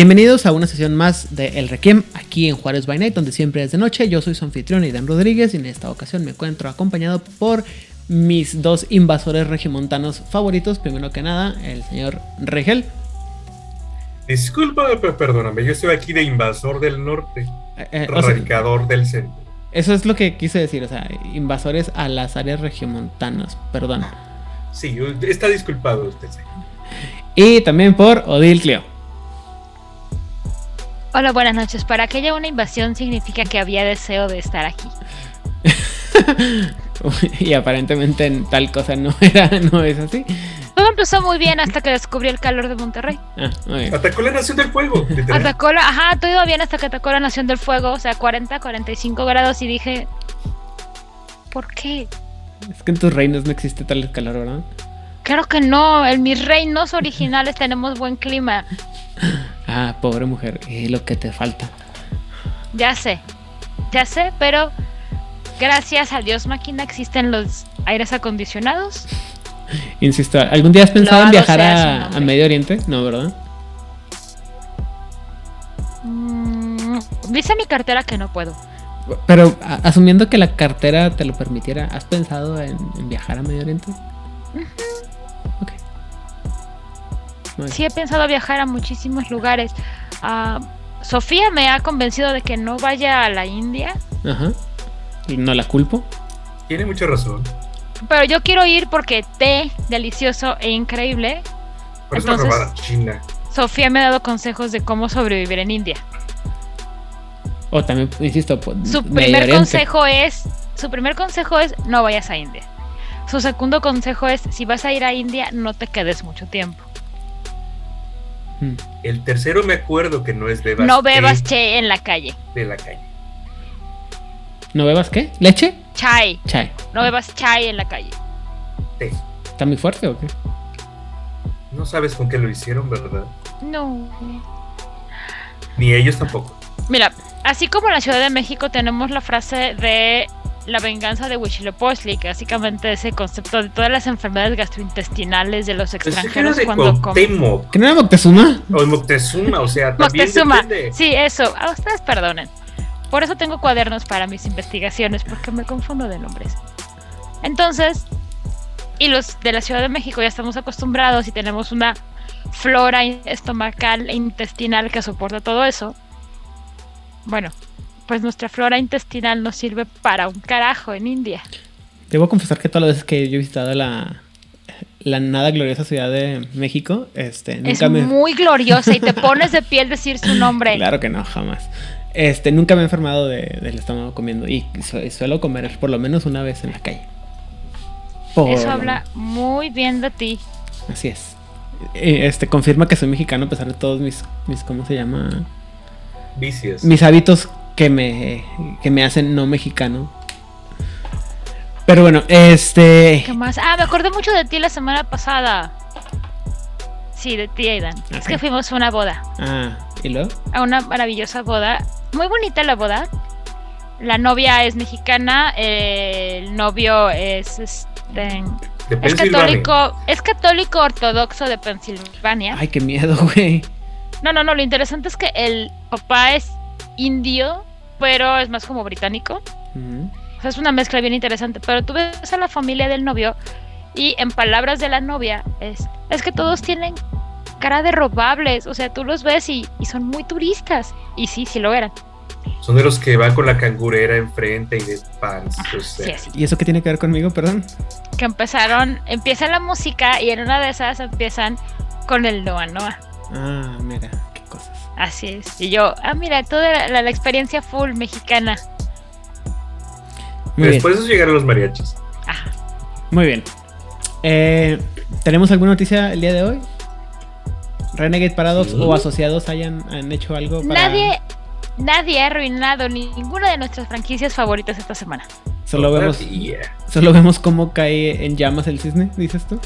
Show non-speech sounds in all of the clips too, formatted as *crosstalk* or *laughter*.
Bienvenidos a una sesión más de El Requiem aquí en Juárez by Night, donde siempre es de noche. Yo soy su anfitrión Idan Rodríguez y en esta ocasión me encuentro acompañado por mis dos invasores regimontanos favoritos. Primero que nada, el señor Regel. Disculpa, pero perdóname, yo estoy aquí de invasor del norte, Eh, eh, o sea, radicador del centro. eso es lo que quise decir, o sea, invasores a las áreas regiomontanas, perdón. Sí, está disculpado usted. señor. Y también por Odil Cleo. Hola, buenas noches. Para que haya una invasión significa que había deseo de estar aquí. *laughs* y aparentemente en tal cosa no era, no es así. Todo empezó muy bien hasta que descubrí el calor de Monterrey. Ah. Atacó la Nación del Fuego. Atacó la, ajá, todo iba bien hasta que atacó la Nación del Fuego, o sea, 40, 45 grados y dije, ¿por qué? Es que en tus reinos no existe tal calor, ¿verdad? Claro que no, en mis reinos originales tenemos buen clima. Ah, pobre mujer, y lo que te falta. Ya sé, ya sé, pero gracias a Dios máquina existen los aires acondicionados. Insisto, ¿algún día has pensado en viajar a, Medio Oriente? No, ¿verdad? Mm, dice mi cartera que no puedo. Pero a- asumiendo que la cartera te lo permitiera, ¿has pensado en, en viajar a Medio Oriente? Ok. Bien. Sí he pensado viajar a muchísimos lugares. Ah, Sofía me ha convencido de que no vaya a la India, Ajá. Y no la culpo. Tiene mucha razón. pero yo quiero ir porque té delicioso e increíble. Por eso Entonces- robada China. Sofía me ha dado consejos de cómo sobrevivir en India. O también, insisto, pues, Su primer consejo es, su primer consejo es no vayas a India. Su segundo consejo es si vas a ir a India no te quedes mucho tiempo. Mm. El tercero me acuerdo que no es bebas. no bebas té che en la calle. de la calle. ¿No bebas qué? ¿Leche? Chai. Chai. No bebas chai en la calle. Té. ¿Está muy fuerte o qué? No sabes con qué lo hicieron, ¿verdad? No. Ni ellos tampoco. Mira, así como en la Ciudad de México tenemos la frase de la venganza de Huitzilopochtli, que básicamente es el concepto de todas las enfermedades gastrointestinales de los extranjeros de cuando comen. ¿Que no era Moctezuma? o Moctezuma, o sea, también Moctezuma. depende. Sí, eso. A ustedes perdonen. Por eso tengo cuadernos para mis investigaciones, porque me confundo de nombres. Entonces, y los de la Ciudad de México ya estamos acostumbrados y tenemos una flora estomacal e intestinal que soporta todo eso. Bueno, pues nuestra flora intestinal nos sirve para un carajo en India. Debo confesar que todas las veces que yo he visitado la, la nada gloriosa Ciudad de México, este, Es nunca me... muy gloriosa y te pones de piel decir su nombre. *laughs* Claro que no, jamás. Este, nunca me he enfermado de- del estómago comiendo y su- suelo comer por lo menos una vez en la calle. Por Eso habla muy bien de ti. Así es. Eh, Este, confirma que soy mexicano a pesar de todos mis, mis ¿cómo se llama? Vicios. Mis hábitos que me, que me hacen no mexicano. Pero bueno, este... ¿Qué más? Ah, me acordé mucho de ti la semana pasada. Sí, de ti, Aidan. Es que fuimos a una boda. Ah, ¿y luego? A una maravillosa boda. Muy bonita la boda. La novia es mexicana. El novio es este. de Es católico. Es católico ortodoxo de Pensilvania. Ay, qué miedo, güey. No, no, no. Lo interesante es que el papá es indio, pero es más como británico. O sea, es una mezcla bien interesante. Pero tú ves a la familia del novio y en palabras de la novia es, es que todos tienen cara de robables. O sea, tú los ves y, y son muy turistas. Y sí, sí lo eran. Son de los que van con la cangurera enfrente y de pants. o sea. Sí, así. ¿Y eso qué tiene que ver conmigo, perdón? Que empezaron, empieza la música y en una de esas empiezan con el Noa Noa. Ah, mira. Así es. Y yo, ah, mira, toda la, la- la experiencia full mexicana. Muy bien, Después de eso llegaron los mariachis. Ajá. muy bien. Eh, ¿Tenemos alguna noticia el día de hoy? Renegade Paradox Sí. o asociados hayan han hecho algo para... Nadie nadie ha arruinado ninguna de nuestras franquicias favoritas esta semana. Solo vemos, solo vemos cómo cae en llamas el cisne, dices tú.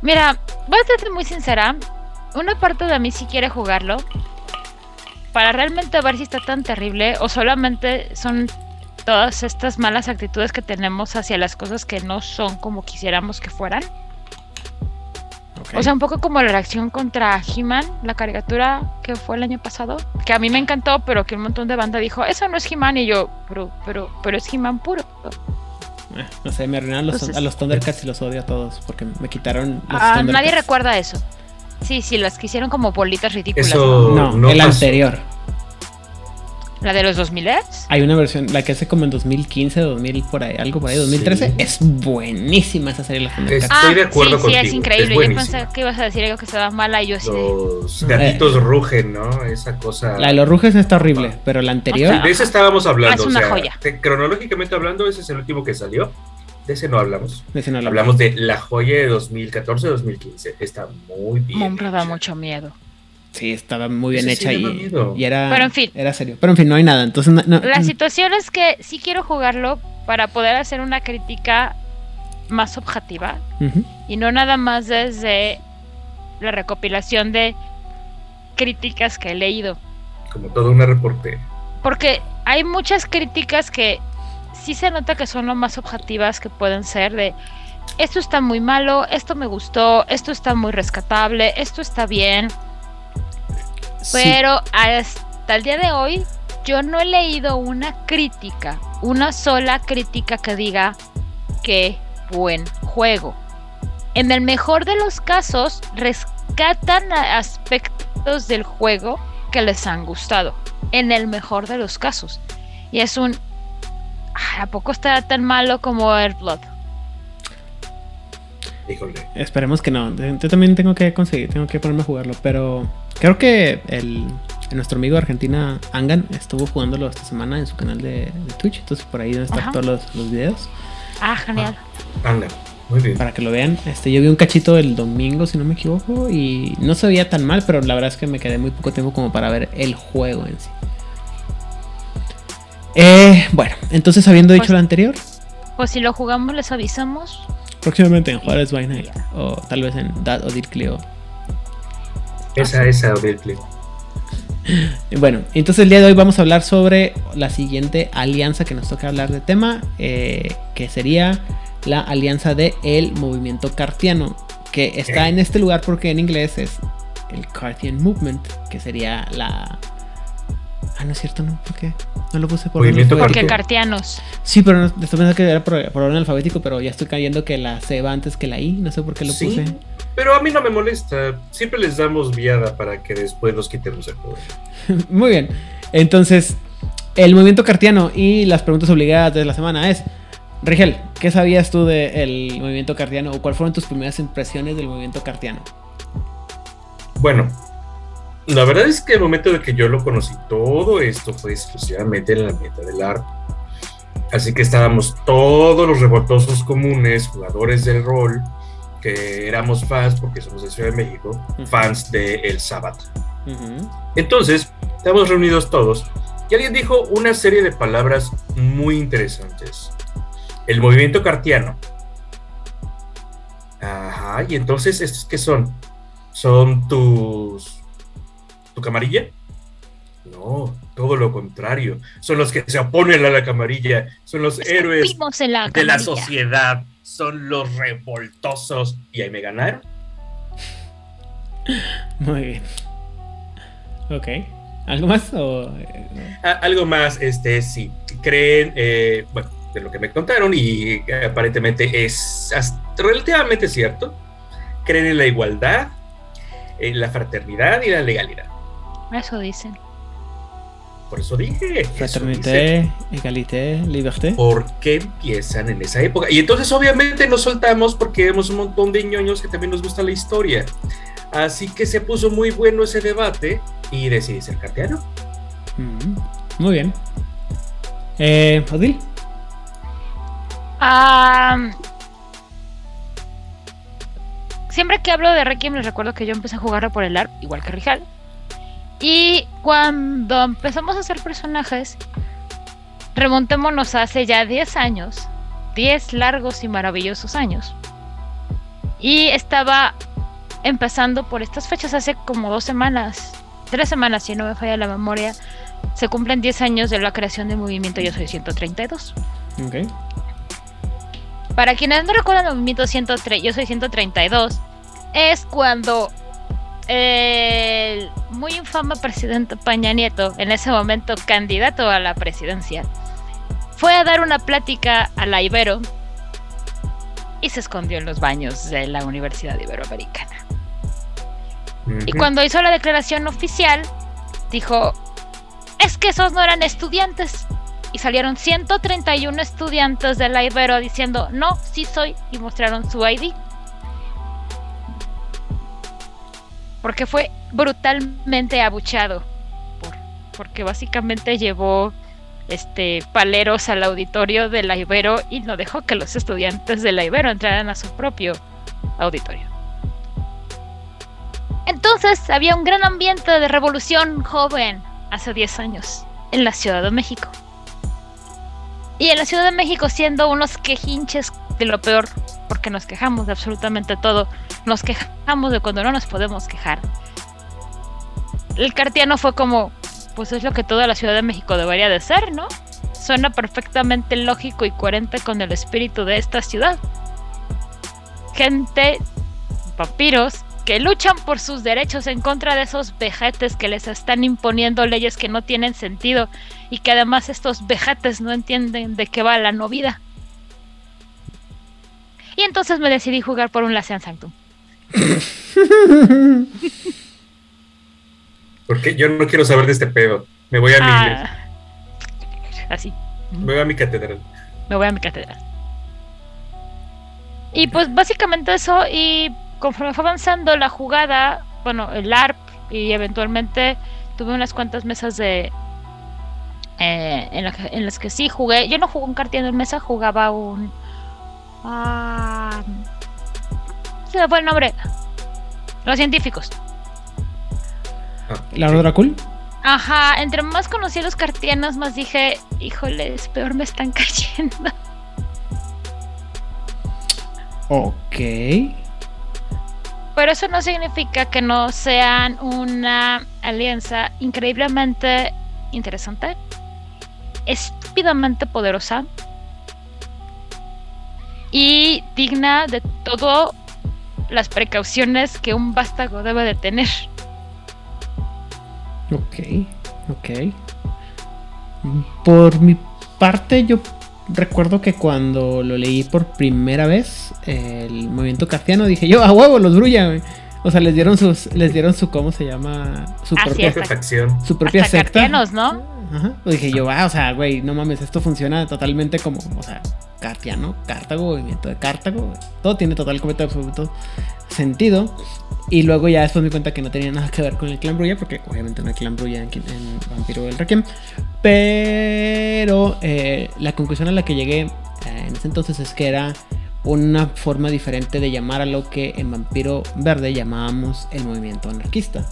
Mira, voy a ser muy sincera. Una parte de mí sí quiere jugarlo. Para realmente ver si está tan terrible o solamente son todas estas malas actitudes que tenemos hacia las cosas que no son como quisiéramos que fueran. O sea, un poco como la reacción contra He-Man, la caricatura que fue el año pasado, que a mí me encantó, pero que un montón de banda dijo, eso no es He-Man, y yo, pero, pero, pero es He-Man puro. Eh, no sé, me arruinaron los, Entonces- a los Thundercats y los odio a todos porque me quitaron los Ah, nadie recuerda eso. Sí, sí, las que hicieron como bolitas ridículas. Eso- ¿no? No, no el pasó. anterior. La de los 2000 Hay una versión, la que hace como en 2015, 2000, por ahí, algo por ahí, 2013. Sí. Es buenísima esa serie los. Es- Estoy de acuerdo Ah, sí, sí, es contigo, increíble. es yo pensé que ibas a decir algo que estaba mala y yo sí. Los gatitos rugen, ¿no? Esa cosa. La de los Ruges está horrible, pero la anterior. O sea, De ese estábamos hablando. Ah, es una o sea, joya. te- cronológicamente hablando, ese es el último que salió. De ese no hablamos. de ese no hablamos. Hablamos de la joya de 2014-2015. Está muy bien. Mombra da mucho miedo. Sí, estaba muy bien sí hecha daba y, era. Pero en fin. Era serio. Pero en fin, no hay nada. Entonces, no, no- La situación es que sí quiero jugarlo para poder hacer una crítica más objetiva y no nada más desde la recopilación de críticas que he leído. Como toda una reportera. Porque hay muchas críticas que sí se nota que son lo más objetivas que pueden ser de esto está muy malo, esto me gustó, esto está muy rescatable, esto está bien, Sí. pero hasta el día de hoy yo no he leído una crítica, una sola crítica que diga qué buen juego. En el mejor de los casos rescatan aspectos del juego que les han gustado. En el mejor de los casos. Y es un... "Ah, ¿A poco está tan malo como Airblood? Híjole. Esperemos que no. Yo también tengo que conseguir, tengo que ponerme a jugarlo. Pero creo que el, nuestro amigo de Argentina, Angan, estuvo jugándolo esta semana en su canal de, de Twitch. Entonces por ahí deben estar Ajá. todos los, los videos Ah, genial. Anda. Muy bien. para que lo vean. Este, yo vi un cachito el domingo, si no me equivoco, y no se veía tan mal, pero la verdad es que me quedé muy poco tiempo como para ver el juego en sí. Eh, bueno, entonces habiendo dicho Pues- lo anterior, Pues si lo jugamos les avisamos. próximamente en Juárez by Night, o tal vez en Dad o Dir Cleo Esa, esa, Odelcle. Y *laughs* Bueno, entonces el día de hoy vamos a hablar sobre la siguiente alianza que nos toca hablar de tema, eh, que sería la alianza de el movimiento cartiano, que está en este lugar porque en inglés es el Cartian Movement, que sería la... Ah, no es cierto, ¿no? ¿Por qué? No lo puse por orden. Porque Cartiano. cartianos. Sí, pero no, estoy pensando que era por, por orden alfabético, pero ya estoy cayendo que la C va antes que la I, no sé por qué lo Sí, puse. pero a mí no me molesta. Siempre les damos viada para que después los quitemos el poder. *laughs* Muy bien. Entonces, el movimiento cartiano y las preguntas obligadas de la semana es: Rigel, ¿qué sabías tú del movimiento cartiano o cuáles fueron tus primeras impresiones del movimiento cartiano? Bueno, la verdad es que el momento de que yo lo conocí, todo esto fue exclusivamente en la meta del ARP. Así que estábamos todos los revoltosos comunes, jugadores del rol, que éramos fans, porque somos de Ciudad de México, fans de El. Entonces, estamos reunidos todos y alguien dijo una serie de palabras muy interesantes. El movimiento cartiano. Ajá, y entonces, ¿estos qué son? ¿Son tus... tu camarilla? No, todo lo contrario. Son los que se oponen a la camarilla. Son los héroes la de la sociedad. Son los revoltosos. ¿Y ahí me ganaron? *laughs* Muy bien. Ok. ¿Algo más? O, eh, Ah, algo más, este, sí, creen, eh, bueno, de lo que me contaron y eh, aparentemente es hasta relativamente cierto, creen en la igualdad, en la fraternidad y la legalidad. Eso dicen. Por eso dije, Fraternité, égalité, liberté. ¿por qué empiezan en esa época? Y entonces obviamente nos soltamos porque vemos un montón de ñoños que también nos gusta la historia. Así que se puso muy bueno ese debate y decidí ser cartiano. Mm, Muy bien. Eh, Odil. Siempre que hablo de Requiem les recuerdo que yo empecé a jugarlo por el ARP, igual que Rijal. Y cuando empezamos a hacer personajes, remontémonos a hace ya 10 años, 10 largos y maravillosos años. Y estaba empezando por estas fechas hace como dos semanas, tres semanas, si no me falla la memoria, se cumplen 10 años de la creación del movimiento Yo Soy 132. Ok. Para quienes no recuerdan el movimiento 103, Yo Soy 132, es cuando el muy infame presidente Paña Nieto, en ese momento candidato a la presidencia, fue a dar una plática a la Ibero y se escondió en los baños de la Universidad Iberoamericana. Y cuando hizo la declaración oficial, dijo, es que esos no eran estudiantes. Y salieron 131 estudiantes de la Ibero diciendo, no, sí soy, y mostraron su ID. Porque fue brutalmente abuchado. Por, porque básicamente llevó este paleros al auditorio de la Ibero y no dejó que los estudiantes de la Ibero entraran a su propio auditorio. Entonces había un gran ambiente de revolución joven hace 10 años en la Ciudad de México. Y en la Ciudad de México siendo unos quejinches de lo peor, porque nos quejamos de absolutamente todo, nos quejamos de cuando no nos podemos quejar. El cartiano fue como, pues es lo que toda la Ciudad de México debería de ser, ¿no? Suena perfectamente lógico y coherente con el espíritu de esta ciudad. Gente, vampiros, que luchan por sus derechos en contra de esos vejetes que les están imponiendo leyes que no tienen sentido y que además estos vejetes no entienden de qué va la no vida. Y entonces me decidí jugar por un Lacean Sanctum. *laughs* Porque yo no quiero saber de este pedo. Me voy a mi iglesia. Ah, así. Me voy a mi catedral. me voy a mi catedral. Y pues básicamente eso, y conforme fue avanzando la jugada, bueno, el ARP, y eventualmente tuve unas cuantas mesas de... eh, en, la en las que sí jugué. Yo no jugué un cartiano en mesa, jugaba un... Ah, se me fue el nombre. Los científicos. ¿La sí. Dracul? Ajá, entre más conocí a los cartianos, más dije, híjoles, peor me están *laughs* cayendo. Ok. Pero eso no significa que no sean una alianza increíblemente interesante, estúpidamente poderosa y digna de todas las precauciones que un vástago debe de tener. Ok, ok. Por mi parte, yo recuerdo que cuando lo leí por primera vez, el movimiento cartiano, dije yo, a huevo, los brulla, güey. O sea, les dieron sus, les dieron su, ¿cómo se llama? Su Así propia, es. Propia facción. su propia Hasta secta. ¿no? Ajá. Pues dije yo, ah, o sea, güey, no mames, esto funciona totalmente como, o sea, cartiano, Cartago, movimiento de Cartago, todo tiene totalmente absoluto sentido. Y luego ya después me di cuenta que no tenía nada que ver con el clan Brulla, porque obviamente no hay clan Brulla en, en Vampiro del Requiem. Pero eh, la conclusión a la que llegué eh, en ese entonces es que era una forma diferente de llamar a lo que en Vampiro Verde llamábamos el movimiento anarquista.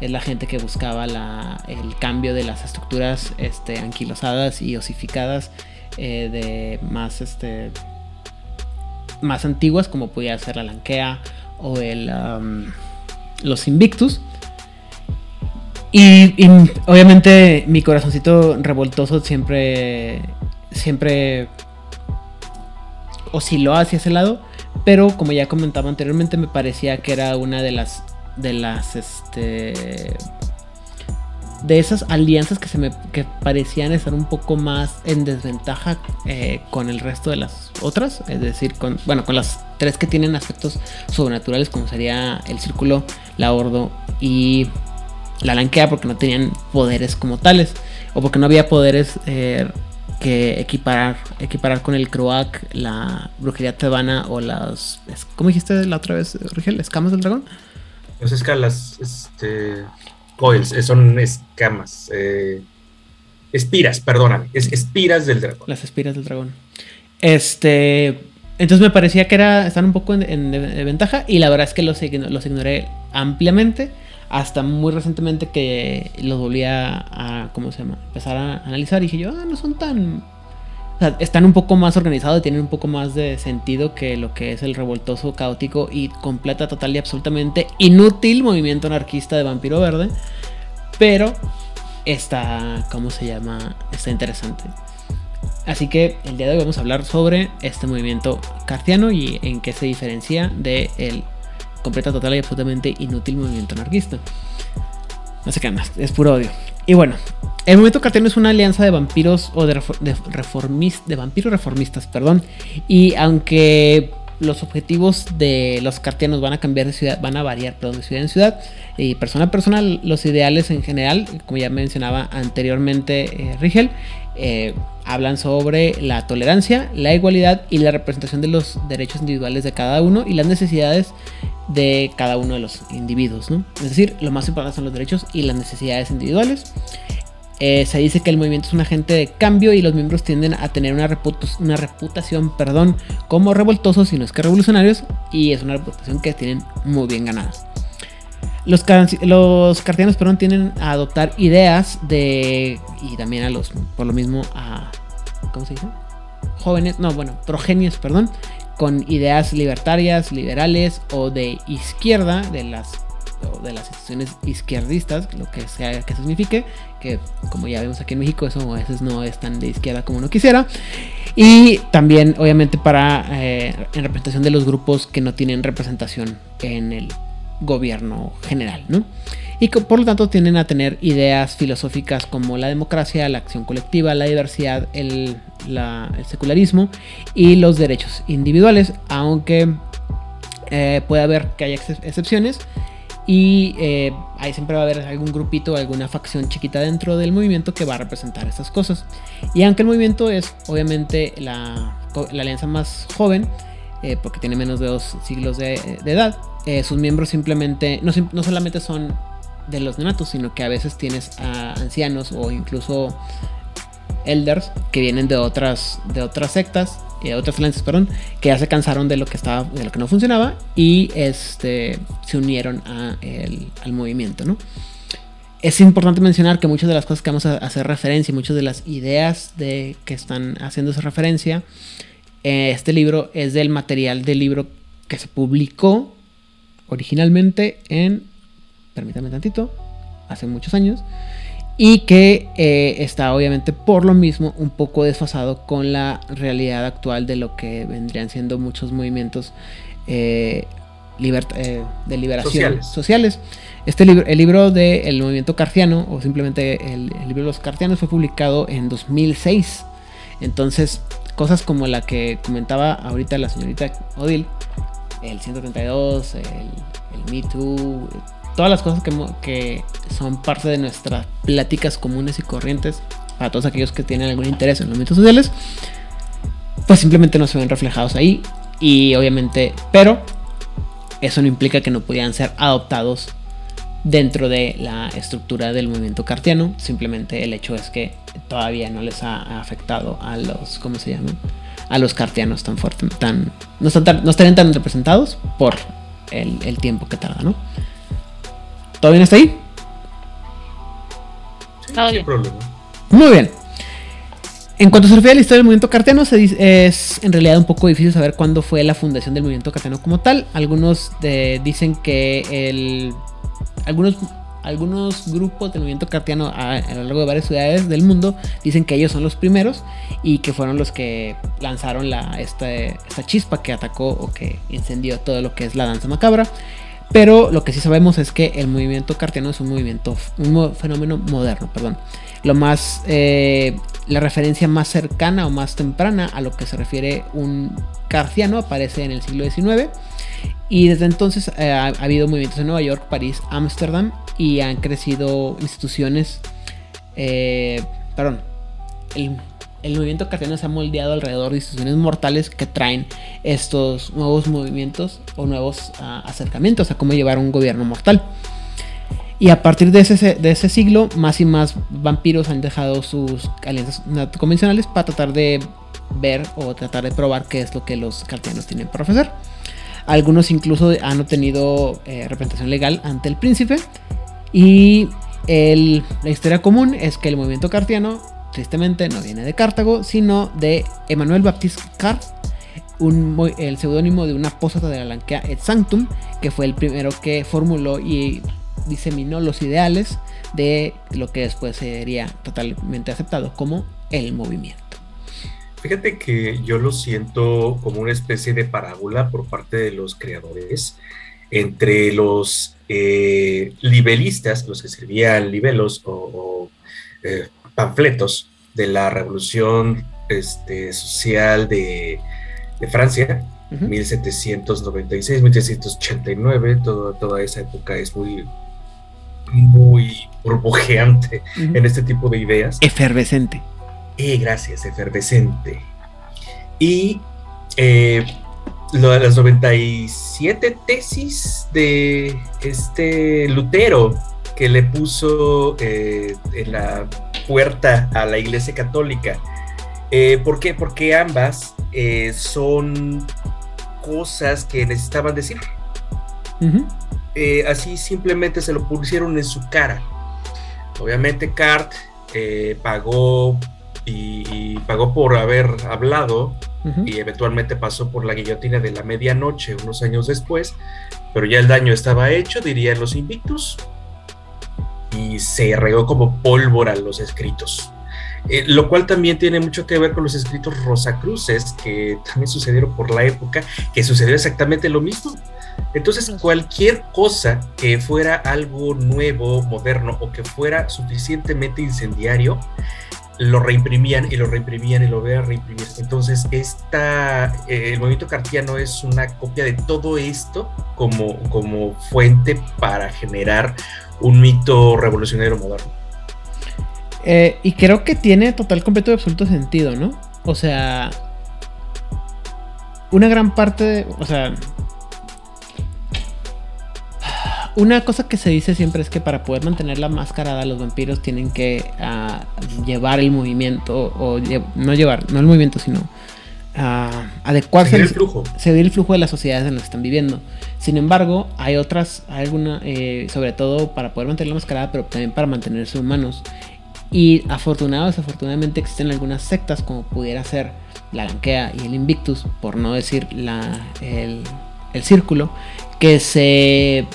Es la gente que buscaba la- el cambio de las estructuras este, anquilosadas y osificadas eh, de más, este, más antiguas, como podía ser la Lankea o el, los Invictus. Y, y, obviamente mi corazoncito revoltoso siempre, siempre osciló hacia ese lado, pero como ya comentaba anteriormente, me parecía que era una de las, de las, este, de esas alianzas que se me que parecían estar un poco más en desventaja eh, con el resto de las otras, es decir, con, bueno, con las tres que tienen aspectos sobrenaturales, como sería el círculo, la ordo y la lanquea, porque no tenían poderes como tales, o porque no había poderes eh, que equiparar, equiparar con el Croak, la brujería tebana o las. ¿Cómo dijiste la otra vez, Rigel? ¿Escamas del dragón? Las escalas, este. Coils, eh, son escamas. eh, espiras, perdóname. Es espiras del dragón. Las espiras del dragón. Este. Entonces me parecía que era. Están un poco en, ventaja. Y la verdad es que los, los ignoré ampliamente. Hasta muy recientemente que los volví a, ¿cómo se llama? Empezar a analizar y dije yo, ah, no son tan... O están un poco más organizados, tienen un poco más de sentido que lo que es el revoltoso, caótico y completa, total y absolutamente inútil movimiento anarquista de Vampiro Verde. Pero está, ¿cómo se llama? Está interesante. Así que el día de hoy vamos a hablar sobre este movimiento cartiano y en qué se diferencia del el completa, total y absolutamente inútil movimiento anarquista. No sé qué más, es puro odio. Y bueno, el movimiento cartiano es una alianza de vampiros o de, de vampiros reformistas, perdón. Y aunque los objetivos de los cartianos van a cambiar de ciudad, van a variar, perdón, de ciudad en ciudad. Y persona a persona, los ideales en general, como ya mencionaba anteriormente eh, Rigel, eh, hablan sobre la tolerancia, la igualdad y la representación de los derechos individuales de cada uno y las necesidades de cada uno de los individuos. ¿no? Es decir, lo más importante son los derechos y las necesidades individuales. Eh, se dice que el movimiento es un agente de cambio y los miembros tienden a tener una, una reputación perdón, como revoltosos, si no es que revolucionarios, y es una reputación que tienen muy bien ganada. Los, los cartianos perdón, tienden a adoptar ideas de. y también a los. por lo mismo a. ¿Cómo se dice? Jóvenes, no, bueno, progenios, perdón, con ideas libertarias, liberales o de izquierda, de las de las instituciones izquierdistas, lo que sea que signifique, que como ya vemos aquí en México, eso a veces no es tan de izquierda como uno quisiera. Y también, obviamente, para eh, en representación de los grupos que no tienen representación en el gobierno general, ¿no? Y por lo tanto tienden a tener ideas filosóficas como la democracia, la acción colectiva, la diversidad, el, el secularismo y los derechos individuales, aunque eh, puede haber que haya excepciones y eh, ahí siempre va a haber algún grupito, alguna facción chiquita dentro del movimiento que va a representar estas cosas. Y aunque el movimiento es obviamente la, alianza más joven, eh, porque tiene menos de dos siglos de, edad, sus miembros simplemente no, no, solamente son de los neonatos, sino que a veces tienes a ancianos o incluso elders que vienen de otras, de otras sectas eh, otras alianzas, perdón, que ya se cansaron de lo que estaba, de lo que no funcionaba y este, se unieron a al movimiento, ¿no? Es importante mencionar que muchas de las cosas que vamos a hacer referencia, muchas de las ideas de que están haciendo esa referencia, eh, este libro es del material del libro que se publicó originalmente en, permítame tantito, hace muchos años, y que eh, está obviamente por lo mismo un poco desfasado con la realidad actual de lo que vendrían siendo muchos movimientos eh, eh, de liberación sociales. Este libro, el libro del movimiento cartiano, o simplemente el, libro de los cartianos, fue publicado en 2006. Entonces, cosas como la que comentaba ahorita la señorita Odil, el 132, el, el Me Too, todas las cosas que, son parte de nuestras pláticas comunes y corrientes para todos aquellos que tienen algún interés en los movimientos sociales, pues simplemente no se ven reflejados ahí y obviamente, pero eso no implica que no pudieran ser adoptados dentro de la estructura del movimiento cartiano, simplemente el hecho es que todavía no les ha afectado a los, ¿cómo se llaman? A los cartianos tan fuertes, tan, no, están no estarían tan representados por el tiempo que tarda, ¿no? ¿Todo bien hasta ahí? sin problema. Muy bien. En cuanto se refiere a la historia del movimiento carteno, es en realidad un poco difícil saber cuándo fue la fundación del movimiento carteno como tal. Algunos dicen que el, algunos, algunos grupos del movimiento cartiano a, lo largo de varias ciudades del mundo dicen que ellos son los primeros y que fueron los que lanzaron la, esta, esta chispa que atacó o que incendió todo lo que es la danza macabra. Pero lo que sí sabemos es que el movimiento cartiano es un movimiento, un fenómeno moderno, perdón. Lo más, eh, la referencia más cercana o más temprana a lo que se refiere un cartiano aparece en el siglo XIX. Y desde entonces eh, ha, habido movimientos en Nueva York, París, Ámsterdam y han crecido instituciones, eh, perdón, el el movimiento cartiano se ha moldeado alrededor de instituciones mortales que traen estos nuevos movimientos o nuevos ah, acercamientos a cómo llevar un gobierno mortal. Y a partir de ese, de ese siglo, más y más vampiros han dejado sus alianzas convencionales para tratar de ver o tratar de probar qué es lo que los cartianos tienen para ofrecer. Algunos incluso han obtenido eh, representación legal ante el príncipe Y la historia común es que el movimiento cartiano, tristemente, no viene de Cartago, sino de Emmanuel Baptiste Cart, un, el seudónimo de un apóstata de la Lanquea et Sanctum, que fue el primero que formuló y diseminó los ideales de lo que después sería totalmente aceptado como el movimiento. Fíjate que yo lo siento como una especie de parábola por parte de los creadores entre los eh, libelistas, los que escribían libelos o, eh, panfletos de la revolución este, social de, Francia, 1796, 1789, toda esa época es muy, muy burbujeante en este tipo de ideas. Efervescente. Eh, gracias, efervescente. Y eh, las 97 tesis de este Lutero que le puso eh, en la puerta a la Iglesia Católica. Eh, ¿Por qué? Porque ambas eh, son cosas que necesitaban decir. así simplemente se lo pusieron en su cara. Obviamente Cart pagó y, pagó por haber hablado y eventualmente pasó por la guillotina de la medianoche unos años después, pero ya el daño estaba hecho, dirían los invictus, y se regó como pólvora los escritos. Eh, lo cual también tiene mucho que ver con los escritos rosacruces que también sucedieron por la época, que sucedió exactamente lo mismo. Entonces, cualquier cosa que fuera algo nuevo, moderno o que fuera suficientemente incendiario, lo reimprimían y lo reimprimían y lo vean reimprimir. Entonces, esta, eh, el movimiento cartiano es una copia de todo esto como, como fuente para generar un mito revolucionario moderno. Eh, y creo que tiene total, completo y absoluto sentido, ¿no? O sea, una gran parte, de, o sea, una cosa que se dice siempre es que para poder mantener la máscara los vampiros tienen que ah, llevar el movimiento, o no llevar, no el movimiento, sino uh, adecuarse. Seguir el flujo. Seguir el flujo de las sociedades en las que están viviendo. Sin embargo, hay otras, hay alguna, eh, sobre todo para poder mantener la máscara, pero también para mantenerse humanos. Y afortunado desafortunadamente existen algunas sectas, como pudiera ser la Lanquea y el Invictus, por no decir la, el, el círculo, que se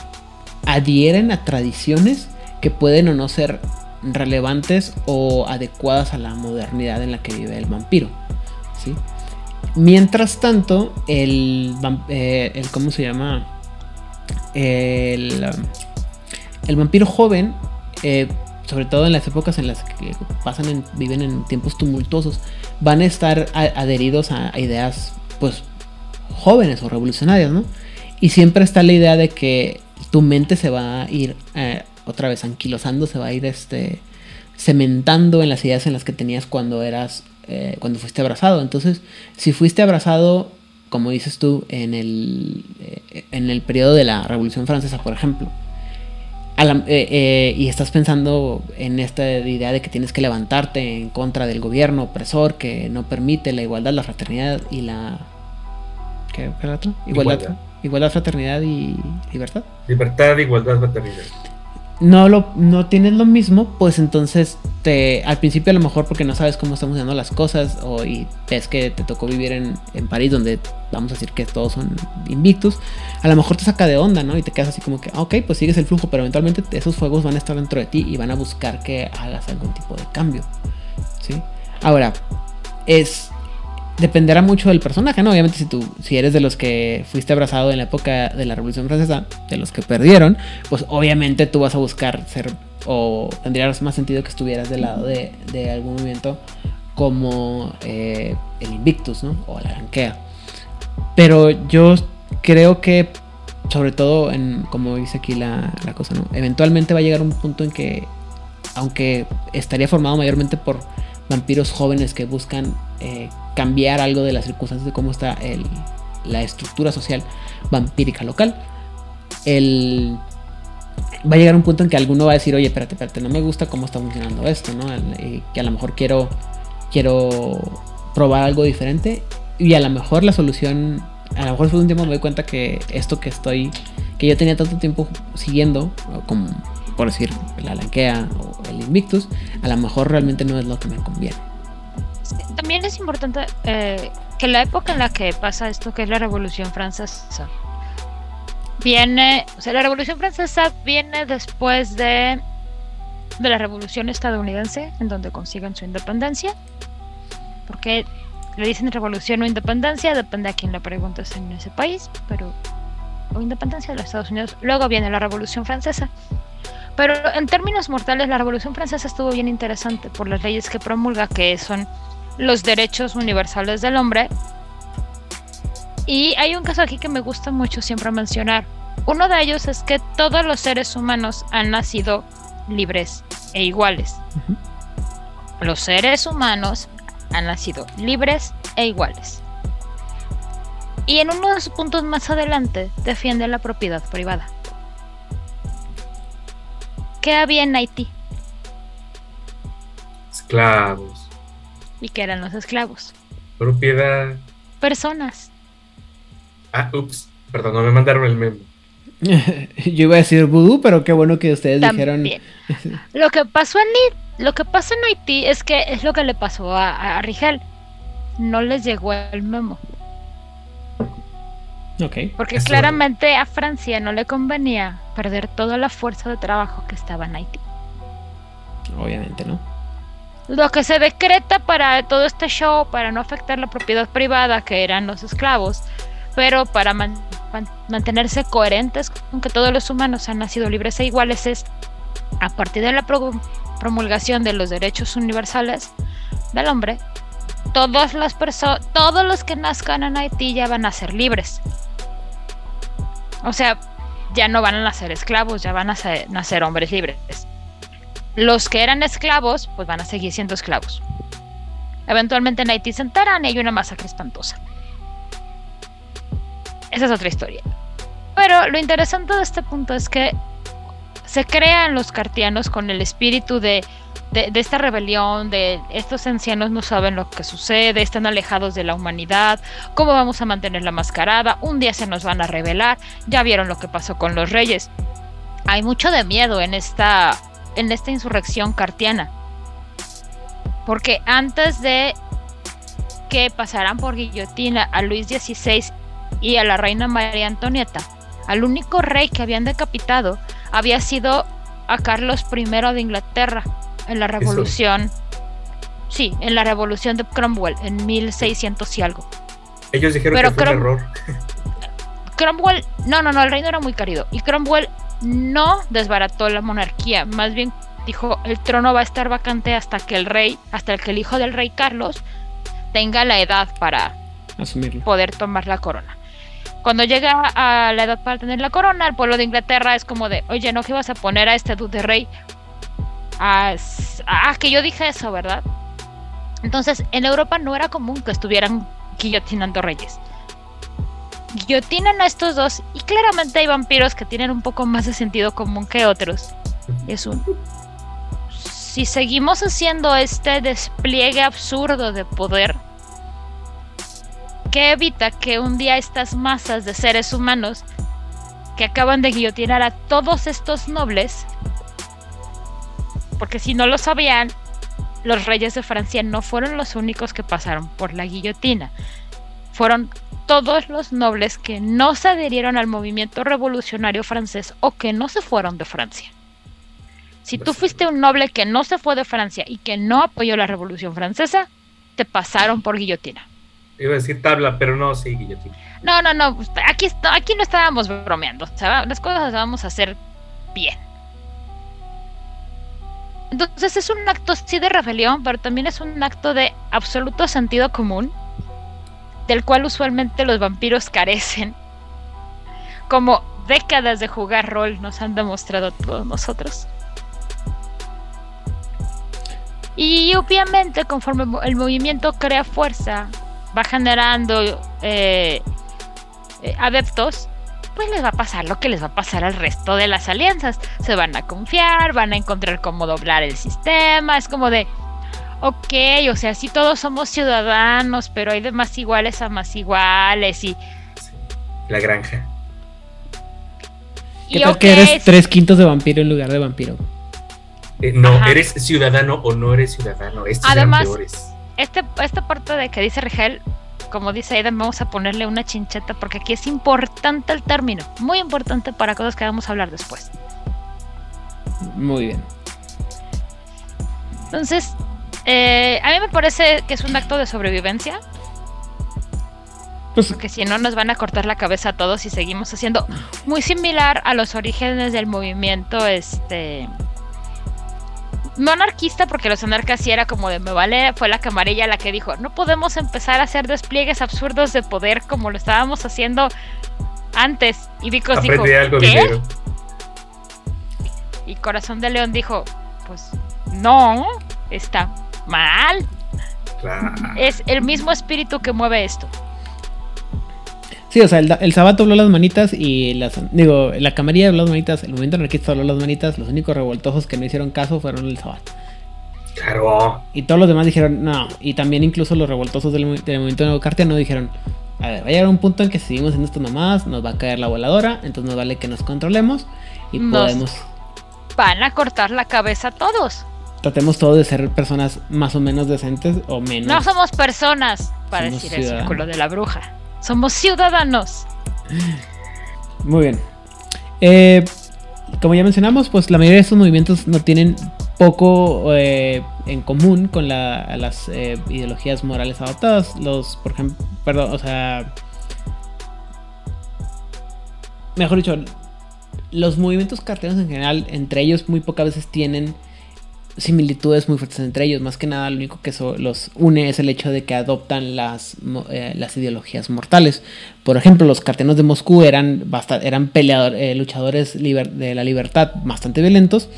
adhieren a tradiciones que pueden o no ser relevantes o adecuadas a la modernidad en la que vive el vampiro. ¿sí? Mientras tanto, el, eh, el ¿cómo se llama? El, el vampiro joven, eh, sobre todo en las épocas en las que pasan en, viven en tiempos tumultuosos, van a estar adheridos a, a ideas, pues, jóvenes o revolucionarias, ¿no? Y siempre está la idea de que tu mente se va a ir eh, otra vez anquilosando, se va a ir este, cementando en las ideas en las que tenías cuando eras, eh, cuando fuiste abrazado. Entonces, si fuiste abrazado, como dices tú, en el, eh, en el periodo de la Revolución Francesa, por ejemplo, y estás pensando en esta idea de que tienes que levantarte en contra del gobierno opresor que no permite la igualdad, la fraternidad y la... ¿Qué, qué otro? Igualdad. Igualdad, fraternidad y libertad. Libertad, igualdad, fraternidad. No, lo, no tienes lo mismo, pues entonces te, al principio a lo mejor porque no sabes cómo están funcionando las cosas o y ves que te tocó vivir en, en París donde vamos a decir que todos son invictus, a lo mejor te saca de onda, ¿no? Y te quedas así como que, ok, pues sigues el flujo, pero eventualmente esos fuegos van a estar dentro de ti y van a buscar que hagas algún tipo de cambio, ¿sí? Ahora, es dependerá mucho del personaje, ¿no? Obviamente si tú, si eres de los que fuiste abrazado en la época de la Revolución Francesa, de los que perdieron, pues obviamente tú vas a buscar ser, o tendrías más sentido que estuvieras del lado de, de algún movimiento como eh, el Invictus, ¿no? O la Ranquea. Pero yo creo que, sobre todo, en, como dice aquí la, la cosa, ¿no? Eventualmente va a llegar un punto en que, aunque estaría formado mayormente por vampiros jóvenes que buscan eh, cambiar algo de las circunstancias de cómo está el, la estructura social vampírica local. El, va a llegar un punto en que alguno va a decir, oye, espérate, espérate, no me gusta cómo está funcionando esto, ¿no? que a lo mejor quiero, quiero probar algo diferente y a lo mejor la solución, a lo mejor después de un tiempo me doy cuenta que esto que estoy, que yo tenía tanto tiempo siguiendo, como por decir, la Lankea o el Invictus, a lo mejor realmente no es lo que me conviene. También es importante eh, que la época en la que pasa esto, que es la Revolución Francesa, viene, o sea, la Revolución Francesa viene después de, de la Revolución estadounidense, en donde consiguen su independencia, porque le dicen revolución o independencia, depende a quién le preguntes en ese país, pero o independencia de los Estados Unidos. Luego viene la Revolución Francesa. Pero en términos mortales, la Revolución Francesa estuvo bien interesante por las leyes que promulga, que son los derechos universales del hombre. Y hay un caso aquí que me gusta mucho siempre mencionar. Uno de ellos es que todos los seres humanos han nacido libres e iguales. Los seres humanos han nacido libres e iguales. Y en uno de sus puntos más adelante defiende la propiedad privada. ¿Qué había en Haití? Esclavos. ¿Y qué eran los esclavos? Propiedad. Personas. Ah, ups. Perdón, no me mandaron el memo. *laughs* Yo iba a decir vudú, pero qué bueno que ustedes También. dijeron. *laughs* Lo que pasó en Haití, lo que pasa en Haití es que es lo que le pasó a, a Rigel. No les llegó el memo. Porque Eso- claramente a Francia no le convenía perder toda la fuerza de trabajo que estaba en Haití. Obviamente, ¿no? Lo que se decreta para todo este show, para no afectar la propiedad privada, que eran los esclavos, pero para man- man- mantenerse coherentes con que todos los humanos han nacido libres e iguales, es a partir de la pro- promulgación de los derechos universales del hombre, todas las personas, todos los que nazcan en Haití ya van a ser libres. O sea, ya no van a nacer esclavos, ya van a nacer hombres libres. Los que eran esclavos, pues van a seguir siendo esclavos. Eventualmente en Haití se enteran y hay una masacre espantosa. Esa es otra historia. Pero lo interesante de este punto es que se crean los cartianos con el espíritu de, de, esta rebelión, de estos ancianos no saben lo que sucede, están alejados de la humanidad, cómo vamos a mantener la mascarada, un día se nos van a rebelar, ya vieron lo que pasó con los reyes. Hay mucho de miedo en esta, en esta insurrección cartiana. Porque antes de que pasaran por guillotina a Luis XVI y a la reina María Antonieta, al único rey que habían decapitado había sido a Carlos I de Inglaterra en la revolución. Sí, en la revolución de Cromwell en 1600 y algo. Ellos dijeron Pero que fue un error. *laughs* Cromwell, no, no, no, el reino era muy querido. Y Cromwell no desbarató la monarquía, más bien dijo, el trono va a estar vacante hasta que el rey, hasta que el hijo del rey Carlos tenga la edad para Asumirlo. poder tomar la corona. Cuando llega a la edad para tener la corona, el pueblo de Inglaterra es como de, oye, ¿no que vas a poner a este dude de rey? Ah, que yo dije eso, ¿verdad? Entonces, en Europa no era común que estuvieran guillotinando reyes. Guillotinan a estos dos y claramente hay vampiros que tienen un poco más de sentido común que otros. Es un... Si seguimos haciendo este despliegue absurdo de poder, que evita que un día estas masas de seres humanos que acaban de guillotinar a todos estos nobles, porque si no lo sabían, los reyes de Francia no fueron los únicos que pasaron por la guillotina, fueron todos los nobles que no se adherieron al movimiento revolucionario francés o que no se fueron de Francia. Si tú fuiste un noble que no se fue de Francia y que no apoyó la revolución francesa, te pasaron por guillotina. Iba a decir tabla, pero no, sí, guillotina. No, no, no. pues, Aquí, aquí no estábamos bromeando. las cosas las vamos a hacer bien. Entonces es un acto sí de rebelión, pero también es un acto de absoluto sentido común, del cual usualmente los vampiros carecen. Como décadas de jugar rol nos han demostrado a todos nosotros. Y obviamente conforme el movimiento crea fuerza, va generando eh, eh, adeptos, pues les va a pasar lo que les va a pasar al resto de las alianzas. Se van a confiar, van a encontrar cómo doblar el sistema. Es como de, ok, o sea, sí todos somos ciudadanos, pero hay de más iguales a más iguales. Y, La granja. ¿Qué Y tal que eres es- tres quintos de vampiro en lugar de vampiro? Eh, no, Ajá. eres ciudadano o no eres ciudadano. Estos Además- eran peores. este, esta parte de que dice Rigel, como dice Aidan, vamos a ponerle una chincheta porque aquí es importante el término, muy importante para cosas que vamos a hablar después. Muy bien. Entonces, eh, a mí me parece que es un acto de sobrevivencia, Pues porque si no nos van a cortar la cabeza a todos y seguimos haciendo muy similar a los orígenes del movimiento, este... No anarquista, porque los anarcas sí era como de me vale, fue la camarilla la que dijo, no podemos empezar a hacer despliegues absurdos de poder como lo estábamos haciendo antes. Y Vicos dijo, algo, ¿qué? dinero. Y Corazón de León dijo, pues no, está mal. Claro. Es el mismo espíritu que mueve esto. Sí, o sea, el, el Sabato habló las manitas y las. Digo, la camarilla habló las manitas, el movimiento anarquista habló las manitas. Los únicos revoltosos que no hicieron caso fueron el Sabato. Claro. Y todos los demás dijeron no. Y también incluso los revoltosos del, del movimiento neocartiano dijeron: A ver, va a llegar un punto en que si seguimos haciendo esto nomás, nos va a caer la voladora. Entonces nos vale que nos controlemos y Nos- podemos. Van a cortar la cabeza a todos. Tratemos todos de ser personas más o menos decentes o menos. No somos personas, para Somos decir el círculo de la bruja. Somos ciudadanos. Muy bien. Eh, como ya mencionamos, pues la mayoría de estos movimientos no tienen poco eh, en común con la- las eh, ideologías morales adoptadas. Los, por ejemplo, perdón, o sea, mejor dicho, los movimientos carteros en general, entre ellos muy pocas veces tienen similitudes muy fuertes entre ellos. Más que nada, lo único que los une es el hecho de que adoptan las, eh, las ideologías mortales. Por ejemplo, los cartenos de Moscú eran, eran eh, luchadores de la libertad bastante violentos,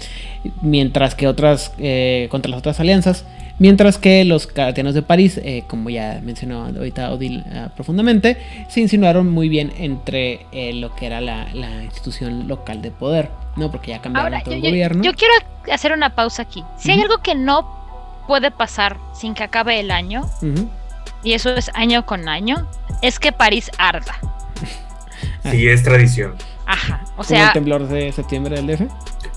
mientras que otras, eh, contra las otras alianzas, mientras que los cartenos de París, eh, como ya mencionó ahorita Odil eh, profundamente, se insinuaron muy bien entre eh, lo que era la, la institución local de poder, ¿no? Porque ya cambiaron Ahora, todo yo, el yo- gobierno. yo quiero hacer una pausa aquí. Si hay algo que no puede pasar sin que acabe el año, y eso es año con año, es que París arda. *laughs* Sí, es tradición. Ajá. O Como el sea, temblor de septiembre del DF.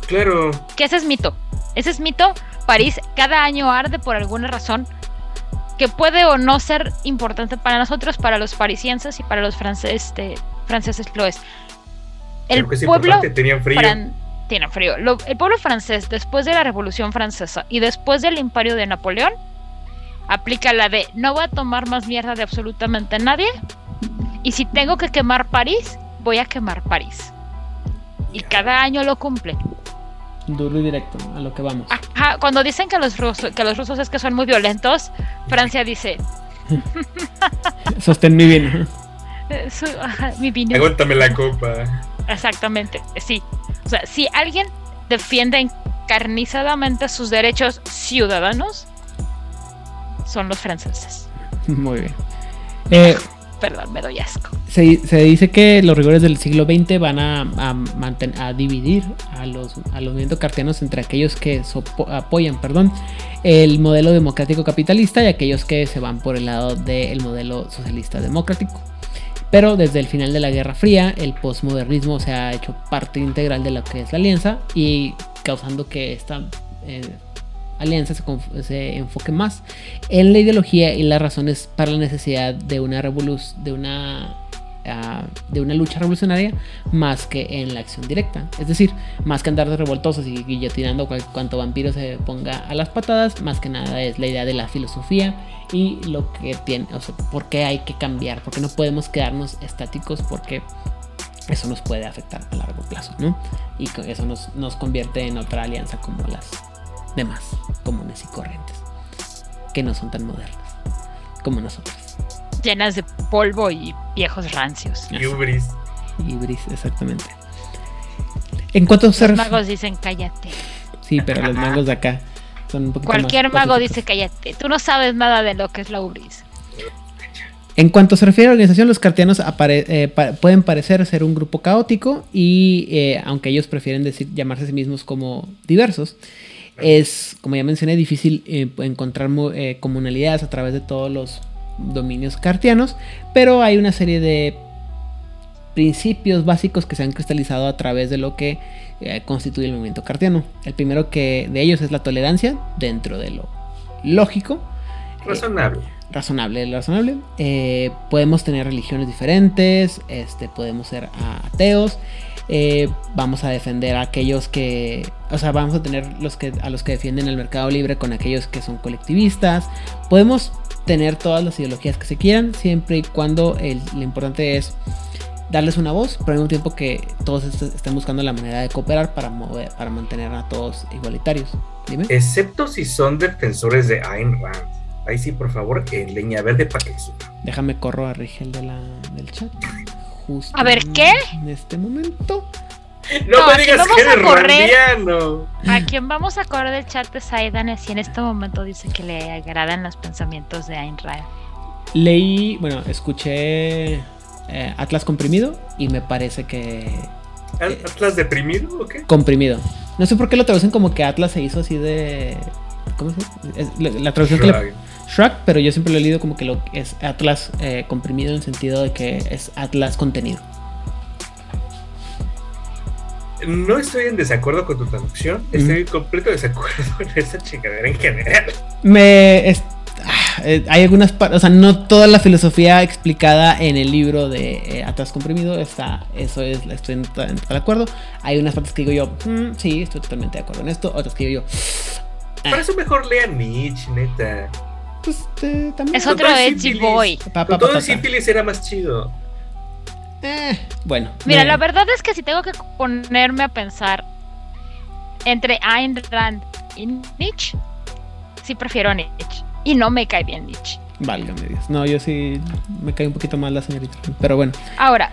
Claro. que ese es mito. Ese es mito. París cada año arde por alguna razón que puede o no ser importante para nosotros, para los parisienses y para los franceses, este, franceses lo es. El Creo que es pueblo. Tenían frío. fran- frío. Lo- el pueblo francés, después de la Revolución Francesa y después del Imperio de Napoleón, aplica la de no voy a tomar más mierda de absolutamente nadie. Y si tengo que quemar París, voy a quemar París. Y cada año lo cumple. Duro y directo, a lo que vamos. Ajá, cuando dicen que los rusos, que los rusos es que son muy violentos, Francia dice, *laughs* Sostén mi vino. "Eh, su- ajá, mi vino. Aguántame la copa. Exactamente, sí. O sea, si alguien defiende encarnizadamente sus derechos ciudadanos, son los franceses. Muy bien. Eh, Perdón, me doy asco. se, dice que los rigores del siglo XX van a, dividir a los, a movimientos cartianos entre aquellos que apoyan perdón, el modelo democrático capitalista y aquellos que se van por el lado del modelo socialista democrático. Pero desde el final de la Guerra Fría, el posmodernismo se ha hecho parte integral de lo que es la alianza y causando que esta eh, alianza se, enfoque más en la ideología y las razones para la necesidad de una revolución, de una ah, de una lucha revolucionaria más que en la acción directa. Es decir, más que andar de revoltosos y guillotinando cuanto vampiro se ponga a las patadas, más que nada es la idea de la filosofía y lo que tiene, o sea, por qué hay que cambiar, porque no podemos quedarnos estáticos porque eso nos puede afectar a largo plazo, ¿no? Y eso nos, nos convierte en otra alianza como las demás, comunes y corrientes, que no son tan modernas como nosotros. Llenas de polvo y viejos rancios. Y Ubris. Y Bris, exactamente. En cuanto se Los magos dicen cállate. Sí, pero los magos de acá son un poquito Cualquier más mago dice cállate. Tú no sabes nada de lo que es la ubris. En cuanto se refiere a organización, los cartianos apare- eh, pa- pueden parecer ser un grupo caótico y eh, aunque ellos prefieren decir, llamarse a sí mismos como diversos, es, como ya mencioné, difícil eh, encontrar eh, comunalidades a través de todos los dominios cartianos, pero hay una serie de principios básicos que se han cristalizado a través de lo que eh, constituye el movimiento cartiano. El primero que de ellos es la tolerancia dentro de lo lógico. Razonable. razonable, razonable. Eh, podemos tener religiones diferentes, este, podemos ser ateos. Eh, vamos a defender a aquellos que, o sea, vamos a tener los que, a los que defienden el mercado libre con aquellos que son colectivistas. Podemos tener todas las ideologías que se quieran, siempre y cuando el- lo importante es darles una voz, pero al mismo tiempo que todos est- estén buscando la manera de cooperar para mover, para mantener a todos igualitarios. Dime. Excepto si son defensores de Ayn Rand. Ahí sí, por favor, en leña verde para que. Déjame corro a Rigel de la, del chat. *laughs* Justo A ver, ¿qué? En este momento. No, No, me digas que a eres randiano. A quien vamos a correr del chat de Saidan si en este momento dice que le agradan los pensamientos de Ayn Rand. Leí, bueno, escuché eh, Atlas comprimido y me parece que ¿Atlas deprimido o qué? comprimido. No sé por qué lo traducen como que Atlas se hizo así de. ¿Cómo se dice? La, la traducción que le. Shrug. Shrug, pero yo siempre lo he leído como que lo es Atlas eh, comprimido en el sentido de que es Atlas contenido. No estoy en desacuerdo con tu traducción, estoy en completo desacuerdo *laughs* con esa chingadera en general. Me. es- ah, eh, hay algunas partes. O sea, no toda la filosofía explicada en el libro de eh, Atlas comprimido está. Eso es. Estoy en, en total acuerdo. Hay unas partes que digo yo. "Mm, sí, estoy totalmente de acuerdo en esto. Otras que digo yo. Por eso mejor lea Nietzsche, neta. Pues eh, también. Es Con otro edgy boy. Pa, pa, Con todo sífilis era más chido. Eh, bueno. Mira, me- la verdad es que si tengo que ponerme a pensar entre Ayn Rand y Nietzsche, sí prefiero a Nietzsche. Y no me cae bien Nietzsche. Válgame Dios. No, yo sí me cae un poquito mal la señorita. Pero bueno. Ahora,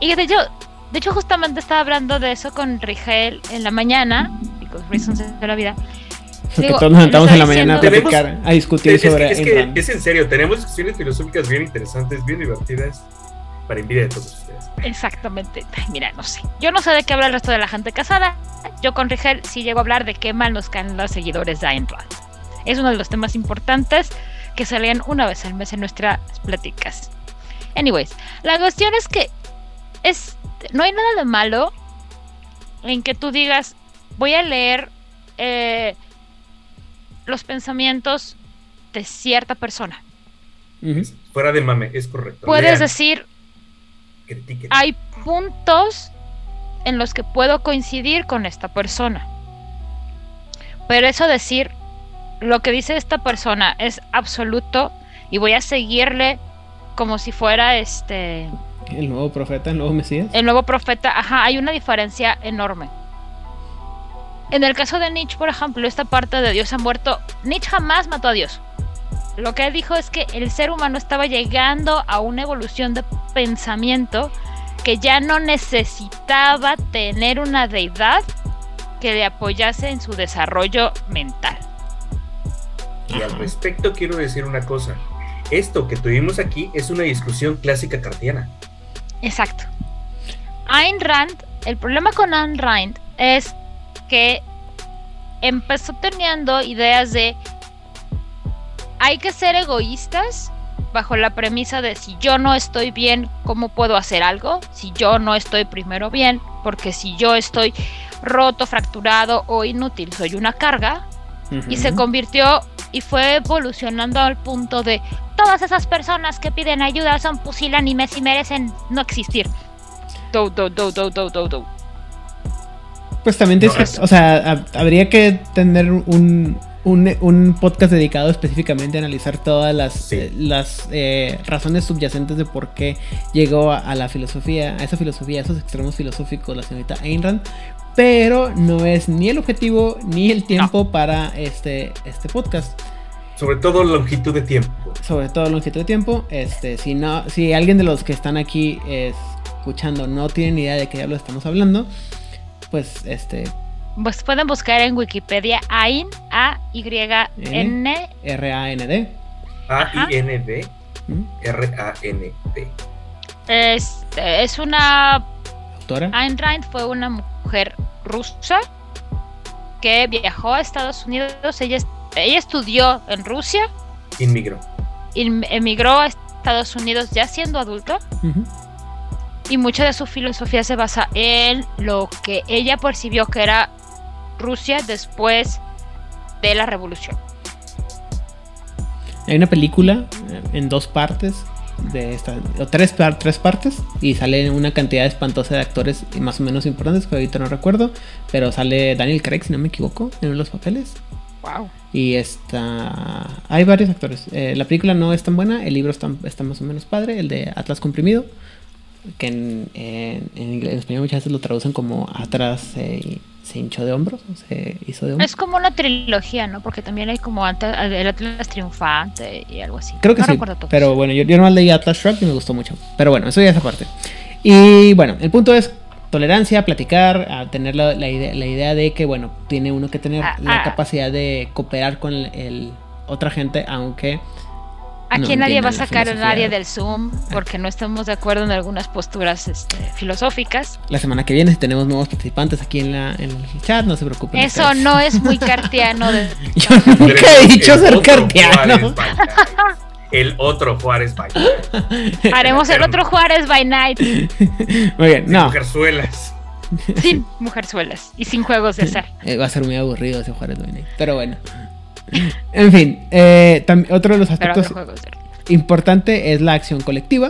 y de hecho, de hecho justamente estaba hablando de eso con Rigel en la mañana, because reasons de la vida. Porque Digo, todos nos sentamos en la mañana a diciendo- platicar, a discutir Es, es sobre que, es, Ayn que es en serio, tenemos discusiones filosóficas bien interesantes, bien divertidas, para envidia de todos ustedes. Exactamente. Ay, mira, no sé. Yo no sé de qué habla el resto de la gente casada. Yo con Rigel sí llego a hablar de qué mal nos caen los seguidores de Ayn Rand. Es uno de los temas importantes que salían una vez al mes en nuestras pláticas. Anyways, la cuestión es que es, no hay nada de malo en que tú digas, voy a leer eh, los pensamientos de cierta persona. Fuera de mame, es correcto. Puedes Lean, decir, critiquen. hay puntos en los que puedo coincidir con esta persona. Pero eso decir, lo que dice esta persona es absoluto y voy a seguirle como si fuera este El nuevo profeta, el nuevo Mesías. el nuevo profeta, ajá, hay una diferencia enorme. En el caso de Nietzsche, por ejemplo, esta parte de Dios ha muerto, Nietzsche jamás mató a Dios. Lo que dijo es que el ser humano estaba llegando a una evolución de pensamiento que ya no necesitaba tener una deidad que le apoyase en su desarrollo mental. Y al respecto quiero decir una cosa. Esto que tuvimos aquí es una discusión clásica cartiana. Exacto. Ayn Rand, el problema con Ayn Rand es que empezó teniendo ideas de hay que ser egoístas bajo la premisa de si yo no estoy bien, ¿cómo puedo hacer algo? Si yo no estoy primero bien, porque si yo estoy roto, fracturado o inútil, soy una carga. Y se convirtió y fue evolucionando al punto de todas esas personas que piden ayuda son pusilánimes y merecen no existir. Do, do, do, do, do, do, do. Pues también No, tienes que- o sea, hab- habría que tener un, un, un podcast dedicado específicamente a analizar todas las, Sí. eh, las eh, razones subyacentes de por qué llegó a, a la filosofía, a esa filosofía, a esos extremos filosóficos, la señorita Ayn Rand. Pero no es ni el objetivo ni el tiempo para este, este podcast. Sobre todo longitud de tiempo. sobre todo longitud de tiempo. Este, si no, si alguien de los que están aquí escuchando no tiene ni idea de qué diablos estamos hablando, pues este Pues pueden buscar en Wikipedia Ayn, A-Y-N. R A N D. A-I-N-D, ¿m? R-A-N-D. Es, es una. autora. Ayn Rand fue una mujer rusa que viajó a Estados Unidos. Ella, ella estudió en Rusia, Inmigró. em- emigró a Estados Unidos ya siendo adulta. Ujú. Y mucha de su filosofía se basa en lo que ella percibió que era Rusia después de la revolución. Hay una película eh, en dos partes de esta, o tres, tres partes y sale una cantidad espantosa de actores más o menos importantes que ahorita no recuerdo, pero sale Daniel Craig si no me equivoco en uno de los papeles Wow. y está hay varios actores. Eh, la película no es tan buena, el libro está, está más o menos padre, el de Atlas comprimido que en, en, en inglés- en español muchas veces lo traducen como Atlas se, se hinchó de hombros se hizo de hombros. Es como una trilogía, ¿no? Porque también hay como ante- el Atlas Triunfante y algo así. Creo que no sí. recuerdo todo. Pero bueno, yo, yo nomás leí Atlas Shrugged y me gustó mucho. Pero bueno, eso ya es aparte. Y bueno, el punto es tolerancia, platicar, a tener la, la idea, la idea de que, bueno, tiene uno que tener Ah, la ah. capacidad de cooperar con el, el- otra gente, aunque Aquí no nadie va a sacar a nadie del Zoom porque no estamos de acuerdo en algunas posturas este, filosóficas. la semana que viene si tenemos nuevos participantes aquí en, la, en el chat, no se preocupen. Eso ustedes. no es muy cartiano. De... *laughs* Yo nunca he dicho El ser otro cartiano. *laughs* Juárez by Night. El otro Juárez by Night. Haremos el otro Juárez by Night Muy bien, no. Mujerzuelas. sin mujerzuelas y sin juegos de *laughs* azar. Eh, va a ser muy aburrido ese Juárez Dominey. Pero bueno. En fin, eh, otro de los aspectos importante es la acción colectiva,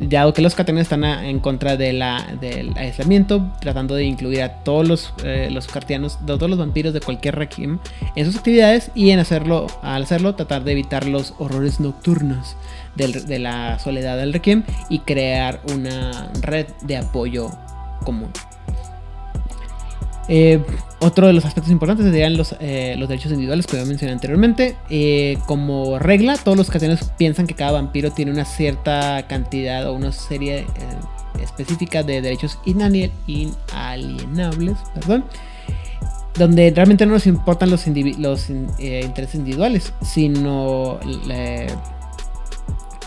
dado que los cartianos están a- en contra de la, del aislamiento, tratando de incluir a todos los, eh, los cartianos, de todos los vampiros de cualquier régimen en sus actividades y en hacerlo, al hacerlo, tratar de evitar los horrores nocturnos del- de la soledad del requiem y crear una red de apoyo común. Eh, otro de los aspectos importantes serían los, eh, los derechos individuales que ya mencioné anteriormente. Eh, como regla, todos los cartianos piensan que cada vampiro tiene una cierta cantidad o una serie eh, específica de derechos inali- inalienables, perdón, donde realmente no nos importan los, los in- intereses individuales, sino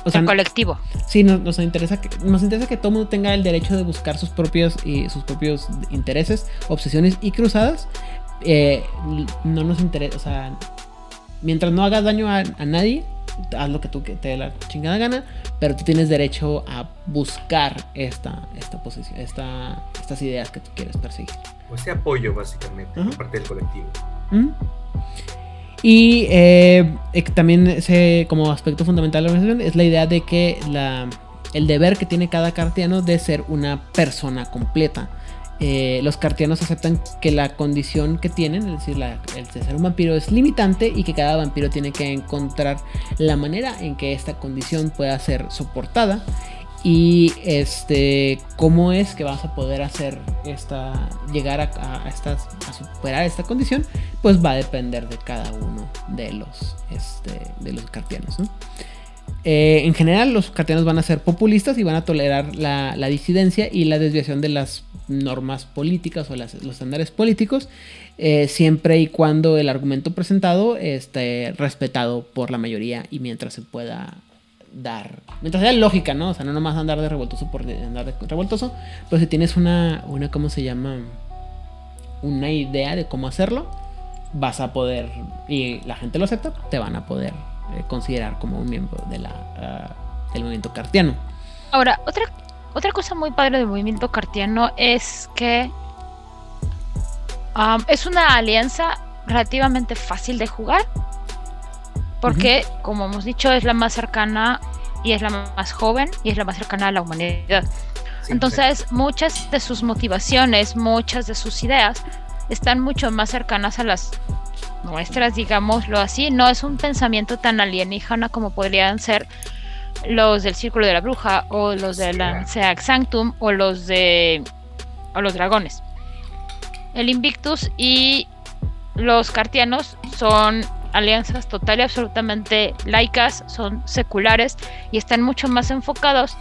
o sea, el colectivo. Sí, nos, nos interesa que nos interesa que todo mundo tenga el derecho de buscar sus propios y sus propios intereses, obsesiones y cruzadas. Eh, no nos interesa, o sea, mientras no hagas daño a, a nadie, haz lo que tú que te dé la chingada gana, pero tú tienes derecho a buscar esta esta posición, esta, estas ideas que tú quieres perseguir. O ese apoyo, básicamente, Ajá. por parte del colectivo. ¿Mm? Y eh, eh, también ese, como aspecto fundamental de la organización es la idea de que el deber que tiene cada cartiano de ser una persona completa. Eh, los cartianos aceptan que la condición que tienen, es decir, el de ser un vampiro es limitante y que cada vampiro tiene que encontrar la manera en que esta condición pueda ser soportada y este cómo es que vas a poder hacer esta llegar a, estas superar esta condición pues va a depender de cada uno de los este, de los cartianos ¿no? Eh, en general los cartianos van a ser populistas y van a tolerar la, la disidencia y la desviación de las normas políticas o los estándares políticos eh, siempre y cuando el argumento presentado esté respetado por la mayoría y mientras se pueda dar. Mientras sea lógica, ¿no? O sea, no nomás andar de revoltoso por andar de revoltoso. Pero si tienes una, una, ¿cómo se llama? Una idea de cómo hacerlo, vas a poder, y la gente lo acepta, te van a poder eh, considerar como un miembro de ah, del movimiento cartiano. Ahora, otra, otra cosa muy padre del movimiento cartiano es que um, es una alianza relativamente fácil de jugar. Porque, como hemos dicho, es la más cercana y es la más joven y es la más cercana a la humanidad. Sí, Entonces, muchas de sus motivaciones, muchas de sus ideas están mucho más cercanas a las nuestras, digámoslo así. No es un pensamiento tan alienígena como podrían ser los del Círculo de la Bruja o los de la. Seac Sanctum o los de o los dragones. El Invictus y los Cartianos son alianzas total y absolutamente laicas, son seculares y están mucho más enfocados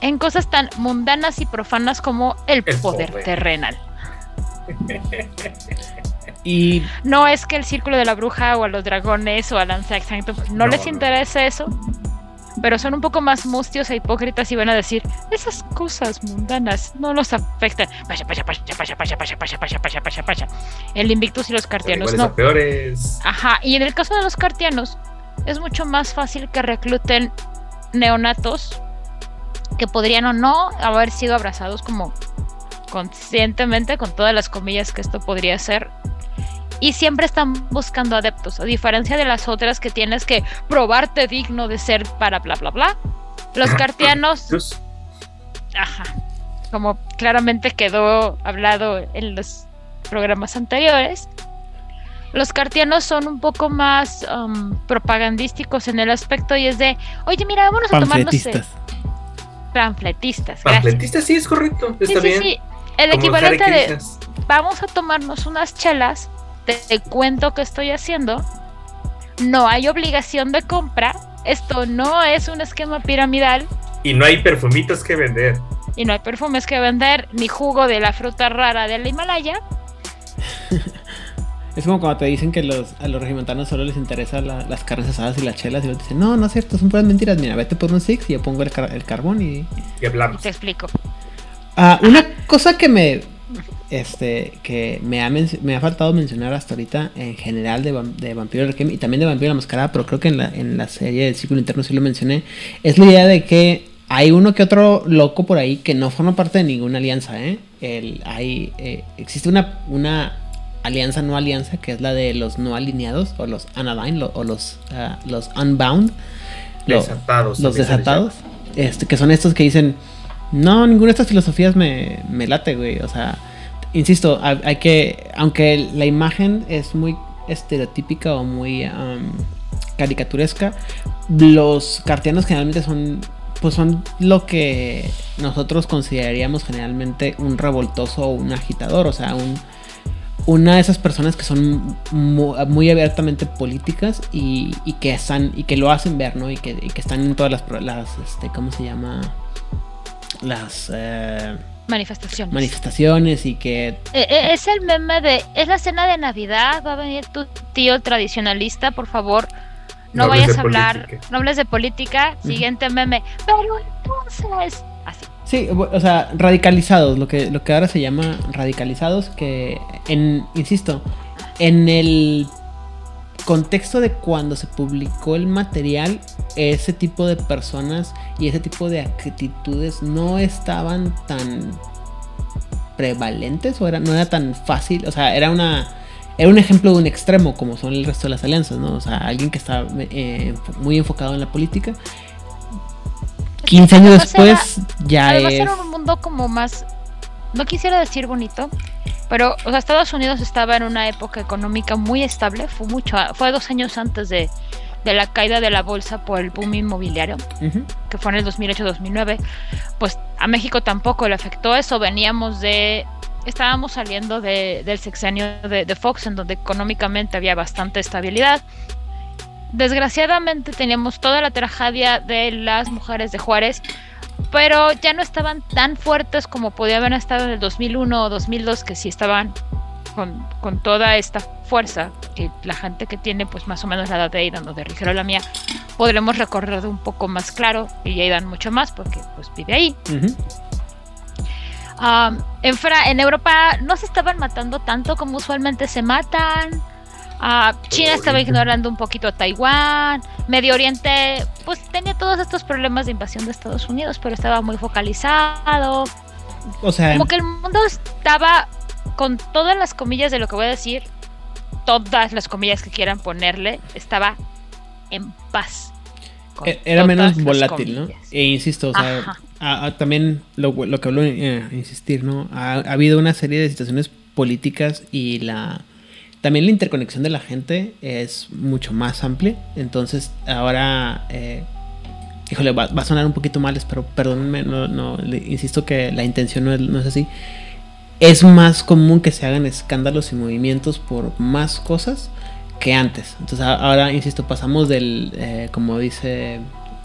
en cosas tan mundanas y profanas como el, El poder, poder. terrenal. *laughs* Y No es que el círculo de la bruja o a los dragones o a Lanza Sanctum no, No, les interese eso, pero son un poco más mustios e hipócritas y van a decir, esas cosas mundanas no los afectan. El Invictus y los cartianos no. Peores. Ajá, y en el caso de los cartianos, es mucho más fácil que recluten neonatos que podrían o no haber sido abrazados como conscientemente, con todas las comillas que esto podría ser, y siempre están buscando adeptos, a diferencia de las otras que tienes que probarte digno de ser para bla bla bla. Los cartianos, ajá, como claramente quedó hablado en los programas anteriores, los cartianos son un poco más um, propagandísticos en el aspecto y es de, oye, mira, vámonos a tomarnos... Panfletistas. Panfletistas, sí, es correcto. Está sí, bien. Sí, El equivalente de, vamos a tomarnos unas chelas, te, cuento que estoy haciendo, no hay obligación de compra, esto no es un esquema piramidal. Y no hay perfumitos que vender. Y no hay perfumes que vender, ni jugo de la fruta rara del Himalaya. *laughs* Es como cuando te dicen que los, a los regimontanos solo les interesan las carnes asadas y las chelas y te dicen, no, no es cierto, son puras mentiras. Mira, vete por un six y yo pongo el, carbón y... Y hablamos. Te explico. Ah, una cosa que me... Este, que me ha, me ha faltado mencionar hasta ahorita en general de, de Vampiro y también de Vampiro la Mascarada, pero creo que en la, en la serie del Círculo Interno sí lo mencioné, es la idea de que hay uno que otro loco por ahí que no forma parte de ninguna alianza, ¿eh? El, hay, eh, existe una, una alianza no alianza, que es la de los no alineados, o los unaligned, o los, ah, los unbound. Desatados. Los desatados. Este, que son estos que dicen, no, ninguna de estas filosofías me, me late, güey. O sea, insisto, hay, que, aunque la imagen es muy estereotípica o muy caricaturesca, los cartianos generalmente son pues son lo que nosotros consideraríamos generalmente un revoltoso o un agitador, o sea, un, una de esas personas que son muy, abiertamente políticas y, que están y que lo hacen ver, ¿no? Y que, están en todas las, las este, ¿cómo se llama? Las eh, manifestaciones. Manifestaciones y que eh, eh, es el meme de es la cena de Navidad, va a venir tu tío tradicionalista, por favor. No, vayas a hablar, no hables de política. Siguiente meme. Pero entonces, así. Sí, o sea, radicalizados, lo que, lo que ahora se llama radicalizados, que, en, insisto, en el contexto de cuando se publicó el material, ese tipo de personas y ese tipo de actitudes no estaban tan prevalentes o era, no era tan fácil, o sea, era una... Era un ejemplo de un extremo, como son el resto de las alianzas, ¿no? O sea, alguien que está eh, muy enfocado en la política 15 años después ya es... era un mundo como más, no quisiera decir bonito, pero o sea, Estados Unidos estaba en una época económica muy estable, fue mucho, fue dos años antes de, de la caída de la bolsa por el boom inmobiliario, que fue en el 2008-2009, pues a México tampoco le afectó eso, veníamos de, estábamos saliendo de, del sexenio de, de Fox, en donde económicamente había bastante estabilidad, desgraciadamente teníamos toda la tragedia de las mujeres de Juárez, pero ya no estaban tan fuertes como podían haber estado en el 2001 o 2002, que sí estaban con, con, toda esta fuerza que la gente que tiene pues más o menos la edad de Aidan o de Rigero la mía, podremos recorrer un poco más claro y Aidan mucho más porque pues vive ahí. en, en Europa no se estaban matando tanto como usualmente se matan. Ah, China estaba ignorando un poquito a Taiwán. Medio Oriente, pues tenía todos estos problemas de invasión de Estados Unidos, pero estaba muy focalizado. O sea, como que el mundo estaba, con todas las comillas de lo que voy a decir, todas las comillas que quieran ponerle, estaba en paz. E-, era menos volátil, ¿no? E insisto, o sea, también lo, que hablo, eh, insistir, ¿no? ha habido una serie de situaciones políticas y la también la interconexión de la gente es mucho más amplia. Entonces, ahora, eh, híjole, va, a sonar un poquito mal, pero perdónenme, no, no, insisto que la intención no es, no es, así. Es más común que se hagan escándalos y movimientos por más cosas que antes. Entonces, ahora, insisto, pasamos del, eh, como dice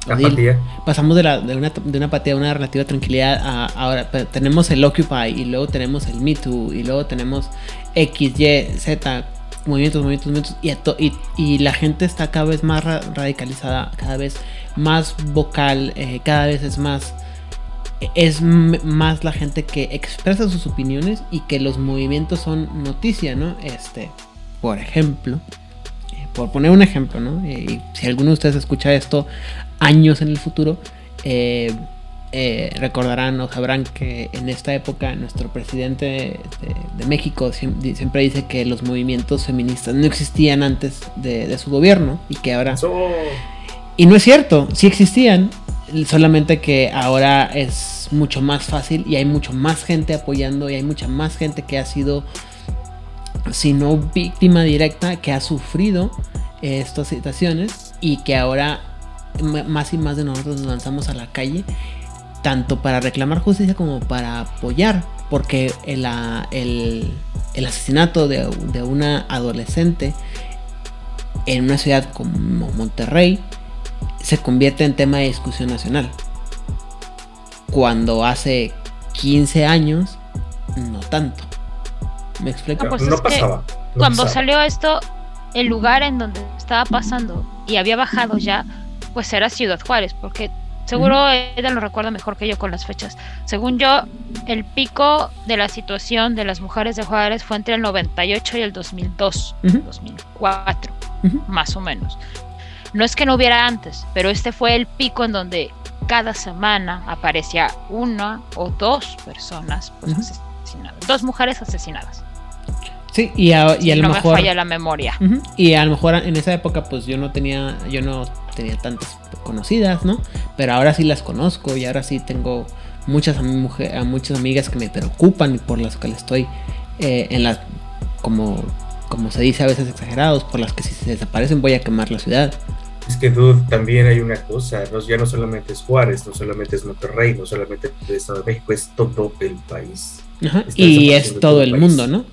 Odil, pasamos de, la, de, una, de una apatía a una relativa tranquilidad a ahora tenemos el Occupy y luego tenemos el Me Too y luego tenemos X, Y, Z, movimientos, movimientos, movimientos, y, y, la gente está cada vez más radicalizada, cada vez más vocal, eh, cada vez es más es más la gente que expresa sus opiniones y que los movimientos son noticia, ¿no? Este, por ejemplo, eh, por poner un ejemplo, ¿no? Eh, y si alguno de ustedes escucha esto años en el futuro, eh, recordarán o sabrán que en esta época nuestro presidente de, de México siem- siempre dice que los movimientos feministas no existían antes de, de su gobierno y que ahora... Eso. Y no es cierto, sí existían, solamente que ahora es mucho más fácil y hay mucho más gente apoyando y hay mucha más gente que ha sido, si no víctima directa, que ha sufrido eh, estas situaciones y que ahora más y más de nosotros nos lanzamos a la calle, tanto para reclamar justicia como para apoyar, porque el, el- el asesinato de, de una adolescente en una ciudad como Monterrey se convierte en tema de discusión nacional. Cuando hace 15 años, no tanto. ¿Me explico? No, pues no es que pasaba. no Cuando pasaba. salió esto, el lugar en donde estaba pasando y había bajado ya, pues era Ciudad Juárez, porque seguro ella lo recuerda mejor que yo con las fechas. Según yo, el pico de la situación de las mujeres de Juárez fue entre el 98 y el 2002, Ujú. 2004, Ujú. más o menos. No es que no hubiera antes, pero este fue el pico en donde cada semana aparecía una o dos personas pues, Ujú. asesinadas, dos mujeres asesinadas. Sí, y a, y a Si lo no mejor. me falla la memoria. Y a lo mejor en esa época pues yo no tenía, yo no tenía tantas conocidas, ¿no? Pero ahora sí las conozco y ahora sí tengo muchas, mujer- a muchas amigas que me preocupan y por las que estoy eh, en las, como, como se dice a veces exagerados, por las que si se desaparecen voy a quemar la ciudad. Es que, dude, también hay una cosa, no, ya no solamente es Juárez, no solamente es Monterrey, no solamente el Estado de México, es todo el país. Ajá, Y es todo todo el mundo, ¿no?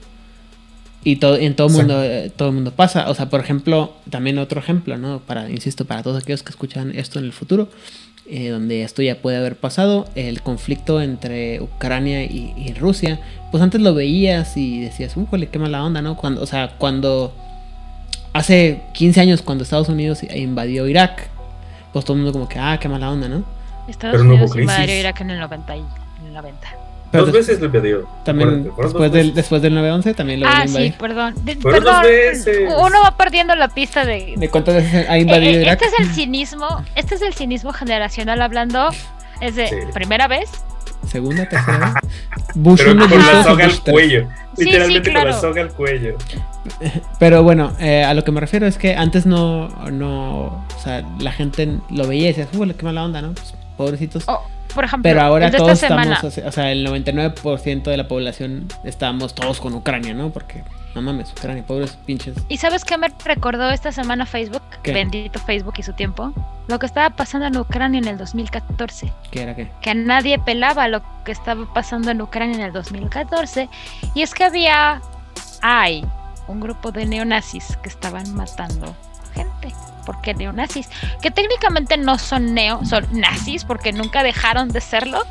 Y todo, en todo Exacto. mundo, eh, todo el mundo pasa. O sea, por ejemplo, también otro ejemplo, ¿no? Para, insisto, para todos aquellos que escuchan esto en el futuro, eh, donde esto ya puede haber pasado, el conflicto entre Ucrania y, y Rusia, pues antes lo veías y decías, ¡újole, qué mala onda, ¿no? Cuando, o sea, cuando hace 15 años, cuando Estados Unidos invadió Irak, pues todo el mundo como que, ah, qué mala onda, ¿no? Estados Pero no hubo Unidos crisis. invadió Irak en el 90. y- en el 90. Pero dos veces lo invadió. También después del, después del 9-11 también lo Ah, volvió a sí, perdón. De- Fueron dos perdón, veces. uno va perdiendo la pista de... ¿De cuántas veces ha Eh, invadido eh, Irak? este es el *laughs* cinismo, este es el cinismo generacional hablando. Es de Sí. primera vez. Segunda, *laughs* tercera. Bush Pero uno, con Bush la o soga al cuello. Sí, Literalmente sí, con la claro. soga al cuello. *laughs* Pero bueno, eh, a lo que me refiero es que antes no, no, o sea, la gente lo veía y decía, uy, qué mala onda, ¿no? Pues, pobrecitos. Oh, por ejemplo, Pero ahora el de todos esta semana. estamos, o sea, el 99% de la población estamos todos con Ucrania, ¿no? Porque, no mames, Ucrania, pobres pinches. ¿Y sabes qué me recordó esta semana Facebook? ¿Qué? Bendito Facebook y su tiempo. Lo que estaba pasando en Ucrania en el 2014. ¿Qué era qué? que nadie pelaba lo que estaba pasando en Ucrania en el 2014 y es que había hay un grupo de neonazis que estaban matando gente porque neonazis que técnicamente no son neo son nazis porque nunca dejaron de serlo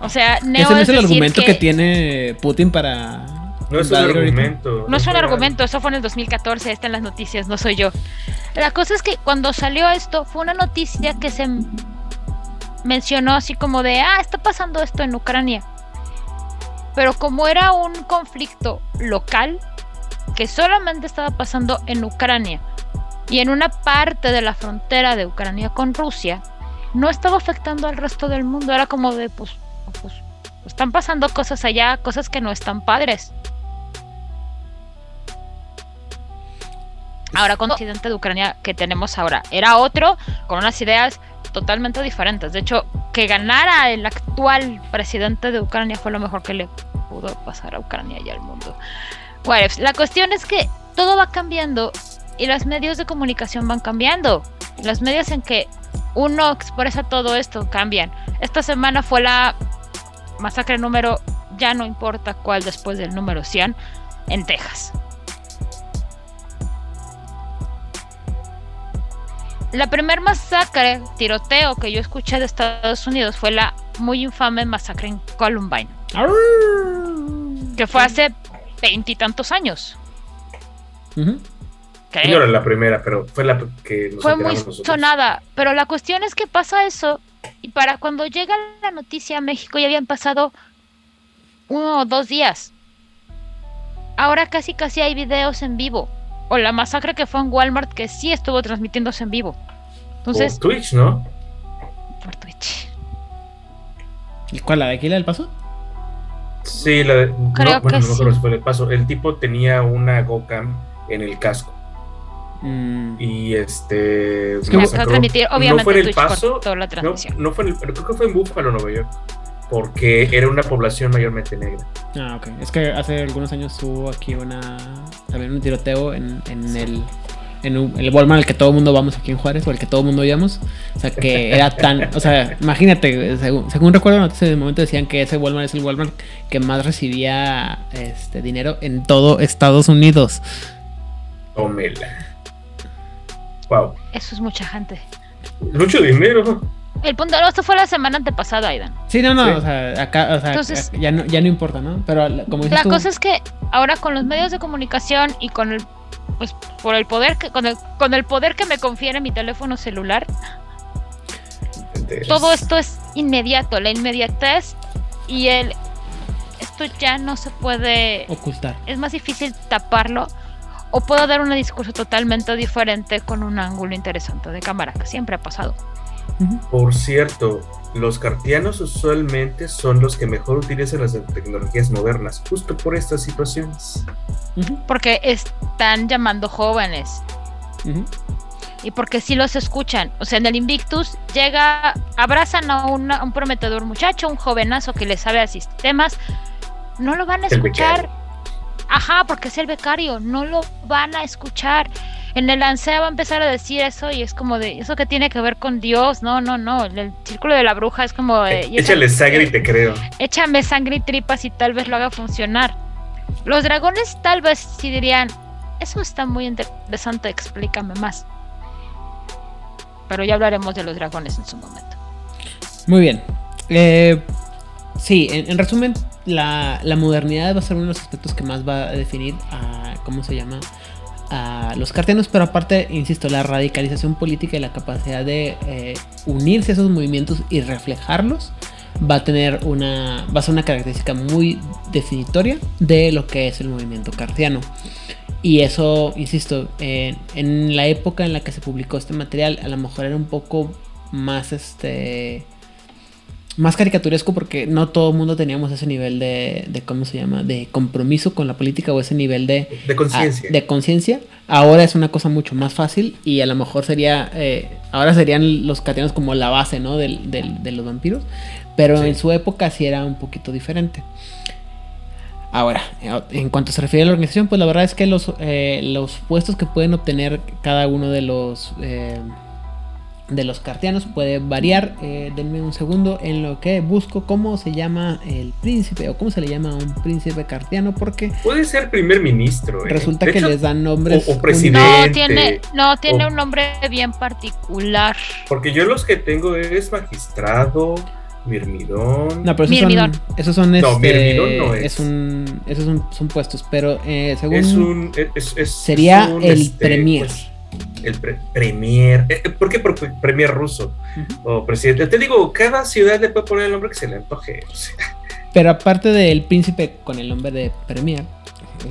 o sea neo Ese no es el argumento que... tiene Putin para. No es un argumento. no es un argumento, eso fue en el 2014, está en las noticias, no soy yo. La cosa es que cuando salió esto, fue una noticia que se mencionó así como de, ah, está pasando esto en Ucrania. Pero como era un conflicto local, que solamente estaba pasando en Ucrania y en una parte de la frontera de Ucrania con Rusia, no estaba afectando al resto del mundo. Era como de, pues, pues están pasando cosas allá, cosas que no están padres. Ahora con el presidente de Ucrania que tenemos ahora era otro con unas ideas totalmente diferentes. De hecho, que ganara el actual presidente de Ucrania fue lo mejor que le pudo pasar a Ucrania y al mundo. La cuestión es que todo va cambiando y los medios de comunicación van cambiando. Los medios en que uno expresa todo esto cambian. Esta semana fue la masacre número, ya no importa cuál después del número 100, en Texas. La primer masacre, tiroteo que yo escuché de Estados Unidos fue la muy infame masacre en Columbine, que fue hace veintitantos años. No era la primera, pero fue la que nos fue muy nosotros. sonada, pero la cuestión es que pasa eso y para cuando llega la noticia a México ya habían pasado uno o dos días. Ahora casi casi hay videos en vivo. O la masacre que fue en Walmart que sí estuvo transmitiéndose en vivo. Entonces, Por Twitch, ¿no? por Twitch. ¿Y cuál, la de Aquila del Paso? Sí, la de, no, Creo bueno, que no sí. fue el paso. El tipo tenía una GoCam en el casco. Mm, Y este. Es que Ya hubo- fue masacró. transmitir, obviamente no fue en el paso. la No, fue en el, creo que fue en Búfalo, Nueva York. Porque era una población mayormente negra. Ah, ok. Es que hace algunos años hubo aquí una. También un tiroteo en, en el. En un- el Walmart al que todo el mundo vamos aquí en Juárez, o el que todo el mundo íbamos. O sea, que *laughs* era tan. O sea, imagínate, según, según recuerdo, noticias de momento decían que ese Walmart es el Walmart que más recibía este dinero en todo Estados Unidos. Tómela. Wow. Eso es mucha gente. Mucho dinero. El punto, esto fue la semana antepasada, Aidan. Sí, no, no, Sí. o sea, acá, o sea, Entonces- ya, no, ya no importa, ¿no? Pero como dices La tú, cosa es que ahora con los medios de comunicación y con el pues por el poder que con el, con el poder que me confiere mi teléfono celular, Entonces, todo esto es inmediato, la inmediatez y el esto ya no se puede ocultar. es más difícil taparlo o puedo dar un discurso totalmente diferente con un ángulo interesante de cámara, que siempre ha pasado. Por cierto, los cartianos usualmente son los que mejor utilizan las tecnologías modernas, justo por estas situaciones. Porque están llamando jóvenes y porque sí los escuchan. O sea, en el Invictus llega, abrazan a, una- un prometedor muchacho, un jovenazo que le sabe a sistemas. No lo van a escuchar. Ajá, porque es el becario. No lo van a escuchar. En el ANSEA va a empezar a decir eso y es como de, ¿eso que tiene que ver con Dios? No, no, no. El, el círculo de la bruja es como de... y esa- Échale sangre y te creo. échame sangre y tripas y tal vez lo haga funcionar. Los dragones tal vez sí dirían, eso está muy interesante, explícame más. Pero ya hablaremos de los dragones en su momento. Muy bien. Eh, sí, en, en resumen, la, la modernidad va a ser uno de los aspectos que más va a definir a, ¿cómo se llama? A los cartianos, pero aparte, insisto, la radicalización política y la capacidad de eh, unirse a esos movimientos y reflejarlos va a tener una, va a ser una característica muy definitoria de lo que es el movimiento cartiano. Y eso, insisto, en, en la época en la que se publicó este material, a lo mejor era un poco más este más caricaturesco porque no todo el mundo teníamos ese nivel de, de cómo se llama de compromiso con la política o ese nivel de De conciencia. ah, de conciencia ahora es una cosa mucho más fácil y a lo mejor sería eh, ahora serían los catianos como la base no del, del- de los vampiros pero Sí. en su época sí era un poquito diferente Ahora, en cuanto se refiere a la organización, pues la verdad es que los, eh, los puestos que pueden obtener cada uno de los eh, de los cartianos puede variar. Eh, denme un segundo en lo que busco cómo se llama el príncipe o cómo se le llama a un príncipe cartiano, porque Puede ser primer ministro. ¿eh? resulta De que hecho, les dan nombres. o- presidente. No, tiene, no, tiene O- un nombre bien particular. Porque yo los que tengo es magistrado, mirmidón. No, pero esos Mirmidón. son, esos son, No, este, Mirmidón no es. es un, esos son, son puestos, pero eh, según es un. es- es- sería es un, el este, premier. pues, el pre- premier. Eh, eh, ¿Por qué? Porque premier ruso o presidente. Te digo, cada ciudad le puede poner el nombre que se le antoje. o sea, Pero aparte del príncipe con el nombre de Premier,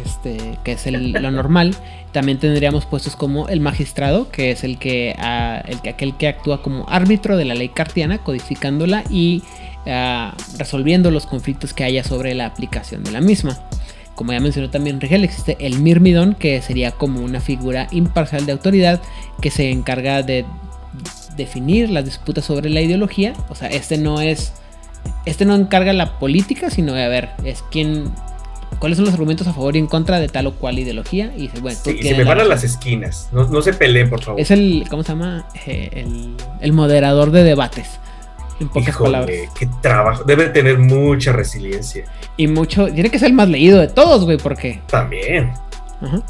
este, que es el- lo normal, también tendríamos puestos como el magistrado, que es el que, ah, el que aquel que actúa como árbitro de la ley cartiana, codificándola y ah, resolviendo los conflictos que haya sobre la aplicación de la misma. Como ya mencionó también Rigel, existe el Mirmidón, que sería como una figura imparcial de autoridad que se encarga de definir las disputas sobre la ideología. O sea, este no es este no encarga la política, sino de a ver, es quién, cuáles son los argumentos a favor y en contra de tal o cual ideología. Y dice, bueno, tú sí, se me la van a las esquinas. No, no se peleen, por favor. Es el, ¿cómo se llama? Eh, el, el moderador de debates. En pocas Híjole, palabras. qué trabajo. Debe tener mucha resiliencia. Y mucho, tiene que ser el más leído de todos, güey, porque También. Ajá.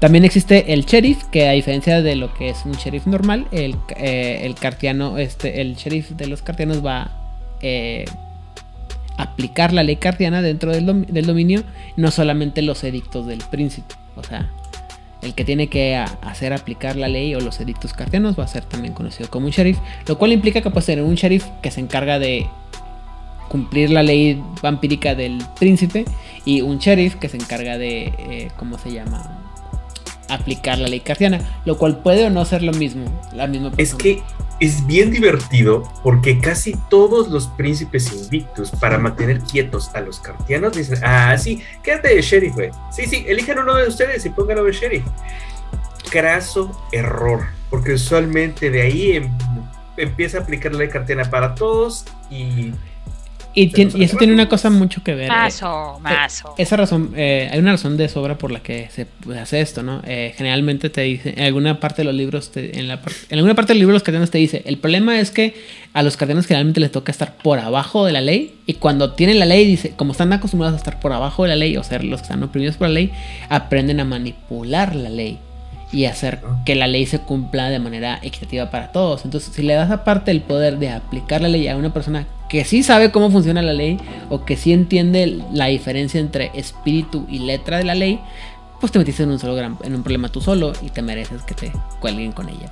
También existe el sheriff, que a diferencia de lo que es un sheriff normal, el, eh, el cartiano, este, el sheriff de los cartianos va eh, a aplicar la ley cartiana dentro del, dom- del dominio, no solamente los edictos del príncipe. O sea, el que tiene que hacer aplicar la ley o los edictos cartianos va a ser también conocido como un sheriff, lo cual implica que puede tener un sheriff que se encarga de cumplir la ley vampírica del príncipe y un sheriff que se encarga de, eh, ¿cómo se llama? Aplicar la ley cartiana, lo cual puede o no ser lo mismo, la misma Es persona. que es bien divertido porque casi todos los príncipes invictus, para mantener quietos a los cartianos, dicen, ah, sí, quédate de sheriff, güey. Sí, sí, elijan uno de ustedes y pónganlo de sheriff. Craso error, porque usualmente de ahí em- empieza a aplicar la cartiana para todos y... Y, Se tien- nos y eso tiene una cosa mucho que ver. eh, Mazo, mazo. Esa razón, eh, hay una razón de sobra por la que se hace esto, ¿no? Eh, generalmente te dice, en alguna parte de los libros, te- en, la, en alguna parte del libro de los cardianos te dice, el problema es que a los cardianos generalmente les toca estar por abajo de la ley y cuando tienen la ley, dice, como están acostumbrados a estar por abajo de la ley o ser los que están oprimidos por la ley, aprenden a manipular la ley y hacer que la ley se cumpla de manera equitativa para todos. Entonces, si le das aparte el poder de aplicar la ley a una persona que sí sabe cómo funciona la ley o que sí entiende la diferencia entre espíritu y letra de la ley, pues te metiste en un solo gran, en un problema tú solo y te mereces que te cuelguen con ella.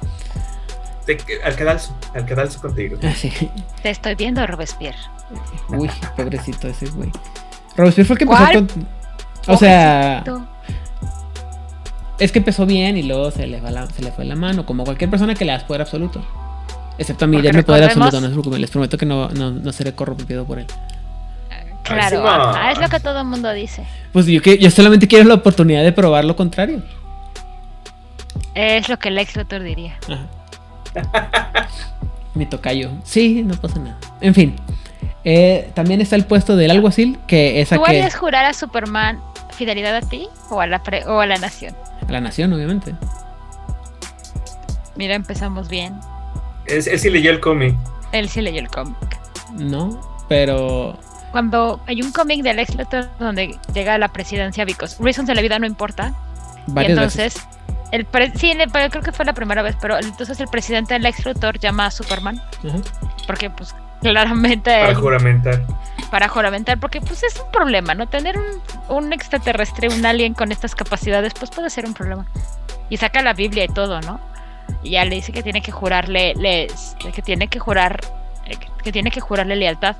Te, al cadalso, al cadalso contigo. Así. Te estoy viendo, Robespierre. Uy, pobrecito ese güey. Robespierre fue el que empezó con. O sea. Es que empezó bien y luego se le, va la- se le fue la mano, como cualquier persona que le das poder absoluto. Excepto a mí, Porque denme poder absoluto, no se preocupen, les prometo que no, no, no seré corrompido por él. Claro, ajá, es lo que todo el mundo dice. Pues yo, que, yo solamente quiero la oportunidad de probar lo contrario. Es lo que el ex Luthor diría. Ajá. Mi tocayo. Sí, no pasa nada. En fin. Eh, también está el puesto del alguacil, que es a ¿Tú que... harías jurar a Superman fidelidad a ti o a la, pre- o a la nación? A la nación, obviamente. Mira, empezamos bien. Es, él sí leyó el cómic. Él sí leyó el cómic. No, pero... Cuando hay un cómic del ex Luthor donde llega a la presidencia, because reasons de la vida no importa. Y Varias entonces, veces. el pre- sí, creo que fue la primera vez, pero entonces el presidente del ex Luthor llama a Superman, porque pues claramente Para juramentar. para juramentar, porque pues es un problema, ¿no? Tener un, un extraterrestre, un alien con estas capacidades, pues puede ser un problema. Y saca la Biblia y todo, ¿no? Y ya le dice que tiene que jurarle, les, que tiene que jurar, eh, que- que tiene que jurarle lealtad.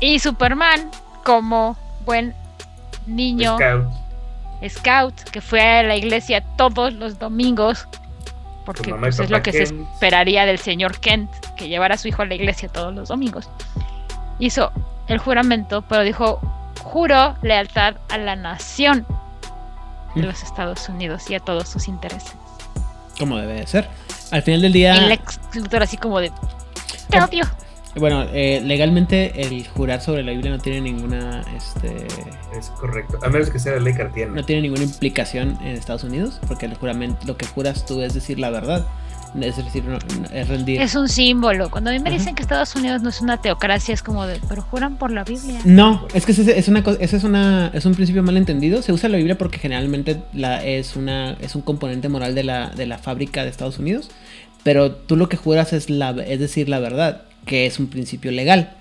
Y Superman, como buen niño Scout. scout, que fue a la iglesia todos los domingos, porque pues, es lo que se Kent. esperaría del señor Kent, que llevara a su hijo a la iglesia todos los domingos. Hizo el juramento, pero dijo, juro lealtad a la nación de los Estados Unidos y a todos sus intereses. Como debe de ser. Al final del día... Y el ex Luthor así como de, te odio. Bueno, eh, legalmente el jurar sobre la Biblia no tiene ninguna... Este, Es correcto. A menos que sea la ley cartiana. no tiene ninguna implicación en Estados Unidos, porque el juramento, lo que juras tú es decir la verdad. Es decir, no- no- es rendir. Es un símbolo. Cuando a mí me Ajá. dicen que Estados Unidos no es una teocracia, es como de, pero juran por la Biblia. No, es que ese es una ese es una es un principio mal entendido. Se usa la Biblia porque generalmente la es una es un componente moral de la de la fábrica de Estados Unidos, pero tú lo que juras es la es decir la verdad, que es un principio legal,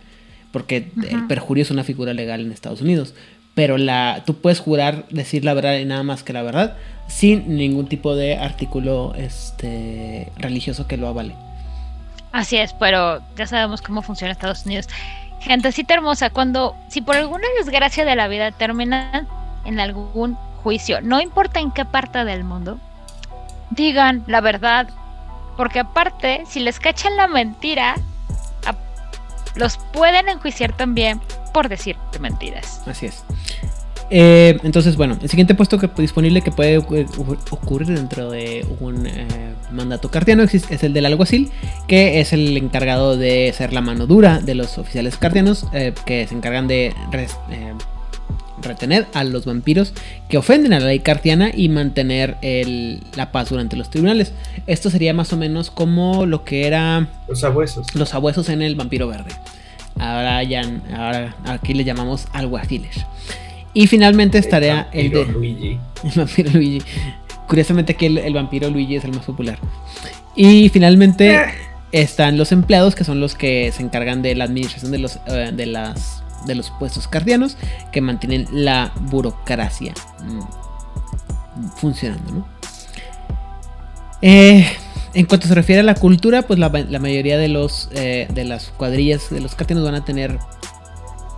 porque el Ajá. perjurio es una figura legal en Estados Unidos. Pero la tú puedes jurar decir la verdad y nada más que la verdad sin ningún tipo de artículo este religioso que lo avale. Así es, pero ya sabemos cómo funciona Estados Unidos. Gentecita hermosa, cuando, si por alguna desgracia de la vida terminan en algún juicio, no importa en qué parte del mundo, digan la verdad, porque aparte, si les cachan la mentira, los pueden enjuiciar también por decir mentiras. Así es. Eh, entonces, bueno, el siguiente puesto que, disponible que puede ocu- ocurrir dentro de un eh, mandato cartiano es el del alguacil, que es el encargado de ser la mano dura de los oficiales cartianos, eh, que se encargan de eh, retener a los vampiros que ofenden a la ley cartiana y mantener el- la paz durante los tribunales. Esto sería más o menos como lo que era Los abuesos. los abuesos en el vampiro verde. Ahora ya, ahora aquí le llamamos alguaciles. Y finalmente estaría el vampiro de Luigi. *laughs* el vampiro Luigi. Curiosamente aquí el, el vampiro Luigi es el más popular. Y finalmente Eh. están los empleados que son los que se encargan de la administración de los eh, de las de los puestos cardianos que mantienen la burocracia mm, funcionando, ¿no? Eh, en cuanto se refiere a la cultura, pues la, mayoría de los eh, de las cuadrillas de los cartianos van a tener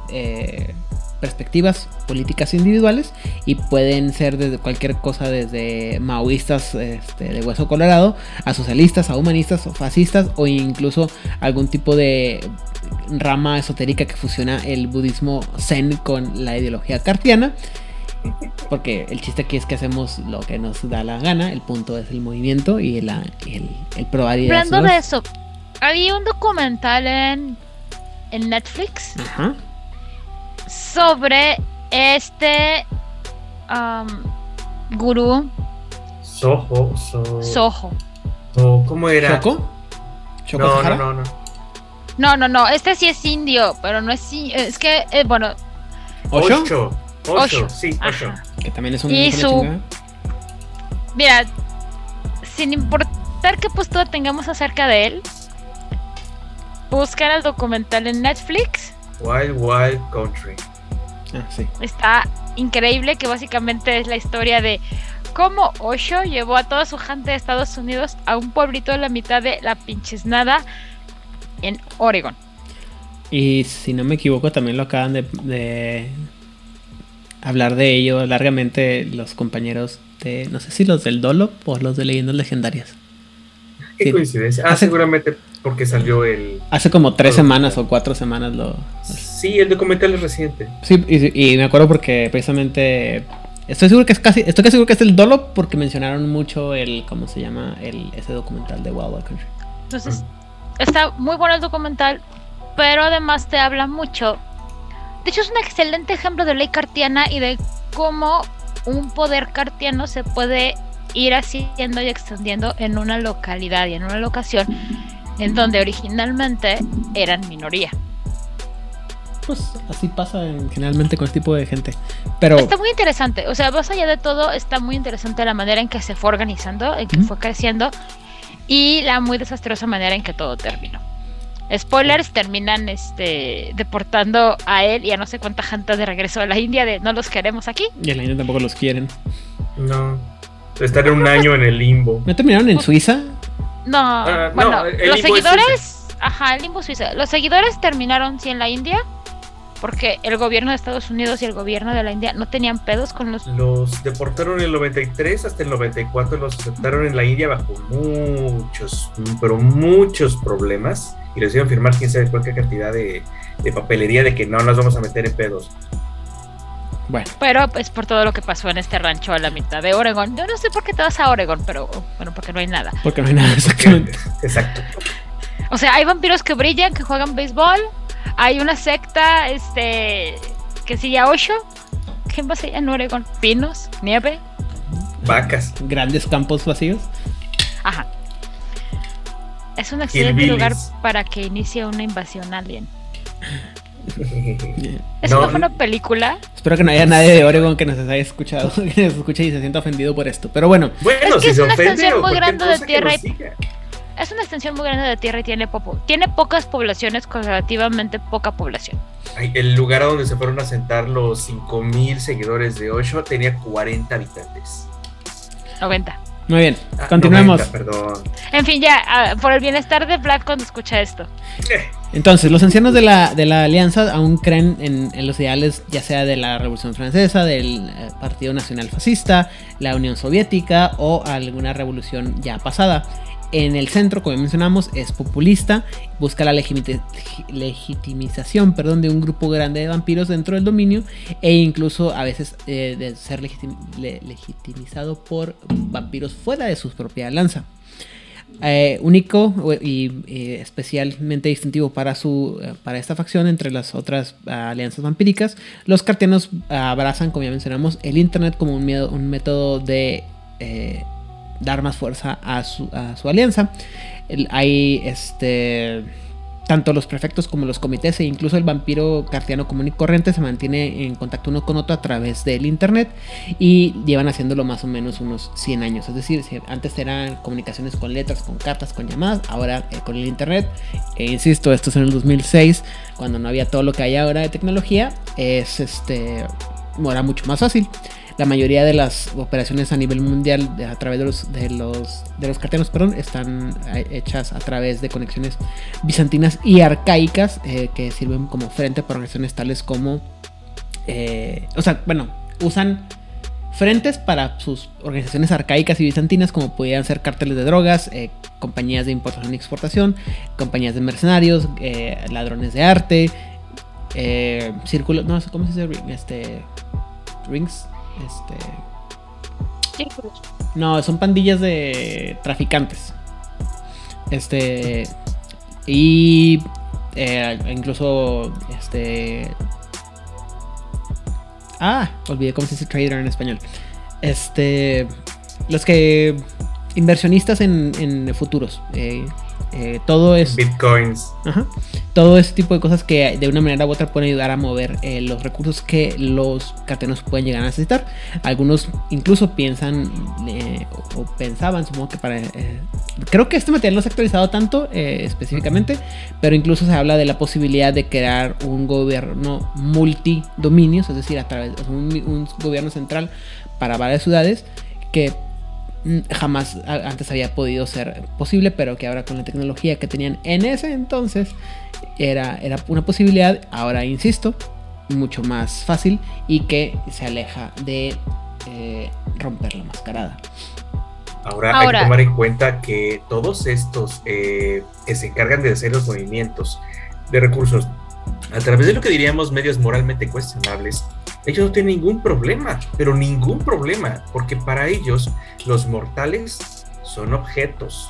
eh, perspectivas políticas individuales y pueden ser desde cualquier cosa desde maoístas este, de hueso colorado a socialistas, a humanistas o fascistas o incluso algún tipo de rama esotérica que fusiona el budismo zen con la ideología cartiana. Porque el chiste aquí es que hacemos lo que nos da la gana, el punto es el movimiento y el, el, el probar Hablando de eso, había un documental en, en Netflix Ajá sobre este um, gurú. Soho, Soho. ¿Cómo era? ¿Choco? ¿Choco no, no, no, no. No, no, no. Este sí es indio, pero no es. Es que, eh, bueno. Osho. Osho, sí, Osho. Que también es un. Y su. Mira, sin importar qué postura tengamos acerca de él, buscar el documental en Netflix Wild Wild Country. Ah, sí. Está increíble que básicamente es la historia de cómo Osho llevó a toda su gente de Estados Unidos a un pueblito de la mitad de la pinches nada en Oregon. Y si no me equivoco, también lo acaban de, hablar de ello largamente los compañeros de, no sé si los del Dolo o los de Leyendas Legendarias. Qué coincidencia. Ah, seguramente porque salió el. Hace como tres semanas o cuatro semanas lo. Sí, el documental es reciente. Sí, y, me acuerdo porque precisamente. Estoy seguro que es casi. Estoy casi seguro que es el Dolo porque mencionaron mucho el. ¿Cómo se llama? El, ese documental de Wild Wild Country. Entonces, está muy bueno el documental, pero además te habla mucho. De hecho, es un excelente ejemplo de ley cartiana y de cómo un poder cartiano se puede ir haciendo y extendiendo en una localidad y en una locación en donde originalmente eran minoría. Pues así pasa generalmente con este tipo de gente. Pero está muy interesante, o sea, más allá de todo, está muy interesante la manera en que se fue organizando, en que fue creciendo y la muy desastrosa manera en que todo terminó. Spoilers, terminan este deportando a él y a no sé cuánta gente de regreso a la India de no los queremos aquí. Y en la India tampoco los quieren. No. Estar un año en el limbo. ¿No terminaron en Suiza? No, ah, bueno, los seguidores, ajá, el limbo Suiza. Los seguidores terminaron sí en la India porque el gobierno de Estados Unidos y el gobierno de la India no tenían pedos con los... Los deportaron en el 93 hasta el 94, los aceptaron en la India bajo muchos, pero muchos problemas y les hicieron firmar quién sabe cualquier cantidad de, de papelería de que no nos vamos a meter en pedos. Bueno. Pero pues por todo lo que pasó en este rancho a la mitad de Oregon. Yo no sé por qué te vas a Oregon, pero bueno, porque no hay nada. Porque no hay nada, exactamente. *laughs* Exacto. O sea, hay vampiros que brillan, que juegan béisbol. Hay una secta, este, que sigue a Osho. ¿Qué más hay en Oregon? Pinos, nieve. Vacas. Grandes campos vacíos. Ajá. Es un excelente lugar para que inicie una invasión alien. *laughs* ¿Es una película? Espero que no haya nadie de Oregon que nos haya escuchado, *laughs* que nos escuche y se sienta ofendido por esto. Pero bueno. Bueno, es que es una extensión muy grande de tierra y... Es una extensión muy grande de tierra y tiene, tiene pocas poblaciones con relativamente poca población. El lugar a donde se fueron a sentar los 5000 seguidores de Osho tenía 40 habitantes. 90. Muy bien, ah, continuemos. En fin, ya, ah, por el bienestar de Black cuando escucha esto. Eh. Entonces, los ancianos de la, de la alianza aún creen en, los ideales ya sea de la Revolución Francesa, del eh, Partido Nacional Fascista, la Unión Soviética o alguna revolución ya pasada. En el centro, como mencionamos, es populista, busca la legitimización perdón, de un grupo grande de vampiros dentro del dominio e incluso a veces eh, de ser legitimizado por vampiros fuera de su propia lanza. Eh, único y eh, especialmente distintivo para, su, para esta facción entre las otras alianzas vampíricas, los cartianos abrazan, como ya mencionamos, el Internet como un, un método de dar más fuerza a su, alianza. hay este tanto los prefectos como los comités e incluso el vampiro cartiano común y corriente se mantiene en contacto uno con otro a través del internet y llevan haciéndolo más o menos unos 100 años. Es decir, antes eran comunicaciones con letras, con cartas, con llamadas, ahora eh, con el internet. E insisto, esto es en el 2006, cuando no había todo lo que hay ahora de tecnología, es este, era mucho más fácil la mayoría de las operaciones a nivel mundial a través de los de los de los cartenos perdón están eh, hechas a través de conexiones bizantinas y arcaicas eh, que sirven como frente para organizaciones tales como eh, o sea, bueno, usan frentes para sus organizaciones arcaicas y bizantinas como podían ser cárteles de drogas, compañías de importación y exportación, compañías de mercenarios, ladrones de arte, círculos, no sé cómo se dice, este, rings, este, Círculos. no, son pandillas de traficantes, este, y eh, incluso, este, ah, olvidé cómo se dice trader en español, este, los que inversionistas en, en futuros, eh, eh, todo es Bitcoins. Ajá. Todo ese tipo de cosas que de una manera u otra pueden ayudar a mover eh, los recursos que los cartenos pueden llegar a necesitar. Algunos incluso piensan eh, o, o pensaban, supongo que para... creo que este material no se ha actualizado tanto específicamente, pero incluso se habla de la posibilidad de crear un gobierno multidominios, es decir, a través de un, un gobierno central para varias ciudades que jamás a- antes había podido ser posible, pero que ahora con la tecnología que tenían en ese entonces era, era una posibilidad, ahora insisto, mucho más fácil y que se aleja de eh, romper la mascarada. Ahora, hay que tomar en cuenta que todos estos eh, que se encargan de hacer los movimientos de recursos a través de lo que diríamos medios moralmente cuestionables, ellos no tienen ningún problema, pero ningún problema, porque para ellos los mortales son objetos.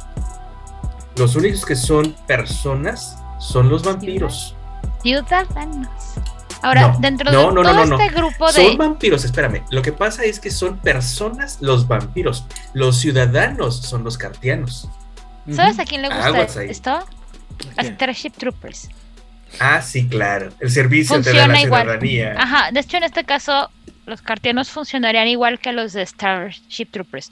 Los únicos que son personas son los vampiros. Ciudadanos. Ahora, No, dentro no, de no, no, todo no, no. este grupo Son de. vampiros, espérame. Lo que pasa es que son personas los vampiros. Los ciudadanos son los cartianos. ¿Sabes a quién le gusta esto? A? Starship Troopers. Ah, sí, claro. El servicio ante la, Funciona la igual. ciudadanía. Ajá, de hecho en este caso los cartianos funcionarían igual que los de Starship Troopers.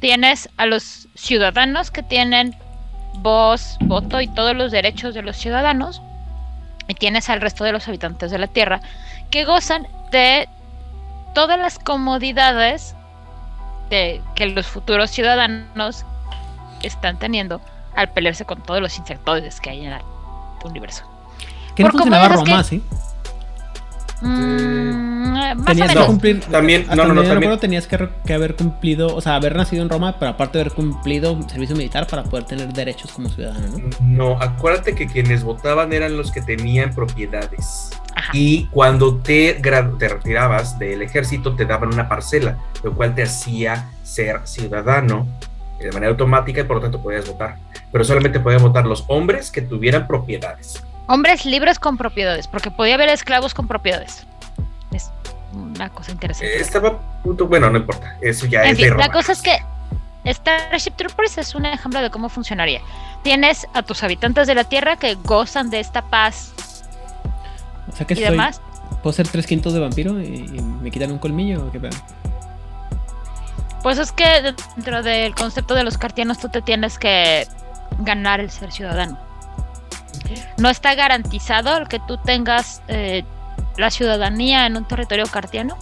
Tienes a los ciudadanos que tienen voz, voto y todos los derechos de los ciudadanos. Y tienes al resto de los habitantes de la Tierra que gozan de todas las comodidades de que los futuros ciudadanos están teniendo al pelearse con todos los insectoides que hay en el universo. Que no funcionaba Roma, que- ¿sí? Mm, más o Tenías que cumplir. También- no, no, no, yo también- recuerdo, tenías que, haber cumplido, o sea, haber nacido en Roma, pero aparte de haber cumplido servicio militar para poder tener derechos como ciudadano, ¿no? No, acuérdate que quienes votaban eran los que tenían propiedades. Ajá. Y cuando te, te retirabas del ejército, te daban una parcela, lo cual te hacía ser ciudadano de manera automática y por lo tanto podías votar. Pero solamente podían votar los hombres que tuvieran propiedades. Hombres libres con propiedades, porque podía haber esclavos con propiedades. Es una cosa interesante. Eh, Estaba punto, bueno, no importa, eso ya en es de fin, Roma. la cosa es que Starship Troopers es un ejemplo de cómo funcionaría. Tienes a tus habitantes de la Tierra que gozan de esta paz O sea que y soy, demás. puedo ser tres quintos de vampiro y, y me quitan un colmillo o qué pedo. Pues es que dentro del concepto de los cartianos tú te tienes que ganar el ser ciudadano. No está garantizado el que tú tengas eh, la ciudadanía en un territorio cartiano,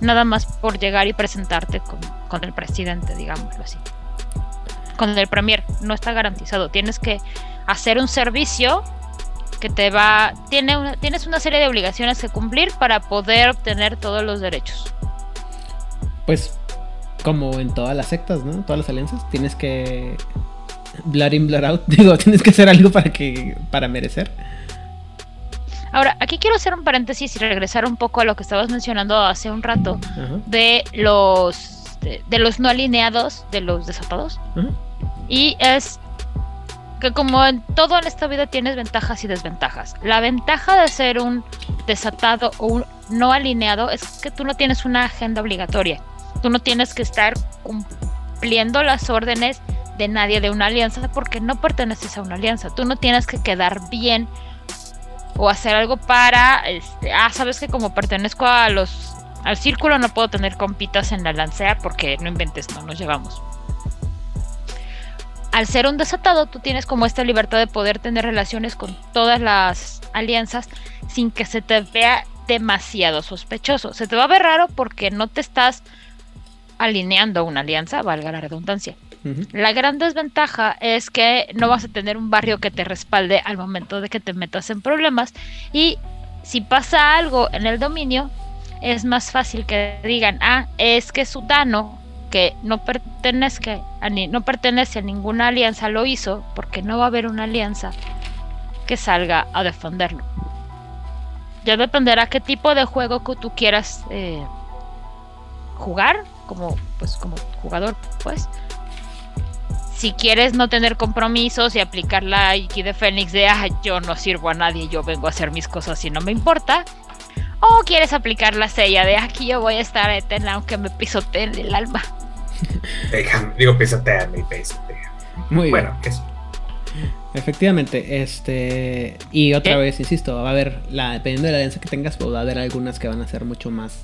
nada más por llegar y presentarte con, con el presidente, digámoslo así. Con el premier, no está garantizado. Tienes que hacer un servicio que te va. Tiene una- tienes una serie de obligaciones que cumplir para poder obtener todos los derechos. Pues, como en todas las sectas, ¿no? Todas las alianzas, tienes que. Blood in, blood out. *laughs* Digo, tienes que hacer algo para que. para merecer. Ahora, aquí quiero hacer un paréntesis y regresar un poco a lo que estabas mencionando hace un rato de los de, de los no alineados, de los desatados. Y es que como en todo en esta vida tienes ventajas y desventajas. La ventaja de ser un desatado o un no alineado es que tú no tienes una agenda obligatoria. Tú no tienes que estar cumpliendo las órdenes de nadie de una alianza porque no perteneces a una alianza. Tú no tienes que quedar bien o hacer algo para, este, ah, sabes que como pertenezco a los al círculo no puedo tener compitas en la lancea porque no inventes, no nos llevamos. Al ser un desatado, tú tienes como esta libertad de poder tener relaciones con todas las alianzas sin que se te vea demasiado sospechoso. Se te va a ver raro porque no te estás alineando a una alianza, valga la redundancia. La gran desventaja es que no vas a tener un barrio que te respalde al momento de que te metas en problemas y si pasa algo en el dominio, es más fácil que digan, ah, es que Sutano, que no pertenezca a ni, no pertenece a ninguna alianza, lo hizo, porque no va a haber una alianza que salga a defenderlo. Ya dependerá qué tipo de juego que tú quieras eh, jugar, como, pues, como jugador, pues. Si quieres no tener compromisos y aplicar la Iki de Fénix de, ah, yo no sirvo a nadie, yo vengo a hacer mis cosas y no me importa, o quieres aplicar la sella de aquí yo voy a estar eterna aunque me pisoteen el alma. *laughs* Déjame, digo pisoteame y pisotea. Muy Bueno, bien. que sí. Efectivamente, este. Y otra ¿Qué? vez, insisto, va a haber, la, dependiendo de la alianza que tengas, pues va a haber algunas que van a ser mucho más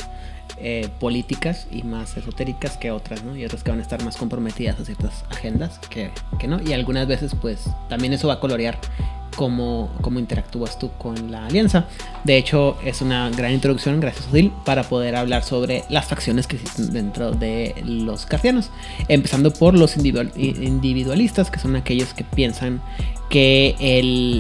eh, políticas y más esotéricas que otras, ¿no? Y otras que van a estar más comprometidas a ciertas agendas que, que no. Y algunas veces, pues, también eso va a colorear cómo, cómo interactúas tú con la alianza. De hecho, es una gran introducción, gracias Odil, para poder hablar sobre las facciones que existen dentro de los cartianos. Empezando por los individual- individualistas, que son aquellos que piensan que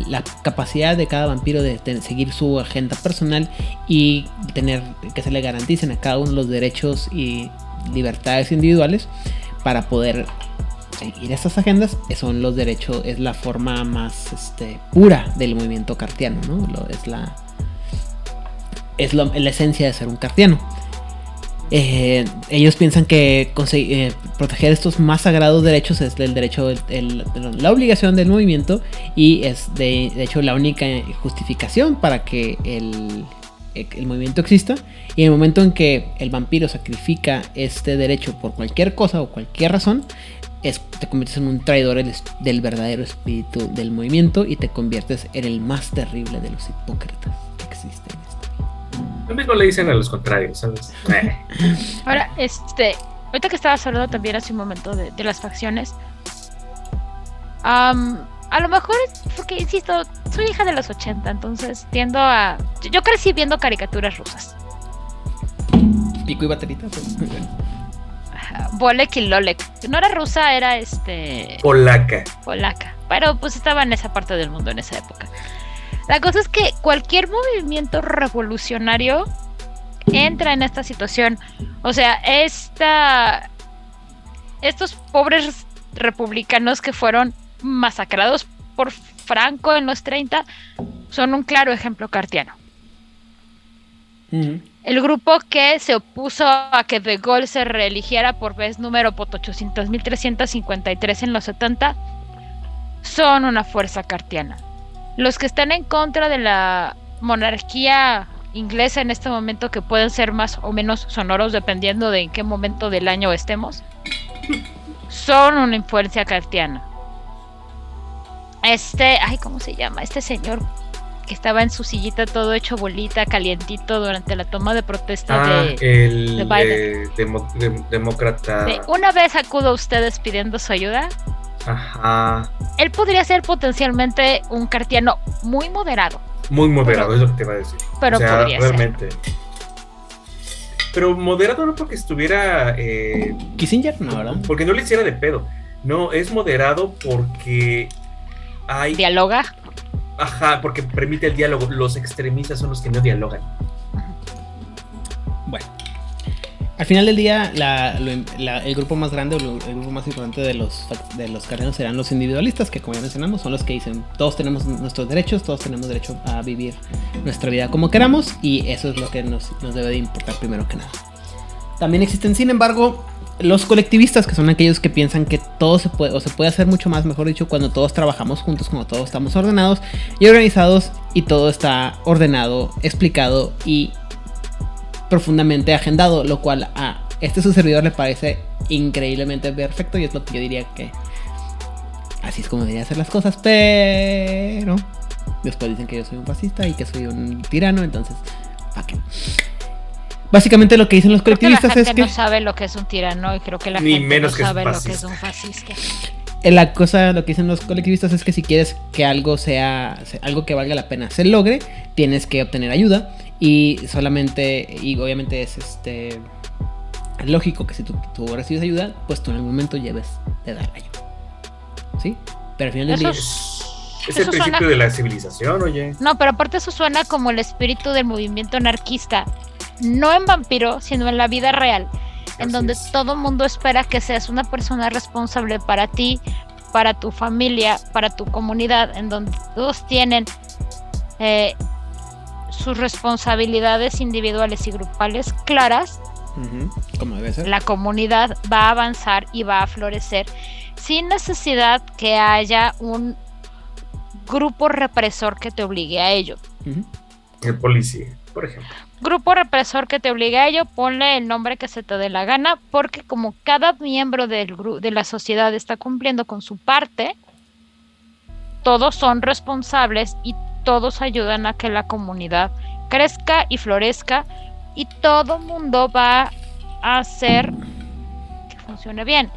la capacidad de cada vampiro de, ten- seguir su agenda personal y tener que se le garanticen a cada uno los derechos y libertades individuales para poder seguir estas agendas eh, son los derechos es la forma más este, pura del movimiento cartiano ¿no? Es la es la esencia de ser un cartiano eh, ellos piensan que eh, proteger estos más sagrados derechos es el derecho, la obligación del movimiento y es de, de hecho la única justificación para que el, el movimiento exista. Y en el momento en que el vampiro sacrifica este derecho por cualquier cosa o cualquier razón, es, te conviertes en un traidor del, verdadero espíritu del movimiento y te conviertes en el más terrible de los hipócritas que existen. Lo mismo le dicen a los contrarios, ¿sabes? *laughs* Ahora, este, ahorita que estabas hablando también hace un momento de, de las facciones, am, a lo mejor es porque, insisto, soy hija de los 80, entonces tiendo a... yo- Yo crecí viendo caricaturas rusas. Pico y baterita. pues, muy bien. Ajá, Bolek y Lolek. No era rusa, era este Polaca. polaca. Pero pues estaba en esa parte del mundo en esa época. La cosa es que cualquier movimiento revolucionario entra en esta situación. O sea, esta, estos pobres republicanos que fueron masacrados por Franco en los 30 son un claro ejemplo cartiano. Ujú. El grupo que se opuso a que De Gaulle se reeligiera por vez número pot 800.353 en los 70 son una fuerza cartiana. Los que están en contra de la monarquía inglesa en este momento, que pueden ser más o menos sonoros dependiendo de en qué momento del año estemos, son una influencia cartiana. Este, ay, ¿cómo se llama? Este señor que estaba en su sillita todo hecho bolita, calientito durante la toma de protesta Ah, de, el de Biden. eh, demócrata. de una vez acudo a ustedes pidiendo su ayuda. Ajá. Él podría ser potencialmente un cartiano muy moderado, Muy moderado, es lo que te iba a decir. pero o sea, podría ser. Pero moderado no porque estuviera. eh, Kissinger, no, ¿verdad? porque no le hiciera de pedo. No, es moderado porque hay. Dialoga. Ajá, porque permite el diálogo. Los extremistas son los que no dialogan. Bueno. Al final del día, el grupo más grande o el grupo más importante de los, de los cardianos serán los individualistas, que como ya mencionamos, son los que dicen, todos tenemos nuestros derechos, todos tenemos derecho a vivir nuestra vida como queramos, y eso es lo que nos, nos debe de importar primero que nada. También existen, sin embargo, los colectivistas, que son aquellos que piensan que todo se puede, o se puede hacer mucho más, mejor dicho, cuando todos trabajamos juntos, cuando todos estamos ordenados y organizados, y todo está ordenado, explicado y profundamente agendado, lo cual a este su servidor le parece increíblemente perfecto y es lo que yo diría que así es como deberían hacer las cosas, pero después dicen que yo soy un fascista y que soy un tirano, entonces, ¿para qué? Básicamente lo que dicen los Creo que la colectivistas gente es que no sabe lo que es un tirano y creo que la Ni gente menos no que sabe lo que es un fascista. Eh, la cosa, lo que dicen los colectivistas es que si quieres que algo sea, se- algo que valga la pena se logre, tienes que obtener ayuda y solamente, y obviamente es este lógico que si tú, tú recibes ayuda, pues tú en algún momento lleves de dar ayuda. ¿Sí? Pero al final del día... Es el Eso principio suena- de la civilización, oye. No, pero aparte eso suena como el espíritu del movimiento anarquista. No en vampiro, sino en la vida real. En Así donde es. todo mundo espera que seas una persona responsable para ti, para tu familia, para tu comunidad, en donde todos tienen eh, sus responsabilidades individuales y grupales claras, Como debe ser. la comunidad va a avanzar y va a florecer sin necesidad que haya un grupo represor que te obligue a ello. El policía, por ejemplo. Grupo represor que te obligue a ello, ponle el nombre que se te dé la gana, porque como cada miembro del de la sociedad está cumpliendo con su parte, todos son responsables y todos ayudan a que la comunidad crezca y florezca y todo mundo va a hacer que funcione bien.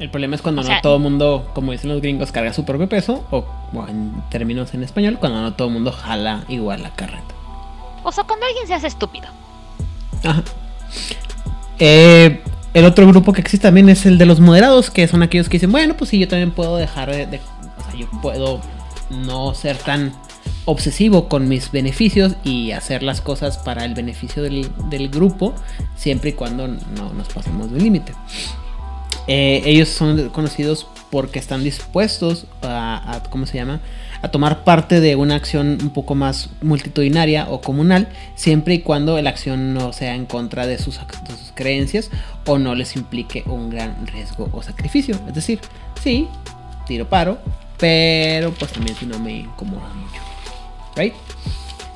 El problema es cuando O no todo el mundo, como dicen los gringos, carga su propio peso, o, o en términos en español, cuando no todo el mundo jala igual la carreta. O sea, cuando alguien se hace estúpido. Ajá. Eh, el otro grupo que existe también es el de los moderados, que son aquellos que dicen, bueno, pues sí, yo también puedo dejar de, o sea, yo puedo no ser tan obsesivo con mis beneficios y hacer las cosas para el beneficio del, del grupo, siempre y cuando no nos pasemos del límite. Eh, ellos son conocidos porque están dispuestos a- ¿cómo se llama? A tomar parte de una acción un poco más multitudinaria o comunal, siempre y cuando la acción no sea en contra de sus, de sus creencias o no les implique un gran riesgo o sacrificio. Es decir, sí, tiro paro, pero pues también si no me incomoda mucho. ¿Right?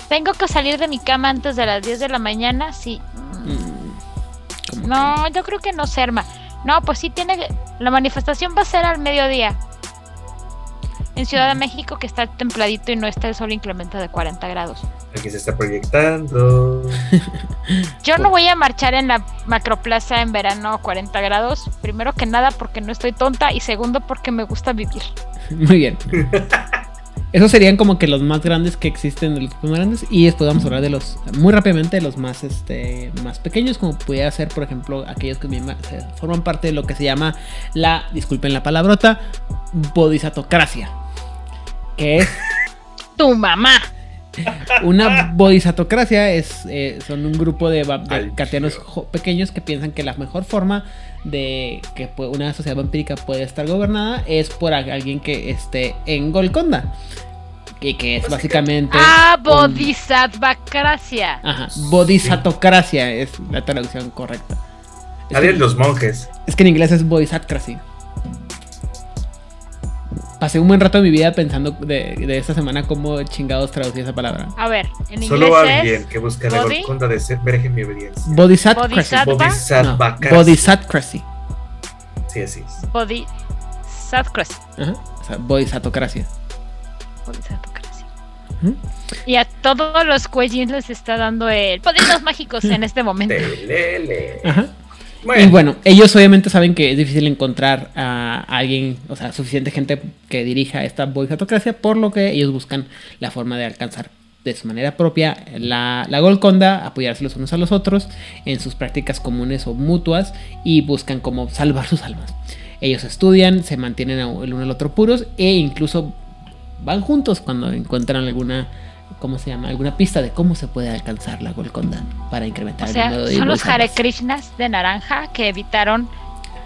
Tengo que salir de mi cama antes de las 10 de la mañana, sí. Mm, que No, yo creo que no, Serma. No, pues sí tiene La manifestación va a ser al mediodía. En Ciudad de México, que está templadito y no está el sol incremento de 40 grados. Aquí se está proyectando. *laughs* Yo no voy a marchar en la macroplaza en verano a 40 grados. Primero que nada, porque no estoy tonta. Y segundo, porque me gusta vivir. Muy bien. *laughs* Esos serían como que los más grandes que existen de los más grandes. Y después vamos a hablar de los, muy rápidamente, de los más, este, más pequeños, como pudiera ser, por ejemplo, aquellos que forman parte de lo que se llama la, disculpen la palabrota, bodhisatocracia. Que es Tu mamá. una bodhisatocracia, es, eh, son un grupo de, de cateanos pequeños que piensan que la mejor forma de que una sociedad vampírica puede estar gobernada es por alguien que esté en Golconda. Y que es básicamente. Ah, un- bodhisattvacracia. Ajá, bodhisatocracia es la traducción correcta. Es Nadie que, de los monjes. es que en inglés es bodhisatcracy. Pasé un buen rato de mi vida pensando de, de esta semana cómo chingados traducir esa palabra. A ver, en inglés Solo alguien es que busca la. Golconda de ser verge mi obediencia. Bodhisatcracy. Bodhisattva. No, Bodhisattva. bodhisatcracy. Sí, así es. bodhisattvacracia. Ajá, o sea, bodhisatocracia. Y a todos los cuellins les está dando el poderes mágicos en este momento. Telele. Ajá. Bueno, Y bueno, ellos obviamente saben que es difícil encontrar a alguien, o sea, suficiente gente que dirija esta bodhisatocracia, por lo que ellos buscan la forma de alcanzar de su manera propia la, la Golconda, apoyarse los unos a los otros en sus prácticas comunes o mutuas y buscan cómo salvar sus almas. Ellos estudian, se mantienen el uno al otro puros e incluso van juntos cuando encuentran alguna, ¿cómo se llama? Alguna pista de cómo se puede alcanzar la Golconda para incrementar O sea, el número de son los Hare. Krishnas de naranja que evitaron,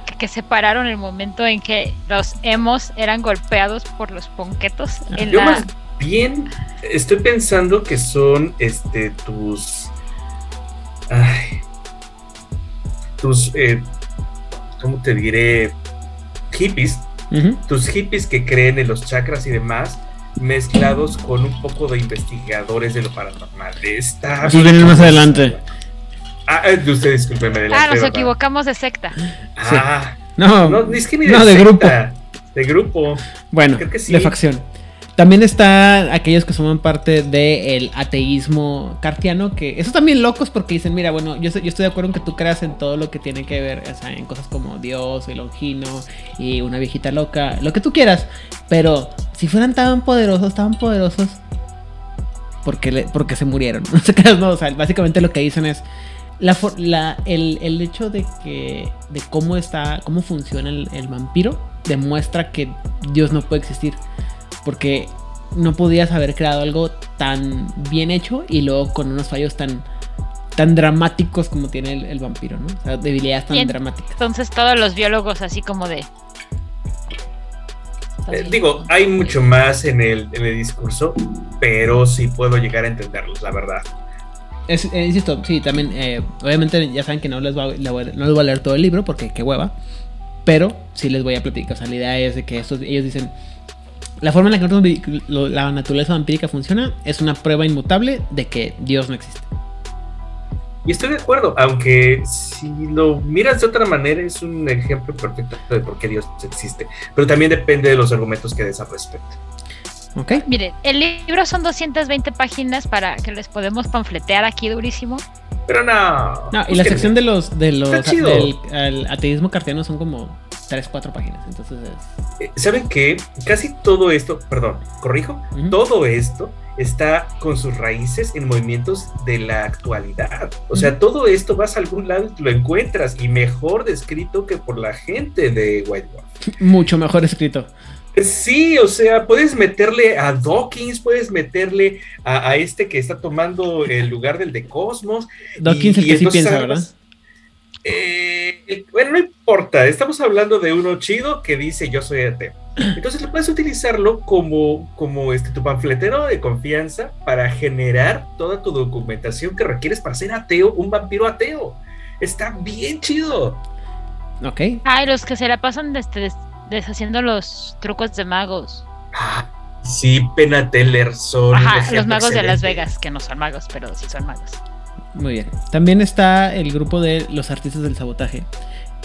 que, que separaron el momento en que los emos eran golpeados por los ponquetos en yo la... más bien estoy pensando que son este tus. Ay. Tus. Eh, ¿Cómo te diré? Hippies. Tus hippies que creen en los chakras y demás. Mezclados con un poco de investigadores de lo paranormal. Está. Esos vienen más adelante. Ah, eh, usted discúlpeme. Ah, nos ¿verdad? equivocamos de secta. Ah, No, no, ni es que ni de, no, de secta, grupo. De grupo. Bueno, Creo que sí. de facción. También está aquellos que forman parte del ateísmo cartiano, que eso también locos porque dicen, mira, bueno, yo, estoy de acuerdo en que tú creas en todo lo que tiene que ver, o sea, en cosas como Dios, el Longino y una viejita loca, lo que tú quieras, pero si fueran tan poderosos, tan poderosos, porque, se murieron. No sé qué, no, o sea, básicamente lo que dicen es la, la- el, el hecho de que de cómo está, cómo funciona el vampiro demuestra que Dios no puede existir. Porque no podías haber creado algo tan bien hecho y luego con unos fallos tan tan dramáticos como tiene el, el vampiro, ¿no? O sea, debilidades tan dramáticas. Entonces todos los biólogos así como de... Eh, digo, hay mucho más en el, en el discurso, pero sí puedo llegar a entenderlos, la verdad. Es, eh, insisto, sí, también, eh, obviamente ya saben que no les, va, la voy a- no les voy a leer todo el libro porque qué hueva, pero sí les voy a platicar, o sea, la idea es de que estos, ellos dicen, la forma en la que la naturaleza vampírica funciona es una prueba inmutable de que Dios no existe. Y estoy de acuerdo, aunque si lo miras de otra manera es un ejemplo perfecto de por qué Dios existe, pero también depende de los argumentos que des al respecto. ¿Ok? Miren, el libro son 220 páginas para que les podemos panfletear aquí durísimo. Pero no. No, y la sección de los, de los del el ateísmo cartiano son como 3, 4 páginas, entonces es... Eh, ¿Saben qué? Casi todo esto, perdón, corrijo, todo esto está con sus raíces en movimientos de la actualidad. O sea, todo esto vas a algún lado y lo encuentras y mejor descrito que por la gente de White Wolf. Mucho mejor escrito. Sí, o sea, puedes meterle a Dawkins, puedes meterle a, a este que está tomando el lugar del de Cosmos. Dawkins y- el que sí piensa, además- Eh, bueno, no importa, estamos hablando de uno chido que dice yo soy ateo. Entonces puedes utilizarlo como, como este, tu panfletero de confianza para generar toda tu documentación que requieres para ser ateo, un vampiro ateo. Está bien chido. Ok. Ay, los que se la pasan des- deshaciendo los trucos de magos. Ah, sí, Pena Teller son. Ajá, los magos de Las. Vegas, que no son magos, pero sí son magos. Muy bien. También está el grupo de los artistas del sabotaje.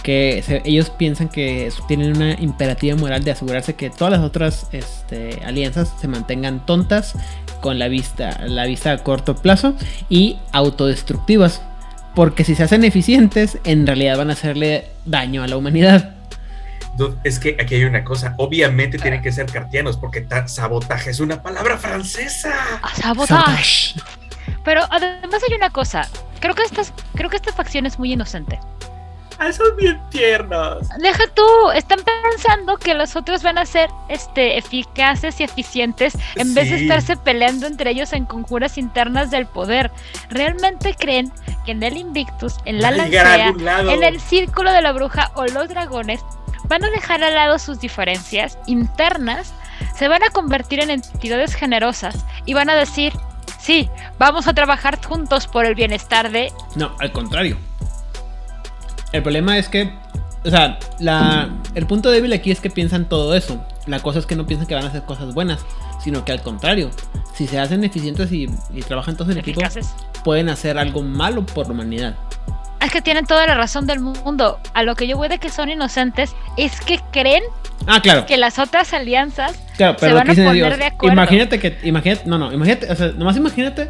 Que se- ellos piensan que tienen una imperativa moral de asegurarse que todas las otras este, alianzas se mantengan tontas, con la vista, la vista a corto plazo y autodestructivas. Porque si se hacen eficientes, en realidad van a hacerle daño a la humanidad. Dude, Es que aquí hay una cosa. Obviamente tienen que ser cartianos porque ta- sabotaje es una palabra francesa. ¡A sabotaje! Pero además hay una cosa. Creo que, estas, creo que esta facción es muy inocente. Ah, son bien tiernos. Deja tú, están pensando que los otros van a ser este, eficaces y eficientes en vez de estarse peleando entre ellos en conjuras internas del poder. ¿Realmente creen que en el Invictus, en la Lancea, en el Círculo de la Bruja o los dragones van a dejar al lado sus diferencias internas, se van a convertir en entidades generosas y van a decir, sí, vamos a trabajar juntos por el bienestar de... No, al contrario. El problema es que, o sea, la, el punto débil aquí es que piensan todo eso. La cosa es que no piensan que van a hacer cosas buenas, sino que al contrario, si se hacen eficientes y, y trabajan todos en equipo, pueden hacer algo malo por la humanidad. Es que tienen toda la razón del mundo. A lo que yo voy de que son inocentes es que creen Ah, claro. que las otras alianzas Claro, se pero van a poner de acuerdo. imagínate que, imagínate, no, no, imagínate, o sea, nomás imagínate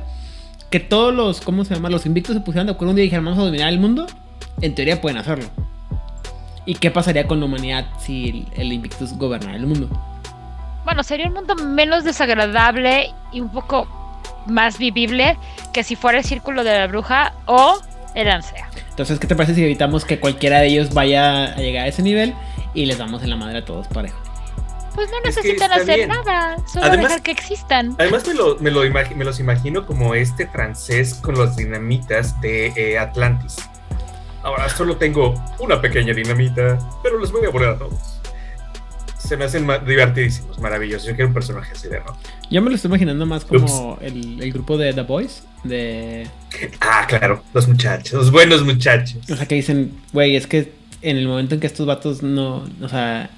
que todos los, ¿cómo se llama? Los invictos se pusieran de acuerdo un día y dijeran, vamos a dominar el mundo. En teoría pueden hacerlo. ¿Y qué pasaría con la humanidad si el, el invictus gobernara el mundo? Bueno, sería un mundo menos desagradable y un poco más vivible que si fuera el círculo de la bruja o el ansea. Entonces, ¿qué te parece si evitamos que cualquiera de ellos vaya a llegar a ese nivel y les damos en la madre a todos parejo? Pues no necesitan hacer bien. nada, solo Además- dejar que existan. Además me, lo, me, lo imagi- me los imagino como este francés con las dinamitas de eh, Atlantis. Ahora solo tengo una pequeña dinamita, pero los voy a poner a todos. Se me hacen divertidísimos, maravillosos. Yo quiero un personaje así de rock. Yo me lo estoy imaginando más como el, el grupo de The Boys, de... Ah, claro, los muchachos, los buenos muchachos. O sea, que dicen, güey, es que en el momento en que estos vatos no... O sea,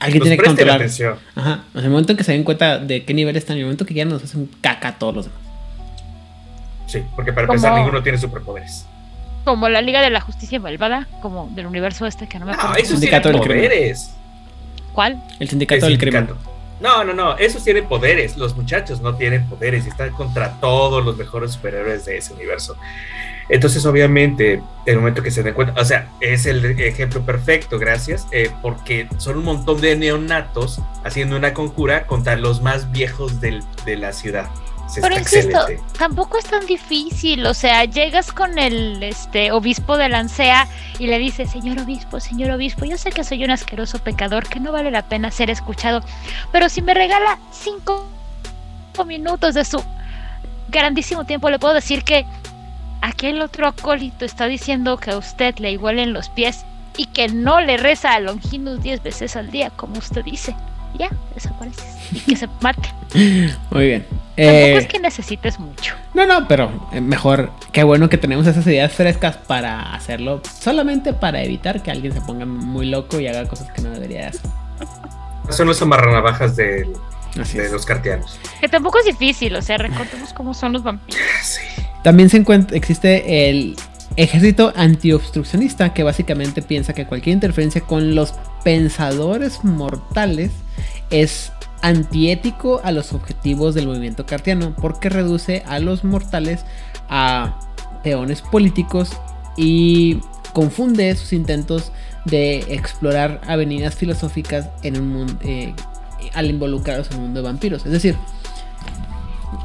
alguien Los tiene que controlar. atención. Ajá. O sea, en el momento en que se den cuenta de qué nivel están, en el momento que ya nos hacen caca a todos los demás. Sí, porque para Como- empezar ninguno tiene superpoderes. Como la Liga de la Justicia Malvada, como del universo este que no me No, acuerdo. tienen del crimen. poderes. ¿Cuál? El sindicato El del crimen. sindicato. No, no, no, esos tienen poderes. Los muchachos no tienen poderes y están contra todos los mejores superhéroes de ese universo. Entonces, obviamente, en el momento que se den cuenta, o sea, es el ejemplo perfecto, gracias, eh, porque son un montón de neonatos haciendo una conjura contra los más viejos del- de la ciudad. O sea, Pero insisto, excelente. tampoco es tan difícil. O sea, llegas con el este obispo de Lancea y le dices, señor obispo, señor obispo, yo sé que soy un asqueroso pecador que no vale la pena ser escuchado, pero si me regala cinco minutos de su grandísimo tiempo le puedo decir que aquel otro acólito está diciendo que a usted le igualen los pies y que no le reza a Longinus 10 veces al día, como usted dice. Y ya, desapareces. Y que se mate. Muy bien. Tampoco Eh, es que necesites mucho. No, no, pero eh, mejor, qué bueno que tenemos esas ideas frescas para hacerlo, solamente para evitar que alguien se ponga muy loco y haga cosas que no debería hacer. Son los amarranavajas de es. los cartianos. Que tampoco es difícil, o sea, recordemos cómo son los vampiros. *laughs* Sí. También se encuentra, existe el ejército antiobstruccionista que básicamente piensa que cualquier interferencia con los pensadores mortales es antiético a los objetivos del movimiento cartiano porque reduce a los mortales a peones políticos y confunde sus intentos de explorar avenidas filosóficas en un mundo eh, al involucrarlos en un mundo de vampiros. Es decir,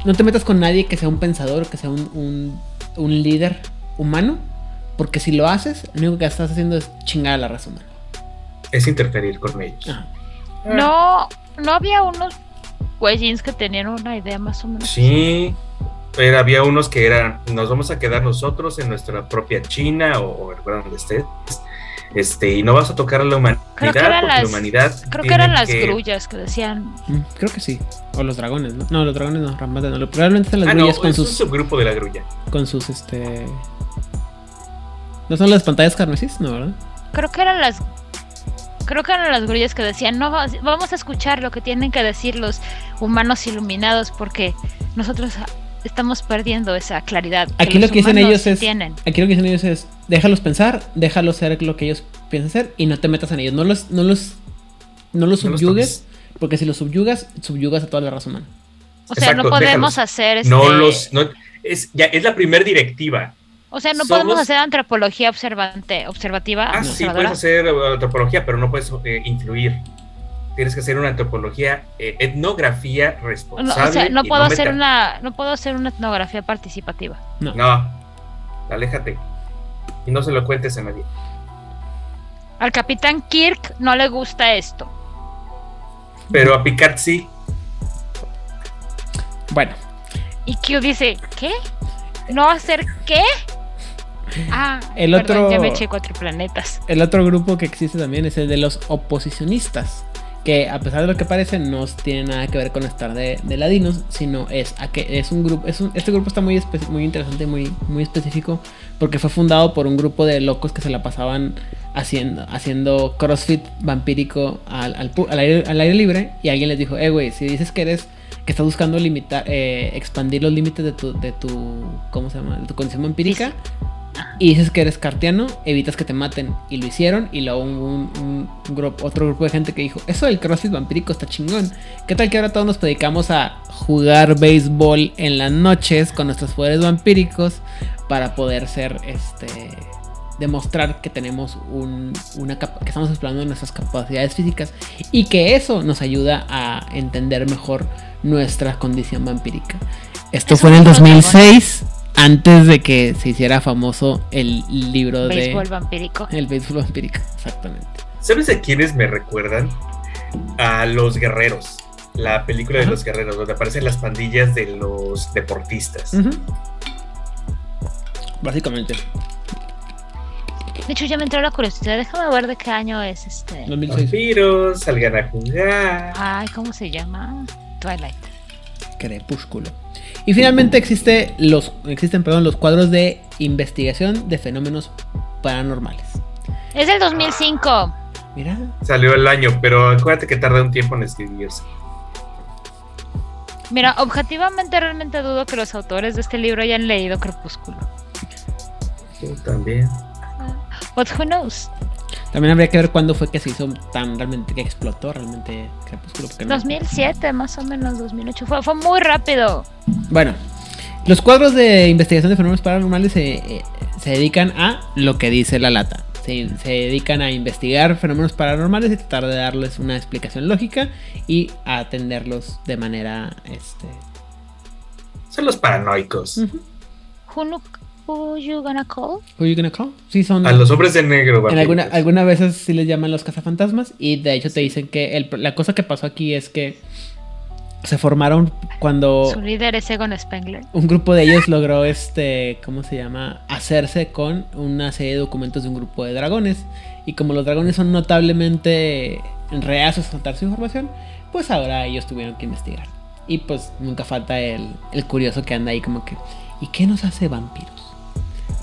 no te metas con nadie que sea un pensador, que sea un, un- un líder humano, porque si lo haces, lo único que estás haciendo es chingar a la raza humana. Es interferir con ellos. Ajá. No, no había unos güeyins que tenían una idea más o menos. Sí, pero había unos que eran, nos vamos a quedar nosotros en nuestra propia China o, o donde estés, este, y no vas a tocar a la humanidad Creo que porque eran la las- humanidad. Creo que eran las que- grullas que decían. Mm, creo que sí. O los dragones, ¿no? No, los dragones no, Ramate no. lo- Probablemente son las Ah, no, grullas con es un sus. subgrupo de la grulla. Con sus este. ¿No son las pantallas carmesís? No, ¿verdad? Creo que eran las. Creo que eran las grullas que decían, no, va- vamos a escuchar lo que tienen que decir los humanos iluminados porque nosotros estamos perdiendo esa claridad. que Aquí lo los que dicen ellos es- Tienen. Aquí lo que dicen ellos es: déjalos pensar, déjalos ser lo que ellos piensan ser y no te metas en ellos. No los, no los, no los No los subyugues, porque si los subyugas, subyugas a toda la raza humana. O sea, no podemos déjalos. hacer este, No los, no, es, ya, es la primer directiva. O sea, no somos- podemos hacer antropología observante, observativa, Ah, sí, puedes hacer eh, antropología, pero no puedes eh, influir. Tienes que hacer una antropología, eh, etnografía No, responsable. o sea, no puedo hacer una, no puedo hacer una etnografía participativa. No. No, aléjate. Y no se lo cuentes a nadie. Al capitán Kirk no le gusta esto. Pero a Picard sí. Bueno, Y Q dice, ¿qué? ¿No hacer qué? *laughs* Ah, El perdón, otro- ya me eché cuatro planetas. el otro grupo que existe también es el de los oposicionistas. Que a pesar de lo que parece, no tiene nada que ver con estar de, de ladinos, sino es a que es un grupo. Es un- este grupo está muy, muy interesante, muy, muy específico, porque fue fundado por un grupo de locos que se la pasaban haciendo, haciendo crossfit vampírico al, al al aire, al aire libre. Y alguien les dijo: Eh, güey, si dices que eres. que estás buscando limitar, eh, expandir los límites de tu, de tu. ¿Cómo se llama? De tu condición vampírica. Y dices que eres cartiano, evitas que te maten. Y lo hicieron. Y luego hubo un, un- un grupo, otro grupo de gente que dijo: Eso del crossfit vampírico está chingón. ¿Qué tal que ahora todos nos dedicamos a jugar béisbol en las noches con nuestros poderes vampíricos para poder ser este. Demostrar que tenemos un, una que estamos explorando nuestras capacidades físicas y que eso nos ayuda a entender mejor nuestra condición vampírica. Esto fue en el no lo 2006, antes de que se hiciera famoso el libro Béisbol de vampírico. el béisbol vampírico, exactamente. ¿Sabes a quiénes me recuerdan? A los guerreros. La película de los guerreros, donde aparecen las pandillas de los deportistas. Básicamente, De hecho, ya me entró la curiosidad. Déjame ver de qué año es este. 2006. Vampiros, salgan a jugar. Ay, ¿cómo se llama? Twilight. Crepúsculo. Y finalmente existe los, existen perdón, los cuadros de investigación de fenómenos paranormales. Es del 2005. Mira, Salió el año, pero acuérdate que tarda un tiempo en escribirse. Mira, objetivamente realmente dudo que los autores de este libro hayan leído Crepúsculo. Tú también. But who knows? También habría que ver cuándo fue que se hizo tan realmente, que explotó realmente Crepúsculo. porque no- 2007, más o menos, 2008. Fue, fue muy rápido. Bueno, los cuadros de investigación de fenómenos paranormales se, eh, se dedican a lo que dice la lata. Se, se dedican a investigar fenómenos paranormales y tratar de darles una explicación lógica y a atenderlos de manera este, Son los paranoicos. nu- who you gonna call? Who you gonna call? Sí, son. A los hombres de negro, En alguna, algunas veces sí les llaman los cazafantasmas y de hecho te dicen que el- la cosa que pasó aquí es que se formaron cuando Su líder es Egon Spengler. un grupo de ellos logró este, ¿cómo se llama? Hacerse con una serie de documentos de un grupo de dragones. Y como los dragones son notablemente reacios a soltar su información, pues ahora ellos tuvieron que investigar. Y pues nunca falta el, el curioso que anda ahí como que, ¿y qué nos hace vampiros?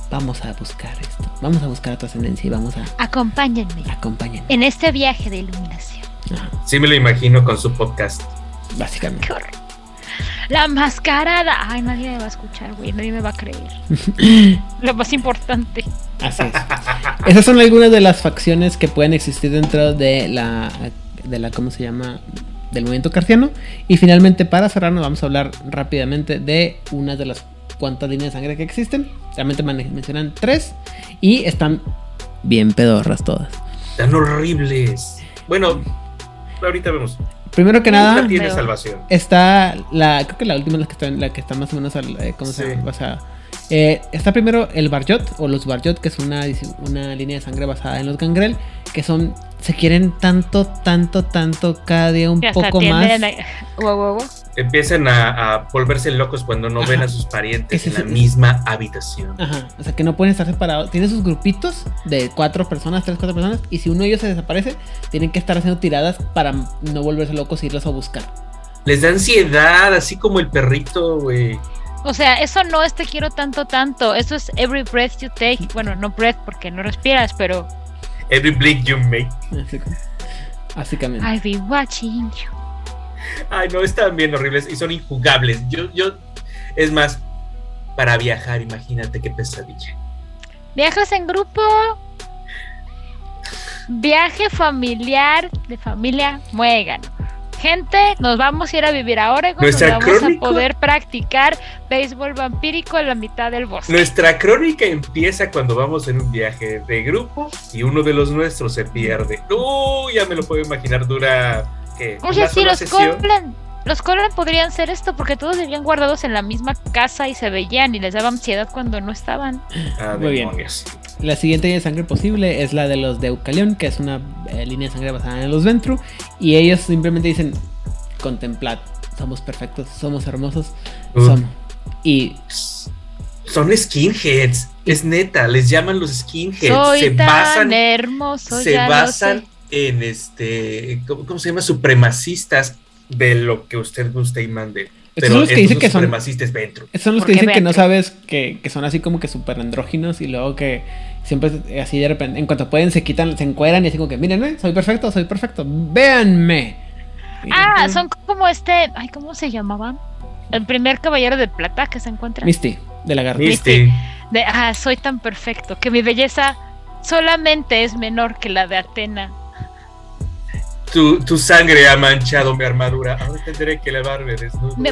Vamos a buscar esto, vamos a buscar trascendencia y vamos a Acompáñenme acompañar. en este viaje de iluminación. Ajá, Sí me lo imagino con su podcast. básicamente. La mascarada. Ay, nadie me va a escuchar, güey. Nadie me va a creer. *laughs* Lo más importante. Así es. *laughs* Esas son algunas de las facciones que pueden existir dentro de la, de la ¿cómo se llama? Del movimiento cartiano. Y finalmente, para cerrarnos, vamos a hablar rápidamente de una de las cuantas líneas de sangre que existen. Realmente mencionan tres. Y están bien pedorras todas. Tan horribles. Bueno, ahorita vemos. Primero que nada, tiene salvación. está la. Creo que la última es la que está, la que está más o menos. al- eh, ¿Cómo se llama? Basada. Eh, está primero el Barjot o los Barjot, que es una, una línea de sangre basada en los Gangrel, que son. Se quieren tanto, tanto, tanto, cada día un poco más. tienden a- Wow, wow, wow. Empiezan a, a volverse locos cuando no Ajá. ven a sus parientes en la es- misma habitación. Ajá, o sea que no pueden estar separados. Tienen sus grupitos de cuatro personas, tres, cuatro personas, y si uno de ellos se desaparece, tienen que estar haciendo tiradas para no volverse locos e irlos a buscar. Les da ansiedad, así como el perrito, güey. O sea, eso no es te quiero tanto, tanto. Eso es every breath you take. Bueno, no breath porque no respiras, pero Every blink you make. Básicamente. I'll be watching you. Ay, no, están bien horribles y son injugables. Yo, yo, es más, para viajar, imagínate qué pesadilla. ¿Viajas en grupo? Viaje familiar de familia Muegan. Gente, nos vamos a ir a vivir a Oregon. Nuestra vamos crónica- a poder practicar béisbol vampírico en la mitad del bosque. Nuestra crónica empieza cuando vamos en un viaje de grupo y uno de los nuestros se pierde. Uy, ya me lo puedo imaginar, dura. ¿qué? Oye, ¿Una sí, sola los sesión? Los Colan podrían ser esto porque todos vivían guardados en la misma casa y se veían y les daba ansiedad cuando no estaban. Ah, Muy bien. La siguiente línea de sangre posible es la de los de Eucalión, que es una eh, línea de sangre basada en los Ventru. Y ellos simplemente dicen: Contemplad, somos perfectos, somos hermosos, Uh. somos. Y Son skinheads, es neta, les llaman los skinheads. Soy se tan basan, hermoso, se ya lo basan sé. en este, ¿cómo, cómo se llama? Supremacistas de lo que usted guste y mande. Estos son los que dicen que son- supremacistas dentro. son los que dicen que no sabes que, que son así como que súper andróginos y luego que siempre eh, así de repente, en cuanto pueden, se quitan, se encueran y así como que, mírenme, soy perfecto, soy perfecto, véanme. Ah, son como este. Ay, ¿cómo se llamaban? El primer caballero de plata que se encuentra. Misty, de lagarto. Misty, De, ah, soy tan perfecto que mi belleza solamente es menor que la de Atena. Tu, tu sangre ha manchado mi armadura. Ahora tendré que lavarme desnudo. Me,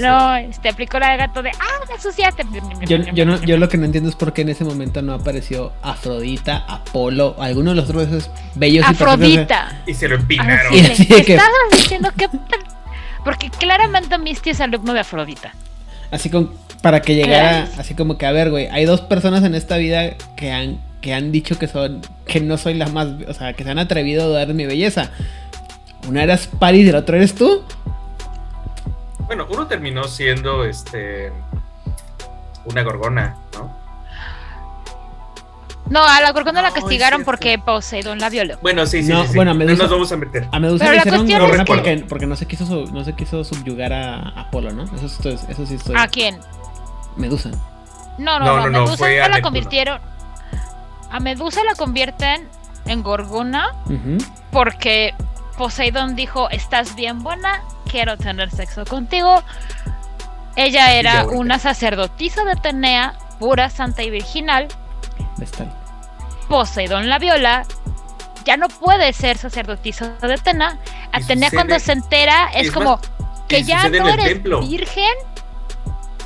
no, este aplicó la de gato de, ah, me ensuciaste. Yo, yo, no, yo lo que no entiendo es por qué en ese momento no apareció Afrodita, Apolo, alguno de los otros esos bellos Afrodita. Y se lo empinaron. Y sí, que- Estabas diciendo que. Porque claramente Misty es alumno de Afrodita. Así como para que llegara, así como que a ver, güey, hay dos personas en esta vida que han que han dicho que son que no soy la más, o sea, que se han atrevido a dudar de mi belleza. Una eras Paris y el otro eres tú. Bueno, uno terminó siendo este una gorgona, ¿no? No, a la Gorgona la castigaron porque Poseidón la violó. Bueno, sí, sí, No, sí, sí. bueno, a no Medusa- nos vamos a meter. A Medusa Pero le la hicieron cuestión gorgona es que- porque, porque no se quiso no se quiso subyugar a Apolo, ¿no? Eso, estoy- eso sí estoy. ¿A quién? Medusa. No, no, No, no, no, no, Medusa fue no a la Neptuno. convirtieron. A Medusa la convierten en Gorgona porque Poseidón dijo, estás bien buena, quiero tener sexo contigo. Ella era una sacerdotisa de Atenea, pura, santa y virginal. Vestal. Poseidón la viola. Ya no puede ser sacerdotisa de Atenea. Y Atenea sucede- cuando se entera es, es como más, que ya no eres templo. virgen.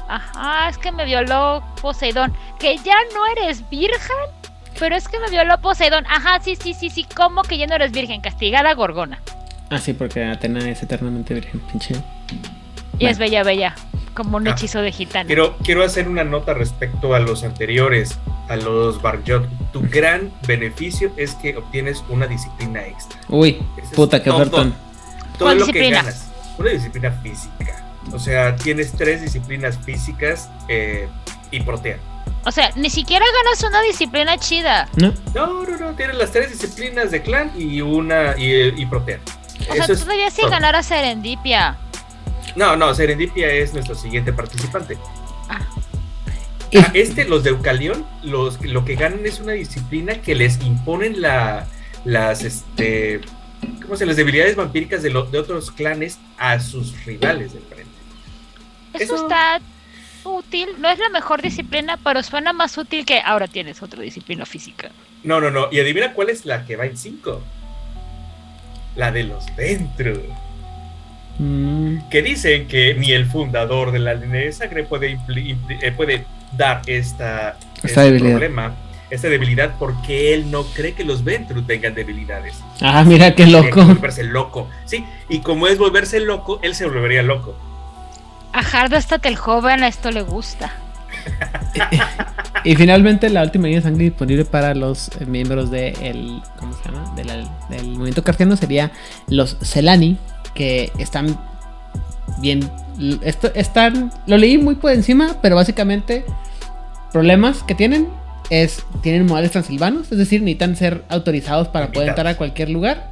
Ajá, es que me violó Poseidón. Que ya no eres virgen. Pero es que me violó Poseidón. Ajá, sí, sí, sí, sí. ¿Cómo que ya no eres virgen? Castigada Gorgona. Ah, sí, porque Atena es eternamente virgen, pinche. Y es bella, bella. Como un Ah. hechizo de gitana. Quiero, quiero hacer una nota respecto a los anteriores, a los Barjot. Tu gran beneficio es que obtienes una disciplina extra. Uy, Ese es puta, qué todo. ofertón. Todo ¿Cuál lo que ganas. una disciplina física. O sea, tienes tres disciplinas físicas eh, y protea. O sea, ni siquiera ganas una disciplina chida. ¿No? No, no, no, tienes las tres disciplinas de clan y una y, y protea. O sea, Eso es todavía si todo. ganara Serendipia. No, no, Serendipia es nuestro siguiente participante. Ah, este, los de Eucalión, los, lo que ganan es una disciplina que les imponen la, las, este, ¿cómo se Las debilidades vampíricas de, lo- de otros clanes a sus rivales del frente. Eso, Eso- está útil. No es la mejor disciplina, pero suena más útil que ahora tienes otra disciplina física. No, no, no. Y adivina cuál es la que va en 5. La de los dentro. Mm, Que dicen que ni el fundador de la línea de sangre puede, eh, puede dar esta, Esta este debilidad. problema, esta debilidad, porque él no cree que los Ventru tengan debilidades. Ah, mira qué loco. volverse loco. Sí, y como es volverse loco, él se volvería loco. A Hardestat el joven a esto le gusta. Y finalmente la última línea de sangre disponible para los eh, miembros de el, ¿cómo se llama? De la- del movimiento cartiano sería los Celani, que están bien, esto, están, lo leí muy por encima, pero básicamente problemas que tienen es, tienen modales transilvanos, es decir, necesitan ser autorizados para poder entrar a cualquier lugar.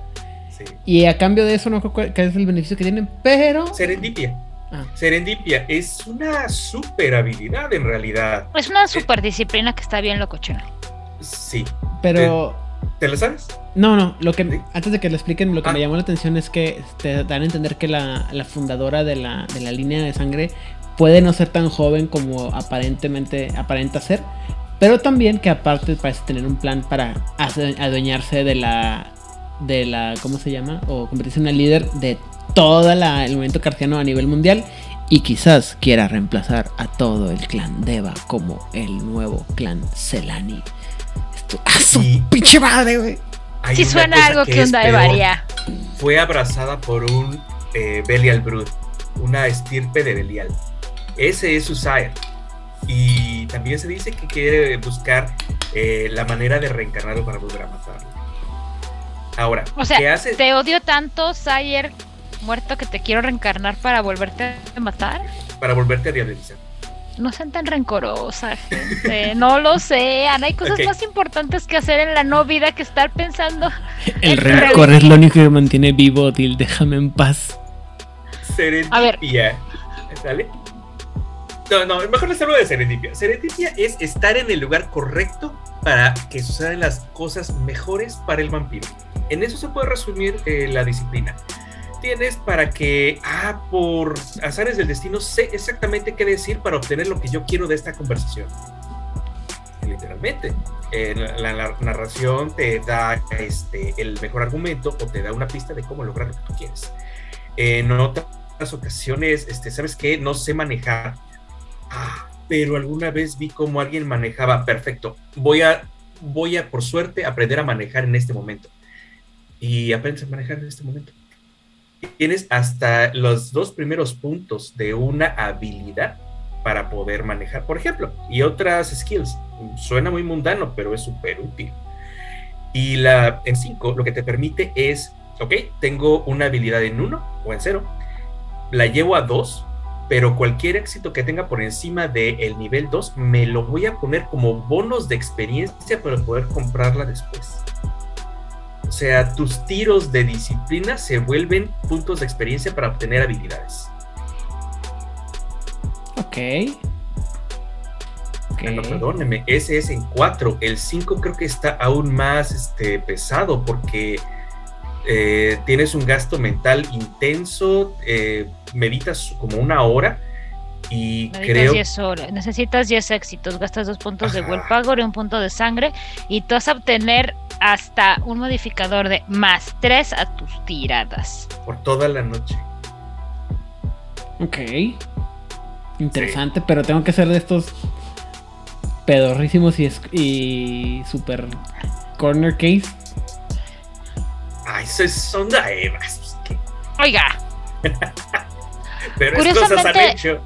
Sí. Y a cambio de eso no creo cuál- cuál es el beneficio que tienen, pero... Serendipia. Ah, Serendipia es una super habilidad en realidad. Es una super disciplina que está bien locochona. Sí. pero... ¿Te lo sabes? No, no, lo que ¿Sí? antes de que lo expliquen, lo que Ah. me llamó la atención es que te dan a entender que la, la fundadora de la, de la línea de sangre puede no ser tan joven como aparentemente aparenta ser, pero también que aparte parece tener un plan para adueñarse de la de la ¿cómo se llama? o convertirse en una líder de todo el movimiento cartiano a nivel mundial y quizás quiera reemplazar a todo el clan Deva como el nuevo clan Celani. Esto, ¡Ah, su Y- pinche madre, güey! Una suena algo que que onda de varía. Fue abrazada por un eh, Belial Brood, una estirpe de Belial. Ese es su sire. Y también se dice que quiere buscar eh, la manera de reencarnarlo para volver a matarlo. Ahora, O sea, ¿qué hace? Te odio tanto, Sayer muerto, que te quiero reencarnar para volverte a matar. Para volverte a diabolizar. No sean tan rencorosa, gente. No lo sean. Hay cosas más importantes que hacer en la no vida que estar pensando. El rencor es lo único que mantiene vivo, Dil. Déjame en paz. Serendipia. ¿Sale? No, no, mejor les hablo de serendipia. Serendipia es estar en el lugar correcto para que sucedan las cosas mejores para el vampiro. En eso se puede resumir eh, la disciplina. Tienes para que, ah, por azares del destino, sé exactamente qué decir para obtener lo que yo quiero de esta conversación. Literalmente. Eh, la, narración te da este, el mejor argumento o te da una pista de cómo lograr lo que tú quieres. En otras ocasiones, este, ¿sabes qué? No sé manejar. Ah, pero alguna vez vi cómo alguien manejaba. Perfecto. Voy a, voy a, por suerte, aprender a manejar en este momento. Y aprendes a manejar en este momento. Tienes hasta los dos primeros puntos de una habilidad para poder manejar, por ejemplo, y otras skills. Suena muy mundano, pero es súper útil. Y la en 5 lo que te permite es, ok, tengo una habilidad en 1 o en 0, la llevo a 2, pero cualquier éxito que tenga por encima del nivel 2 me lo voy a poner como bonos de experiencia para poder comprarla después. O sea, tus tiros de disciplina se vuelven puntos de experiencia para obtener habilidades. Ok. Ok. Ah, no, perdóneme, ese es en 4. El 5 creo que está aún más este, pesado porque eh, tienes un gasto mental intenso, eh, meditas como una hora y creo 10 horas. Necesitas 10 éxitos. Gastas dos puntos de Ajá. willpower y un punto de sangre. Y tú vas a obtener hasta un modificador de más 3 a tus tiradas. por toda la noche. Ok. Interesante, pero tengo que ser de estos pedorrísimos y, es- y super corner case. Ay, eso son daevas. ¿qué? Oiga, *laughs* Pero es cosas han Curiosamente- hecho.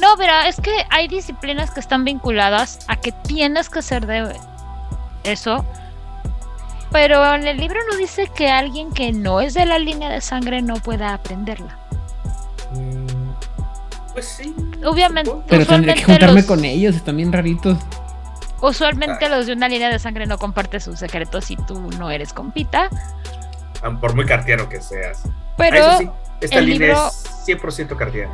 no, pero es que hay disciplinas que están vinculadas a que tienes que ser de eso. Pero en el libro no dice que alguien que no es de la línea de sangre no pueda aprenderla. Pues sí. Obviamente. supongo. Pero tendría que juntarme los- con ellos, están bien raritos. Usualmente Ay. los de una línea de sangre no comparten sus secretos si tú no eres compita. Ah, Por muy cartiano que seas. Pero, Ah, eso sí, esta el línea libro- es 100% cartiana.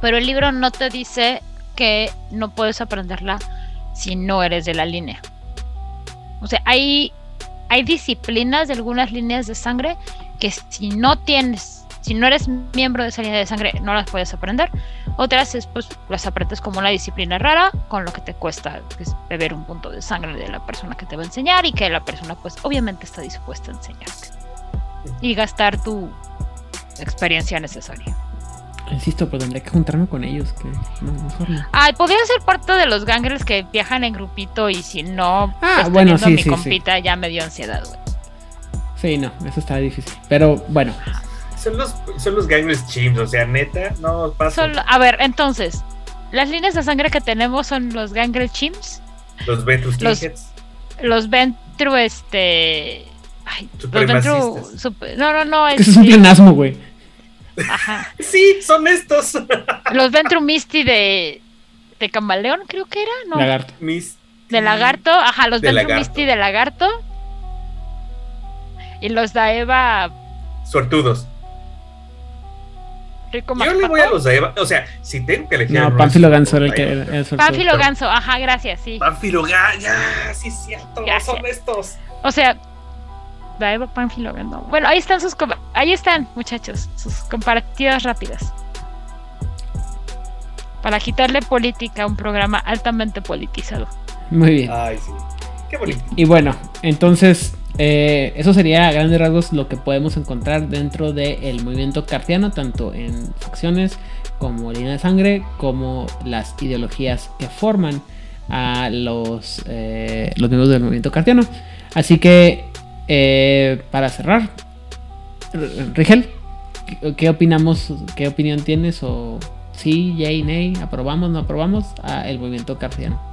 pero el libro no te dice que no puedes aprenderla si no eres de la línea. O sea, hay, hay disciplinas de algunas líneas de sangre que si no tienes, si no eres miembro de esa línea de sangre, no las puedes aprender. Otras es, pues, las aprendes como una disciplina rara, con lo que te cuesta pues, beber un punto de sangre de la persona que te va a enseñar y que la persona, pues, obviamente está dispuesta a enseñarte. Y gastar tu experiencia necesaria. Insisto, pero tendría que juntarme con ellos, que no, mejor no. Ay, podría ser parte de los gangrels que viajan en grupito y si no, Ah, pues, bueno, sí, mi sí, sí. compita ya me dio ansiedad, güey. Sí, no, eso está difícil. Pero bueno, Son los, son los ganglios chimps, o sea, neta, no pasa. A ver, entonces, las líneas de sangre que tenemos son los gangrel chimps, Los Ventus los- los ventru, este... Ay, los ventru... No, no, no, es un este, planasmo, güey. Ajá. *laughs* Sí, son estos. *laughs* Los ventru misty de... De camaleón, creo que era, ¿no? Lagarto. De lagarto, ajá, los De ventru lagarto. misty de lagarto. Y los Daeva Suertudos. rico Yo le voy a los Daeva. O sea, si tengo que elegir. a No, Pánfilo Ganso era el que era. Pánfilo Ganso, ajá, gracias, sí. Pánfilo Ganso. Ya, sí, es cierto. Gracias. Son estos. O sea, Pánfilo Ganso. Bueno, ahí están sus ahí están, muchachos, sus comparativas rápidas. Para quitarle política a un programa altamente politizado. Muy bien. Ay, sí. Qué bonito. Y bueno, entonces eh, eso sería a grandes rasgos lo que podemos encontrar dentro del movimiento cartiano, tanto en facciones como línea de sangre, como las ideologías que forman a los, eh, los miembros del movimiento cartiano. Así que, eh, para cerrar, Rigel, ¿qué, opinamos? ¿Qué opinión tienes? ¿O sí, yay, nay, aprobamos, no aprobamos el movimiento cartiano?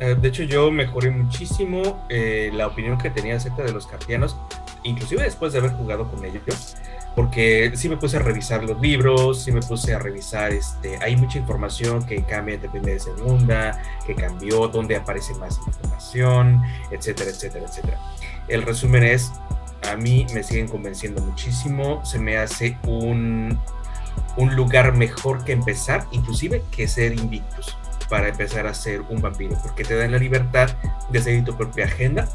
Eh, de hecho, yo mejoré muchísimo eh, la opinión que tenía acerca de los cartianos, inclusive después de haber jugado con ellos, porque sí me puse a revisar los libros, sí me puse a revisar, este, hay mucha información que cambia primera y segunda, que cambió, dónde aparece más información, etcétera, etcétera, etcétera. El resumen es, a mí me siguen convenciendo muchísimo, se me hace un, un lugar mejor que empezar, inclusive que ser invictus para empezar a ser un vampiro, porque te dan la libertad de seguir tu propia agenda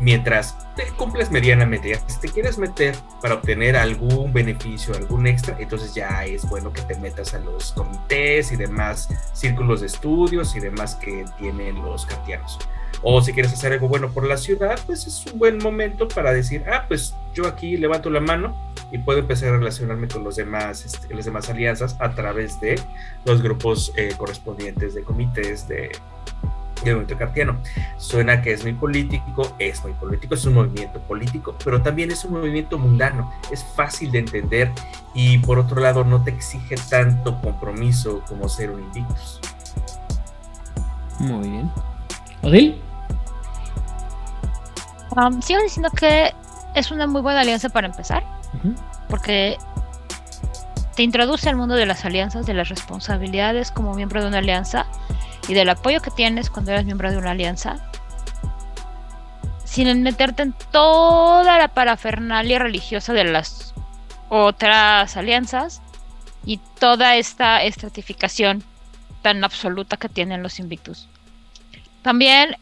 mientras te cumples medianamente. Ya, Si te quieres meter para obtener algún beneficio, algún extra, entonces ya es bueno que te metas a los comités y demás círculos de estudios y demás que tienen los cartianos. O si quieres hacer algo bueno por la ciudad, pues es un buen momento para decir, ah, pues yo aquí levanto la mano y puedo empezar a relacionarme con los demás, este, las demás alianzas a través de los grupos eh, correspondientes de comités de, del movimiento cartiano. Suena que es muy político, es muy político, es un movimiento político, pero también es un movimiento mundano, es fácil de entender y por otro lado no te exige tanto compromiso como ser un invictus. Muy bien. ¿Odil? Um, sigo diciendo que es una muy buena alianza para empezar, porque te introduce al mundo de las alianzas, de las responsabilidades como miembro de una alianza y del apoyo que tienes cuando eres miembro de una alianza, sin meterte en toda la parafernalia religiosa de las otras alianzas y toda esta estratificación tan absoluta que tienen los Invictus. También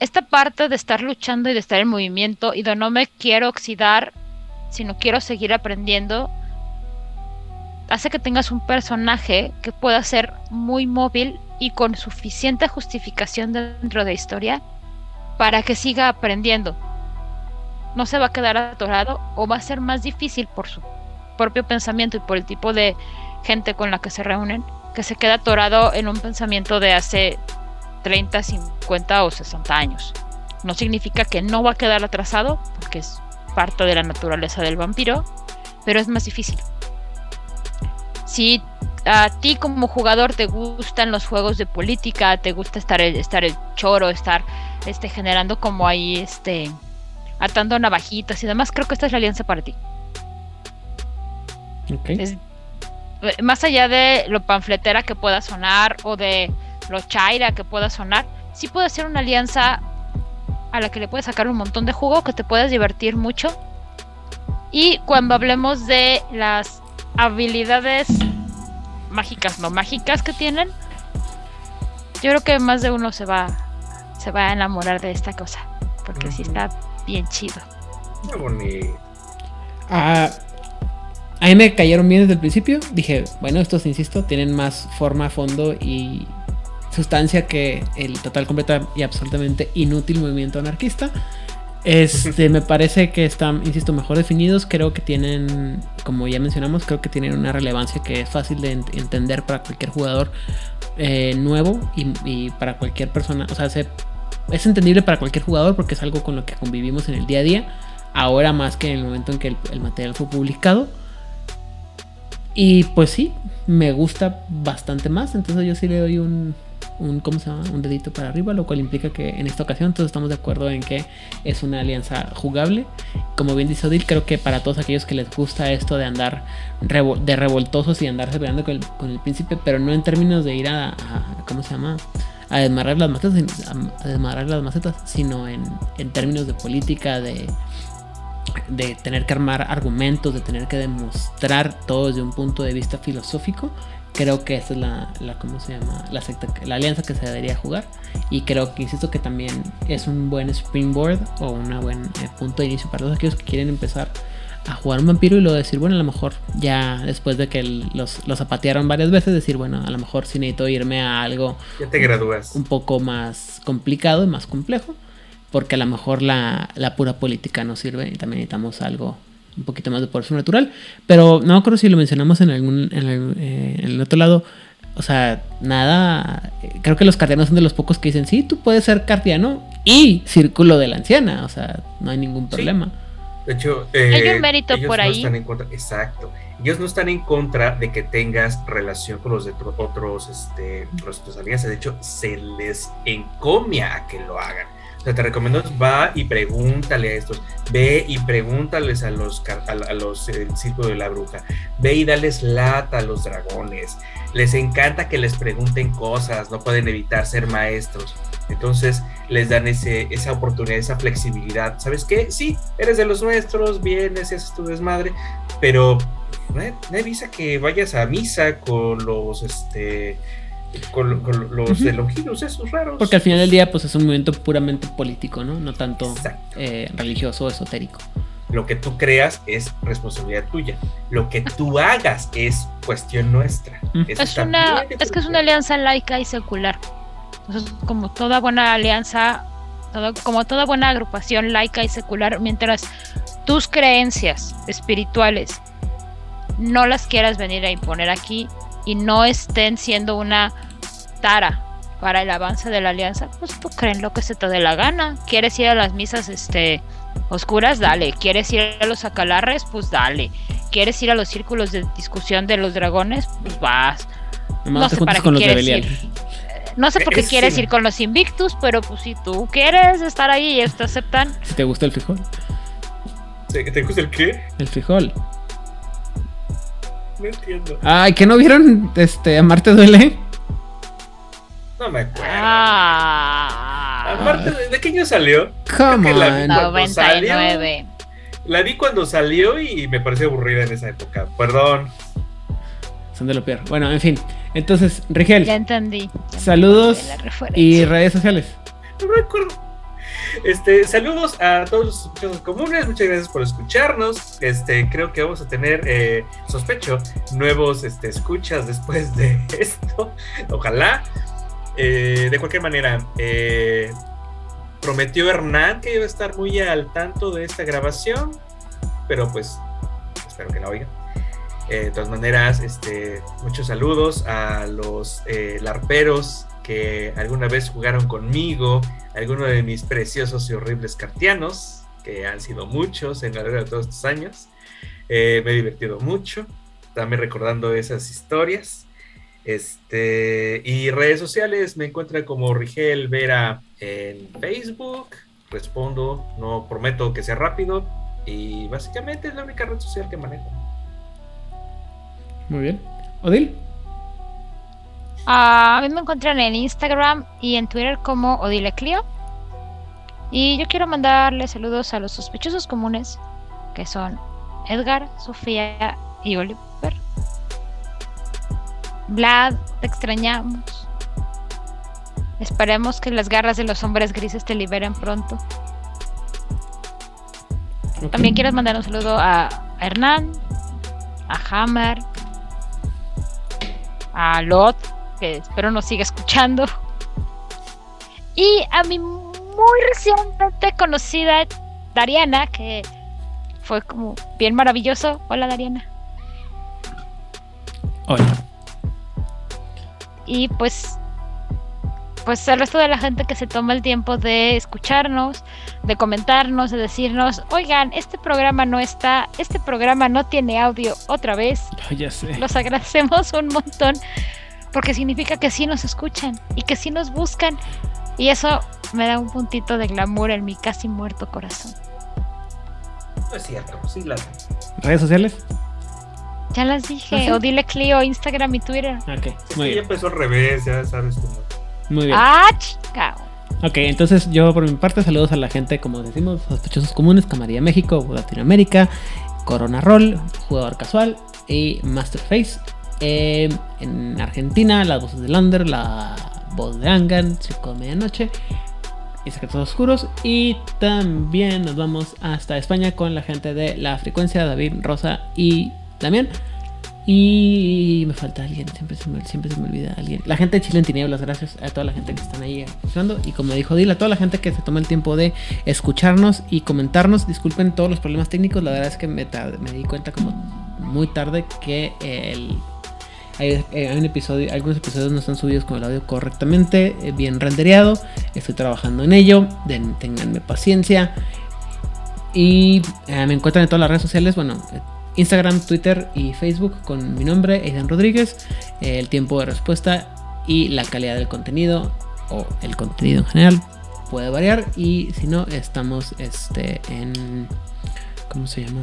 esta parte de estar luchando y de estar en movimiento y de no me quiero oxidar, sino quiero seguir aprendiendo, hace que tengas un personaje que pueda ser muy móvil y con suficiente justificación dentro de historia para que siga aprendiendo. No se va a quedar atorado o va a ser más difícil por su propio pensamiento y por el tipo de gente con la que se reúnen, que se queda atorado en un pensamiento de hace 30, 50 o 60 años. No significa que no va a quedar atrasado, porque es parte de la naturaleza del vampiro, pero es más difícil. Si a ti como jugador te gustan los juegos de política, te gusta estar el, estar el choro, estar este, generando como ahí, este, atando navajitas y demás, creo que esta es la alianza para ti. Ok. Es eh, más allá de lo panfletera que pueda sonar o de lo chaira que pueda sonar, sí puede ser una alianza a la que le puedes sacar un montón de jugo, que te puedes divertir mucho. Y cuando hablemos de las habilidades mágicas, no mágicas que tienen, yo creo que más de uno se va, se va a enamorar de esta cosa, porque sí está bien chido. Qué bonito. Ah, a mí me cayeron bien desde el principio. Dije, bueno, estos, insisto, tienen más forma, fondo y sustancia que el total, completa y absolutamente inútil movimiento anarquista. Este, *laughs* me parece que están, insisto, mejor definidos. Creo que tienen, como ya mencionamos, creo que tienen una relevancia que es fácil de ent- entender para cualquier jugador eh, nuevo y, y para cualquier persona. O sea, se- es entendible para cualquier jugador porque es algo con lo que convivimos en el día a día. Ahora más que en el momento en que el, el material fue publicado. Y pues sí, me gusta bastante más. Entonces yo sí le doy un, un, ¿cómo se llama? un dedito para arriba, lo cual implica que en esta ocasión todos estamos de acuerdo en que es una alianza jugable. Como bien dice Odil, creo que para todos aquellos que les gusta esto de andar revo- de revoltosos y andarse peleando con el, con el príncipe, pero no en términos de ir a, a- ¿cómo se llama? A desmadrar las macetas, a, desmadrar las macetas, sino en, en términos de política, de, de tener que armar argumentos, de tener que demostrar todo desde un punto de vista filosófico, creo que esta es la, la ¿cómo se llama? La, secta, la alianza que se debería jugar. Y creo que, insisto, que también es un buen springboard o un buen eh, punto de inicio para todos aquellos que quieren empezar a jugar un vampiro y luego decir, bueno, a lo mejor ya después de que los, los zapatearon varias veces, decir, bueno, a lo mejor sí necesito irme a algo Ya te gradúas. un poco más complicado y más complejo, porque a lo mejor la, la pura política no sirve y también necesitamos algo un poquito más de poder sobrenatural. Pero no creo si lo mencionamos en algún en el, eh, en el otro lado. O sea, nada. eh, Creo que los cardianos son de los pocos que dicen, sí, tú puedes ser cardiano y círculo de la anciana. O sea, no hay ningún Sí. problema. De hecho, eh, Hay un mérito ellos por no ahí. están en contra, exacto. Ellos no están en contra de que tengas relación con los de otro- otros, este, los de tus alianzas. De hecho, se les encomia a que lo hagan. O sea, te recomiendo, va y pregúntale a estos, ve y pregúntales a los, a, los eh, el círculo de la bruja, ve y dales lata a los dragones. Les encanta que les pregunten cosas, no pueden evitar ser maestros. Entonces les dan ese, esa oportunidad, esa flexibilidad. ¿Sabes qué? Sí, eres de los nuestros, vienes haces tu desmadre, pero no no avisa que vayas a misa con los, este, con, con los de Longinus, esos raros. Porque al final del día, pues es un movimiento puramente político, ¿no? No tanto eh, religioso o esotérico. Lo que tú creas es responsabilidad tuya. Lo que tú hagas es cuestión nuestra. Es una, es que es una alianza laica y secular. Entonces, como toda buena alianza, todo- como toda buena agrupación laica y secular, mientras tus creencias espirituales no las quieras venir a imponer aquí y no estén siendo una tara para el avance de la alianza, pues tú creen lo que se te dé la gana. ¿Quieres ir a las misas este oscuras? Dale. ¿Quieres ir a los acalarres? Pues dale. ¿Quieres ir a los círculos de discusión de los dragones? Pues vas. Nomás No sé para qué quieres ir. No sé por qué *laughs* Es- quieres sí. ir con los Invictus, pero pues si tú quieres estar ahí y ellos te aceptan, Si te gusta el frijol. ¿Te, te gusta el qué? El frijol. No entiendo. Ay, ¿que no vieron este Amarte duele? No me acuerdo. Ah, Aparte, ¿de, de qué año salió? Come la on. cuando 99. La vi cuando salió y me pareció aburrida en esa época. Perdón. Son de lo peor. Bueno, en fin. Entonces, Rigel, Ya entendí. Saludos la y redes sociales. No me acuerdo. Este, saludos a todos los escuchados comunes, muchas gracias por escucharnos. Este, creo que vamos a tener, eh, sospecho, nuevos este, escuchas después de *laughs* esto. Ojalá. Eh, de cualquier manera, eh, prometió Hernán que iba a estar muy al tanto de esta grabación, pero pues espero que la oiga. Eh, de todas maneras, este, muchos saludos a los larperos que alguna vez jugaron conmigo, algunos de mis preciosos y horribles cartianos, que han sido muchos en largo de todos estos años. Eh, me he divertido mucho, también recordando esas historias. Este, y redes sociales me encuentran como Rigel Vera en Facebook. Respondo, no prometo que sea rápido. Y básicamente es la única red social que manejo. Muy bien. Odil. Ah, a mí me encuentran en Instagram y en Twitter como Odile Clio. Y yo quiero mandarle saludos a los sospechosos comunes, que son Edgar, Sofía y Oliver. Vlad, te extrañamos. Esperemos que las garras de los hombres grises te liberen pronto. También quiero mandar un saludo a Hernán, a Hammer, a Lot, que espero nos siga escuchando, y a mi muy recientemente conocida Dariana, que fue como bien maravilloso. Hola Dariana. Hola. Y pues, pues al resto de la gente que se toma el tiempo de escucharnos, de comentarnos, de decirnos, oigan, este programa no está, este programa no tiene audio otra vez. Ya sé. Los agradecemos un montón porque significa que sí nos escuchan y que sí nos buscan. Y eso me da un puntito de glamour en mi casi muerto corazón. No es cierto, sí, la. ¿Redes sociales? Ya las dije, ¿Ah, sí? o dile Clio, Instagram y Twitter. Ok, Sí, muy ya bien. empezó al revés, ya sabes cómo. Muy bien. ¡Ah, chica! Ok, entonces yo por mi parte saludos a la gente, como decimos, sospechosos comunes, Camarilla México, Latinoamérica, Corona Roll, Jugador Casual y Masterface. Eh, en Argentina, las voces de Lander, la voz de Angan, Circo de Medianoche y Secretos Oscuros. Y también nos vamos hasta España con la gente de La Frecuencia, David, Rosa y Damián. Y me falta alguien, siempre se me, siempre se me olvida alguien. La gente de Chile en Tinieblas, gracias a toda la gente que están ahí escuchando. Y como dijo Dila, a toda la gente que se toma el tiempo de escucharnos y comentarnos. Disculpen todos los problemas técnicos, la verdad es que me, me di cuenta como muy tarde que el, hay, eh, hay un episodio, algunos episodios no están subidos con el audio correctamente, eh, bien rendereado. Estoy trabajando en ello, den- ténganme paciencia. Y eh, me encuentran en todas las redes sociales, bueno, Instagram, Twitter y Facebook con mi nombre, Aidan Rodríguez. El tiempo de respuesta y la calidad del contenido o el contenido en general puede variar y si no estamos este en ¿cómo se llama?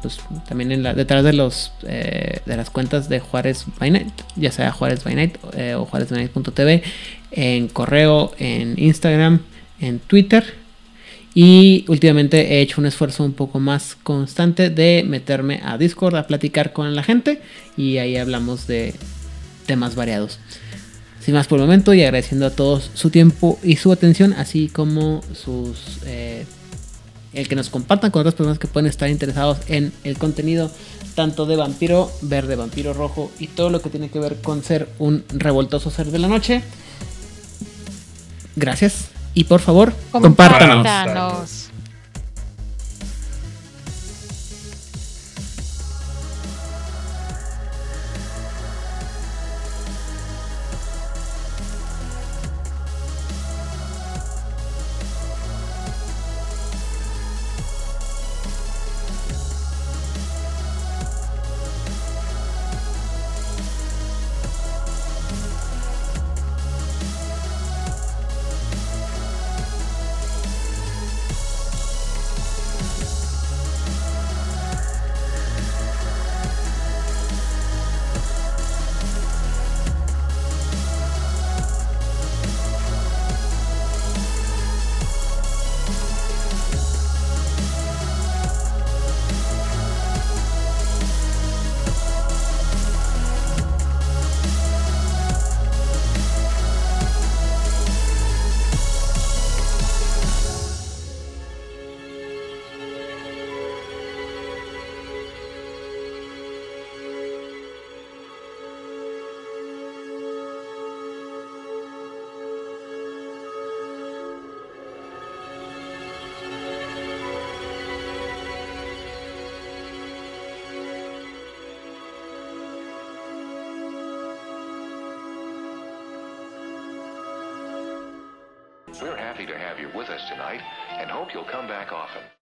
Pues, también en la, detrás de los eh, de las cuentas de Juárez by Night, ya sea Juárez by Night eh, o juárezbynight.tv, en correo, en Instagram, en Twitter. Y últimamente he hecho un esfuerzo un poco más constante de meterme a Discord a platicar con la gente y ahí hablamos de temas variados. Sin más por el momento y agradeciendo a todos su tiempo y su atención, así como sus eh, el que nos compartan con otras personas que pueden estar interesados en el contenido tanto de vampiro verde, vampiro rojo y todo lo que tiene que ver con ser un revoltoso ser de la noche. Gracias y por favor, compártanos. Compártanos.